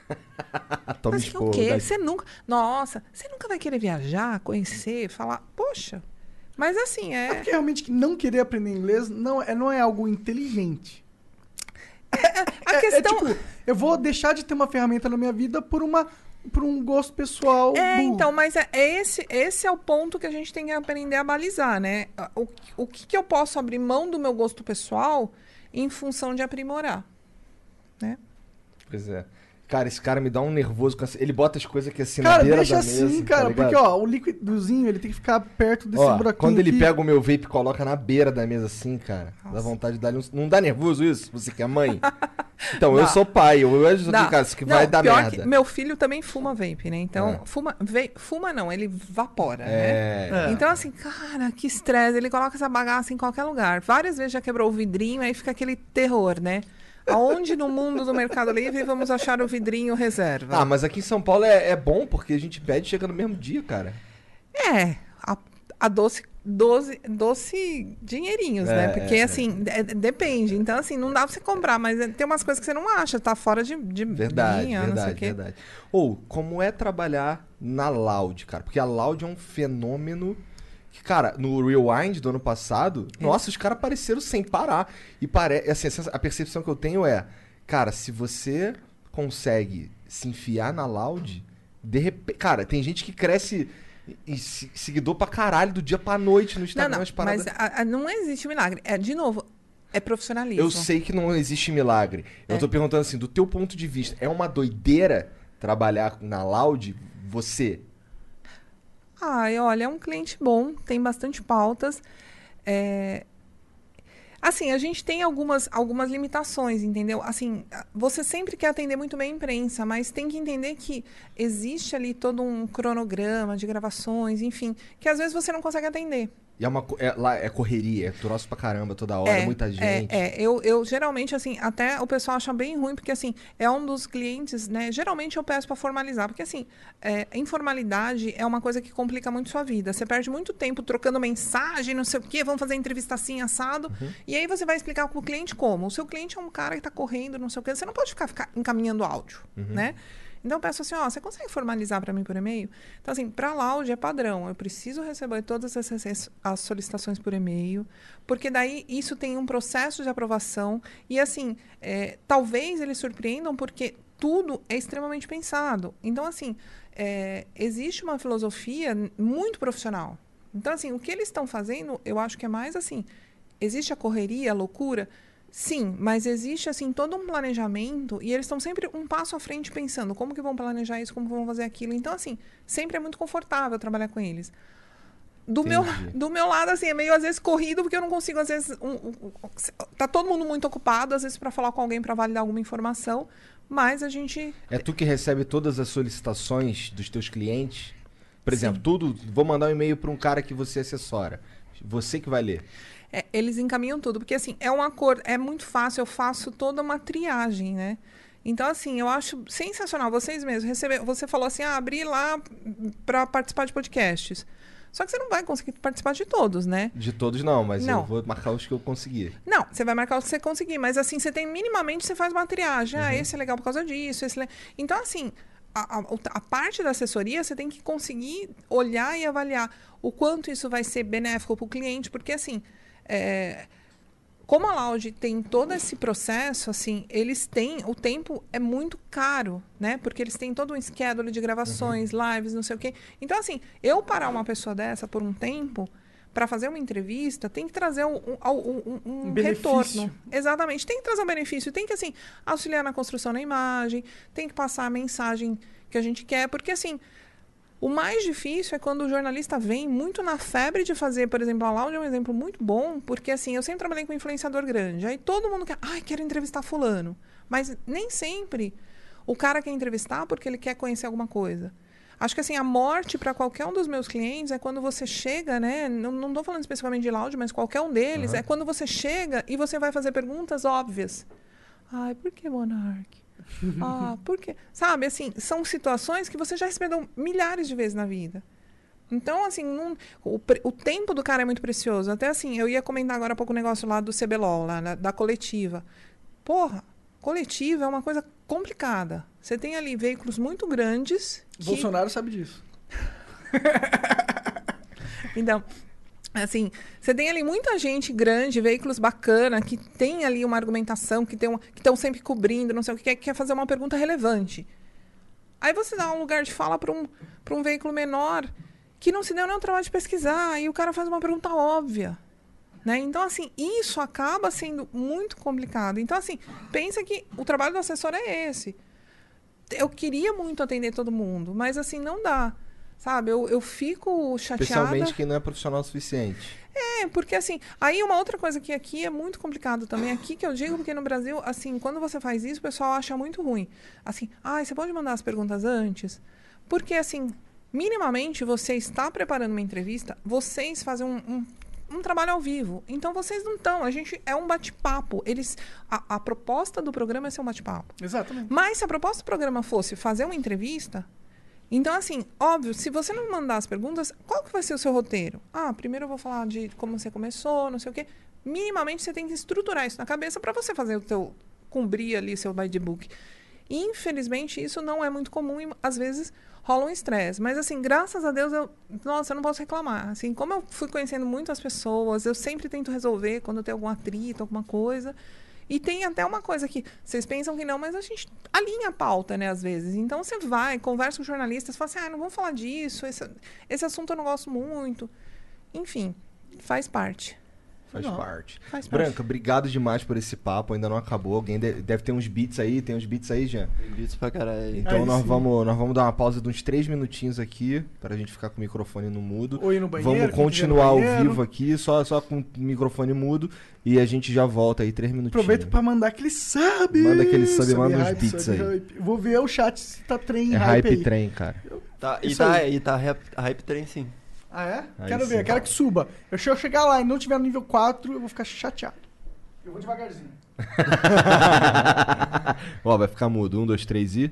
(laughs) Toma Mas que esporro, o quê? Você nunca. Nossa, você nunca vai querer viajar, conhecer, falar. Poxa. Mas assim, É é. porque realmente que não querer aprender inglês não é, não é algo inteligente. A (laughs) É- questão. É, tipo, eu vou deixar de ter uma ferramenta na minha vida por uma por um gosto pessoal. É, burro. então, mas é é esse, esse é o ponto que a gente tem que aprender a balizar, né? O, o que, que eu posso abrir mão do meu gosto pessoal em função de aprimorar, né? Pois é. Cara, esse cara me dá um nervoso. com essa- Ele bota as coisas aqui assim na Cara, beira deixa da assim, mesa, tá cara, ligado? porque ó, o líquidozinho ele tem que ficar perto desse Ó, buraquinho. quando ele aqui. pega o meu vape e coloca na beira da mesa assim, cara, dá Nossa. vontade de dar um... Não dá nervoso isso? Você que é mãe? (laughs) Então, eu sou pai, eu Dá. aqui, cara, isso que Não, vai dar pior merda. que meu filho também fuma vape, né? Então, É. fuma, ve- fuma não, ele vapora, né? É. É. Então, assim, cara, que estresse. Ele coloca essa bagaça em qualquer lugar. Várias vezes já quebrou o vidrinho, aí fica aquele terror, né? Aonde no mundo do Mercado Livre vamos achar o vidrinho reserva? Ah, mas aqui em São Paulo é, é bom porque a gente pede e chega no mesmo dia, cara. É, a, a doce, doce, doce dinheirinhos, É, né? Porque, é, assim, é- depende. Então, assim, não dá pra você comprar, mas é- tem umas coisas que você não acha, tá fora de, de Verdade, linha, verdade, verdade. Ou, como é trabalhar na Loud, cara? Porque a Loud é um fenômeno cara, no Rewind do ano passado, É. nossa, os caras apareceram sem parar. E parece, assim, a percepção que eu tenho é, cara, se você consegue se enfiar na Loud, de repente, cara, tem gente que cresce e, se- seguidor pra caralho do dia pra noite no Não, Instagram, não, as paradas. mas a- a- não existe milagre. É, de novo, é profissionalismo. Eu sei que não existe milagre. Eu É. tô perguntando assim, do teu ponto de vista, é uma doideira trabalhar na Loud? Você? Ai, olha, é um cliente bom, tem bastante pautas. É, Assim, a gente tem algumas, algumas limitações, entendeu? Assim, você sempre quer atender muito bem a imprensa, mas tem que entender que existe ali todo um cronograma de gravações, enfim, que às vezes você não consegue atender. E é uma é, lá é correria, é troço pra caramba toda hora, muita gente. É, é. Eu, eu geralmente, assim, até o pessoal acha bem ruim, porque assim, é um dos clientes, né? Geralmente eu peço para formalizar, porque assim, é, informalidade é uma coisa que complica muito sua vida. Você perde muito tempo trocando mensagem, não sei o quê, vamos fazer entrevista assim, assado. Uhum. E aí você vai explicar pro cliente como. O seu cliente é um cara que tá correndo, não sei o quê. Você não pode ficar, ficar encaminhando áudio, Uhum. né? Então eu peço assim, ó, você consegue formalizar para mim por e-mail? Então assim, para Loud é padrão, eu preciso receber todas essas as solicitações por e-mail, porque daí isso tem um processo de aprovação e assim, é, talvez eles surpreendam porque tudo é extremamente pensado. Então assim, é, existe uma filosofia muito profissional. Então assim, o que eles estão fazendo, eu acho que é mais assim, existe a correria, a loucura, Sim, mas existe assim todo um planejamento e eles estão sempre um passo à frente pensando como que vão planejar isso, como vão fazer aquilo. Então assim, sempre é muito confortável trabalhar com eles. Do meu, (laughs) do meu lado assim, é meio às vezes corrido porque eu não consigo às vezes um, um, tá todo mundo muito ocupado às vezes para falar com alguém para validar alguma informação, mas a gente É tu que recebe todas as solicitações dos teus clientes? Por exemplo, Sim. tudo. Vou mandar um e-mail pra um cara que você assessora. Você que vai ler. É, eles encaminham tudo, porque assim, é um acordo, é muito fácil, eu faço toda uma triagem, né? Então, assim, eu acho sensacional. Vocês mesmos, receber, você falou assim, ah, abri lá para participar de podcasts. Só que você não vai conseguir participar de todos, né? De todos não, mas Não. eu vou marcar os que eu conseguir. Não, você vai marcar o que você conseguir, mas assim, você tem minimamente, você faz uma triagem. Uhum. Ah, esse é legal por causa disso, esse é... Então, assim, a, a- a parte da assessoria, você tem que conseguir olhar e avaliar o quanto isso vai ser benéfico para o cliente, porque assim, é, como a Loud tem todo esse processo, assim, eles têm, o tempo é muito caro, né? Porque eles têm todo um schedule de gravações, lives, não sei o quê. Então, assim, eu parar uma pessoa dessa por um tempo para fazer uma entrevista, tem que trazer um, um, um- um retorno. Exatamente, tem que trazer um benefício, tem que, assim, auxiliar na construção da imagem, tem que passar a mensagem que a gente quer, porque, assim, o mais difícil é quando o jornalista vem muito na febre de fazer, por exemplo, a Loud é um exemplo muito bom, porque assim, eu sempre trabalhei com influenciador grande. Aí todo mundo quer, ai, quero entrevistar fulano. Mas nem sempre o cara quer entrevistar porque ele quer conhecer alguma coisa. Acho que assim, a morte para qualquer um dos meus clientes é quando você chega, né? Não, tô falando especificamente de Loud, mas qualquer um deles, é quando você chega e você vai fazer perguntas óbvias. Ai, por que Monark? Ah, por quê? Sabe, assim, são situações que você já recebeu milhares de vezes na vida. Então, assim, não- o, o tempo do cara é muito precioso. Até assim, eu ia comentar agora há pouco o negócio lá do CBLOL, lá, na- da coletiva. Porra, coletiva é uma coisa complicada. Você tem ali veículos muito grandes. que- Bolsonaro sabe disso. Então, assim, você tem ali muita gente grande, veículos bacana, que tem ali uma argumentação, que estão sempre cobrindo, não sei o que, quer, quer fazer uma pergunta relevante. Aí você dá um lugar de fala para um, um veículo menor que não se deu o trabalho de pesquisar, e o cara faz uma pergunta óbvia. Né? Então, assim, isso acaba sendo muito complicado. Então, assim, pensa que o trabalho do assessor é esse. Eu queria muito atender todo mundo, mas assim, não dá. Sabe, eu, eu fico chateada. Especialmente quem não é profissional o suficiente. É, porque assim, aí uma outra coisa que aqui é muito complicado também, aqui que eu digo, porque no Brasil, assim, quando você faz isso, o pessoal acha muito ruim. Assim, ah, você pode mandar as perguntas antes? Porque, assim, minimamente você está preparando uma entrevista, vocês fazem um, um, um trabalho ao vivo. Então vocês não estão, a gente é um bate-papo. Eles. A, a proposta do programa é ser um bate-papo. Exatamente. Mas se a proposta do programa fosse fazer uma entrevista, então assim, óbvio, se você não mandar as perguntas, qual que vai ser o seu roteiro? Ah, primeiro eu vou falar de como você começou, não sei o quê. Minimamente você tem que estruturar isso na cabeça para você fazer o teu cumprir ali seu by the book. Infelizmente isso não é muito comum e às vezes rola um estresse, mas assim, graças a Deus eu, nossa, eu não posso reclamar. Assim, como eu fui conhecendo muitas pessoas, eu sempre tento resolver quando tem algum atrito, alguma coisa. E tem até uma coisa que vocês pensam que não, mas a gente alinha a pauta, né, às vezes. Então você vai, conversa com jornalistas, fala assim: ah, não vamos falar disso, esse, esse assunto eu não gosto muito. Enfim, faz parte. Faz Não. parte. Faz parte. Branca, obrigado demais por esse papo. Ainda não acabou. Alguém de- deve ter uns beats aí. Tem uns beats aí, Jean? Isso pra caralho. Então Aí nós sim. vamos, nós vamos dar uma pausa de uns três minutinhos aqui, pra gente ficar com o microfone no mudo. Ou ir no banheiro. vamos quiser continuar ao vivo aqui, só, só com o microfone mudo, e a gente já volta aí, três minutinhos. Aproveita pra mandar aquele sub. Manda aquele sub e manda uns hype, beats sub aí. hype. Vou ver o chat se tá trem É hype, hype aí. trem, cara. Tá, e Isso tá, aí. e tá hype, hype trem sim. Ah, é? Aí quero sim. ver, quero que suba. Eu se eu chegar lá e não tiver no nível 4, eu vou ficar chateado. Eu vou devagarzinho. (laughs) Ó, vai ficar mudo. Um, dois, três e.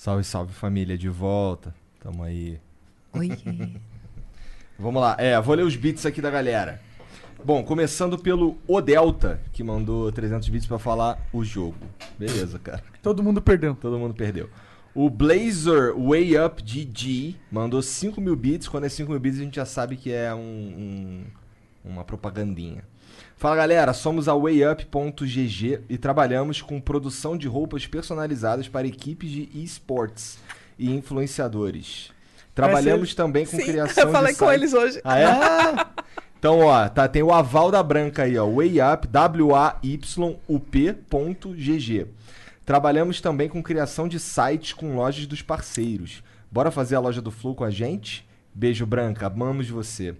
Salve, salve família, de volta. Tamo aí. Oi. (laughs) Vamos lá. É, vou ler os beats aqui da galera. Bom, começando pelo O Delta, que mandou 300 bits pra falar o jogo. Beleza, cara. Todo mundo perdeu. Todo mundo perdeu. O Blazer Way Up GG mandou 5 mil bits. Quando é 5 mil bits, a gente já sabe que é um, um- uma propagandinha. Fala galera, somos a WayUp.gg e trabalhamos com produção de roupas personalizadas para equipes de esportes e influenciadores. Trabalhamos também com Sim, criação eu falei de com sites- eles hoje. Ah, é? (laughs) Então, ó, tá, tem o aval da branca aí, ó. WayUp, W-A-Y-U-P.gg. Trabalhamos também com criação de sites com lojas dos parceiros. Bora fazer a loja do Flow com a gente? Beijo, Branca. Amamos você.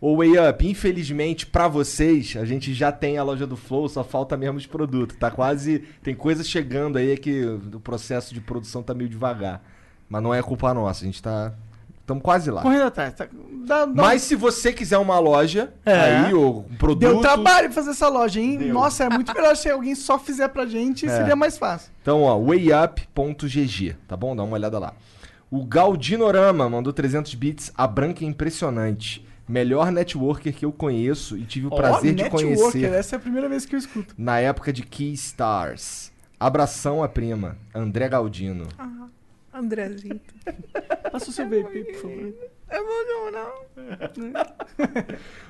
Ô, WayUp, infelizmente, pra vocês, a gente já tem a loja do Flow, só falta mesmo os produtos. Tá quase. Tem coisa chegando aí que o processo de produção tá meio devagar. Mas não é culpa nossa, a gente tá. Estamos quase lá. Correndo atrás. Tá, dá- dá- Mas se você quiser uma loja É. aí, ou um produto. Deu trabalho fazer essa loja, hein? Deu. Nossa, é muito melhor se alguém só fizer pra gente, É. seria mais fácil. Então, ó, wayup.gg, tá bom? Dá uma olhada lá. O Galdinorama mandou 300 bits. A branca é impressionante. Melhor networker que eu conheço e tive o prazer Ó, de networker, conhecer essa é a primeira vez que eu escuto. na época de Key Stars. Abração a prima, André Galdino. Ah, Andrezinho. (laughs) Passa o seu vape, por favor. Eu vou não.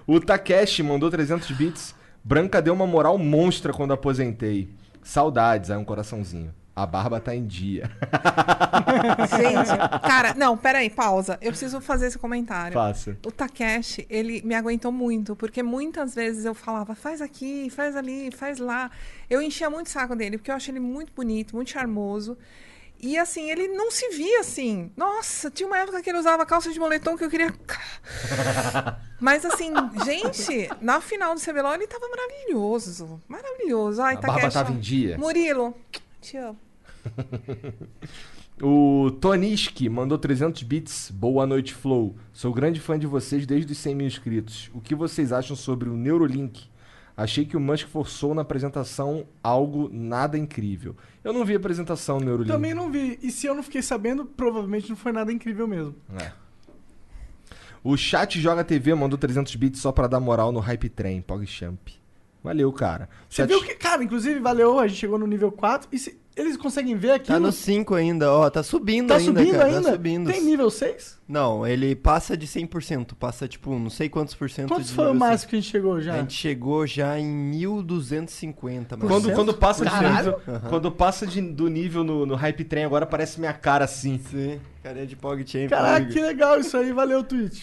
(laughs) O Takeshi mandou 300 bits. Branca deu uma moral monstra quando aposentei. Saudades, aí um coraçãozinho. A barba tá em dia. (laughs) Gente, (laughs) cara, não, peraí, pausa. Eu preciso fazer esse comentário. Faça. O Takeshi, ele me aguentou muito, porque muitas vezes eu falava, faz aqui, faz ali, faz lá. Eu enchia muito o saco dele, porque eu achei ele muito bonito, muito charmoso. E assim, ele não se via assim. Nossa, tinha uma época que ele usava calça de moletom que eu queria. (laughs) Mas assim, gente, na final do CBLOL ele tava maravilhoso. Maravilhoso. Ai, A barba tava em dia. Murilo, te amo. (laughs) O Toniski mandou 300 bits. Boa noite, Flow. Sou grande fã de vocês desde os 100 mil inscritos. O que vocês acham sobre o Neurolink? Achei que o Musk forçou na apresentação algo nada incrível. Eu não vi a apresentação do Neurolink. Também não vi. E se eu não fiquei sabendo, provavelmente não foi nada incrível mesmo. É. O Chat Joga TV mandou 300 bits só pra dar moral no Hype Train, PogChamp. Valeu, cara. Você Chat- viu que, cara, inclusive valeu, a gente chegou no nível 4. E se, eles conseguem ver aqui? Tá no 5 ainda, ó. Tá subindo Tá ainda, subindo cara. ainda? Tá subindo. Tem nível 6? Não, ele passa de 100%. Passa, tipo, não sei quantos por cento Quantos de foi o máximo que a gente chegou já? A gente chegou já em 1250, mais ou Quando, quando passa, de nível, Aham. quando passa de- do nível no, no Hype Train, agora parece minha cara assim. Sim, carinha de PogChamp. Caraca, amigo. que legal isso aí, valeu, Twitch.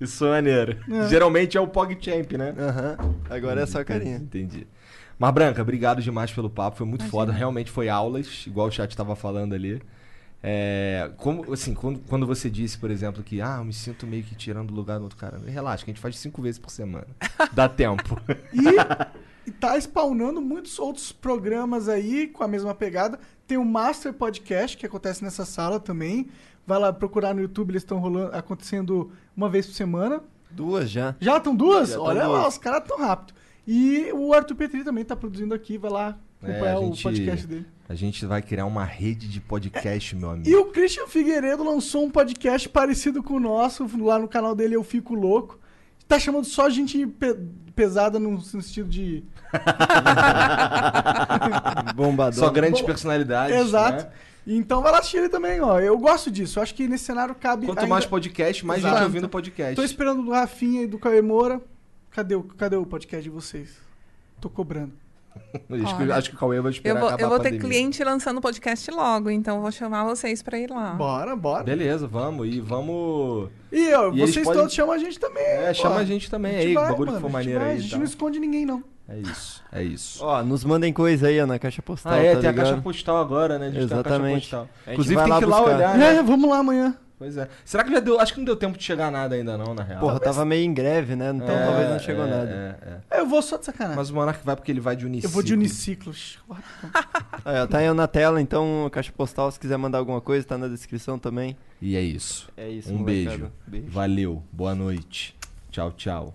Isso é maneiro. É. Geralmente é o PogChamp, né? Aham, agora é só a carinha. Entendi. Mas, Branca, obrigado demais pelo papo. Foi muito foda. Realmente foi aulas, igual o chat tava falando ali. É, como, assim, quando, quando você disse, por exemplo, que ah, eu me sinto meio que tirando lugar do outro cara. Relaxa, que a gente faz cinco vezes por semana. (laughs) Dá tempo. E, e tá spawnando muitos outros programas aí com a mesma pegada. Tem o Master Podcast, que acontece nessa sala também. Vai lá procurar no YouTube, eles estão rolando, acontecendo uma vez por semana. Duas já. Já estão duas? Já Olha lá, os caras tão rápido. E o Arthur Petri também tá produzindo aqui, vai lá acompanhar É, a o gente- podcast dele. A gente vai criar uma rede de podcast, meu amigo. E o Christian Figueiredo lançou um podcast parecido com o nosso, lá no canal dele Eu Fico Louco. Tá chamando só gente pe- pesada no sentido de. (laughs) Bombadão. Só grandes Bom, personalidades. Exato. né? Então vai lá assistir ele também, ó. Eu gosto disso. Eu acho que nesse cenário cabe. Quanto ainda- mais podcast, mais Exato. gente ouvindo podcast. Tô esperando do Rafinha e do Cauê Moura. Cadê o, cadê o podcast de vocês? Tô cobrando. (laughs) Acho que, Olha, acho que o Cauê vai Eu esperar vou, acabar eu vou a ter cliente lançando podcast logo, então eu vou chamar vocês pra ir lá. Bora, bora. Beleza, vamos. E vamos. E, ó, E vocês podem- todos chamam a gente também. É, pô. chama a gente também aí, vai, bagulho que mano, for a gente maneiro vai, aí. A gente tal. não esconde ninguém, não. É isso, é isso. Ó, nos mandem coisa aí, ó, na caixa postal, Ah, é, tá tem a ligado? caixa postal agora, né? A gente tem a caixa Exatamente. postal. A gente Inclusive vai tem lá que ir lá buscar. olhar, né? É, vamos lá amanhã. Pois é. Será que já deu? Acho que não deu tempo de chegar nada ainda não, na real. Porra, tava meio em greve, né? Então É, talvez não chegou é, nada. é, é. Eu vou só de sacanagem. Mas o Monark vai porque ele vai de eu uniciclo. vou de uniciclos. (laughs) Aí, ó, tá aí na tela, então caixa postal, se quiser mandar alguma coisa, tá na descrição também. E é isso. É isso, Um beijo. Beijo. Valeu. Boa noite. Tchau, tchau.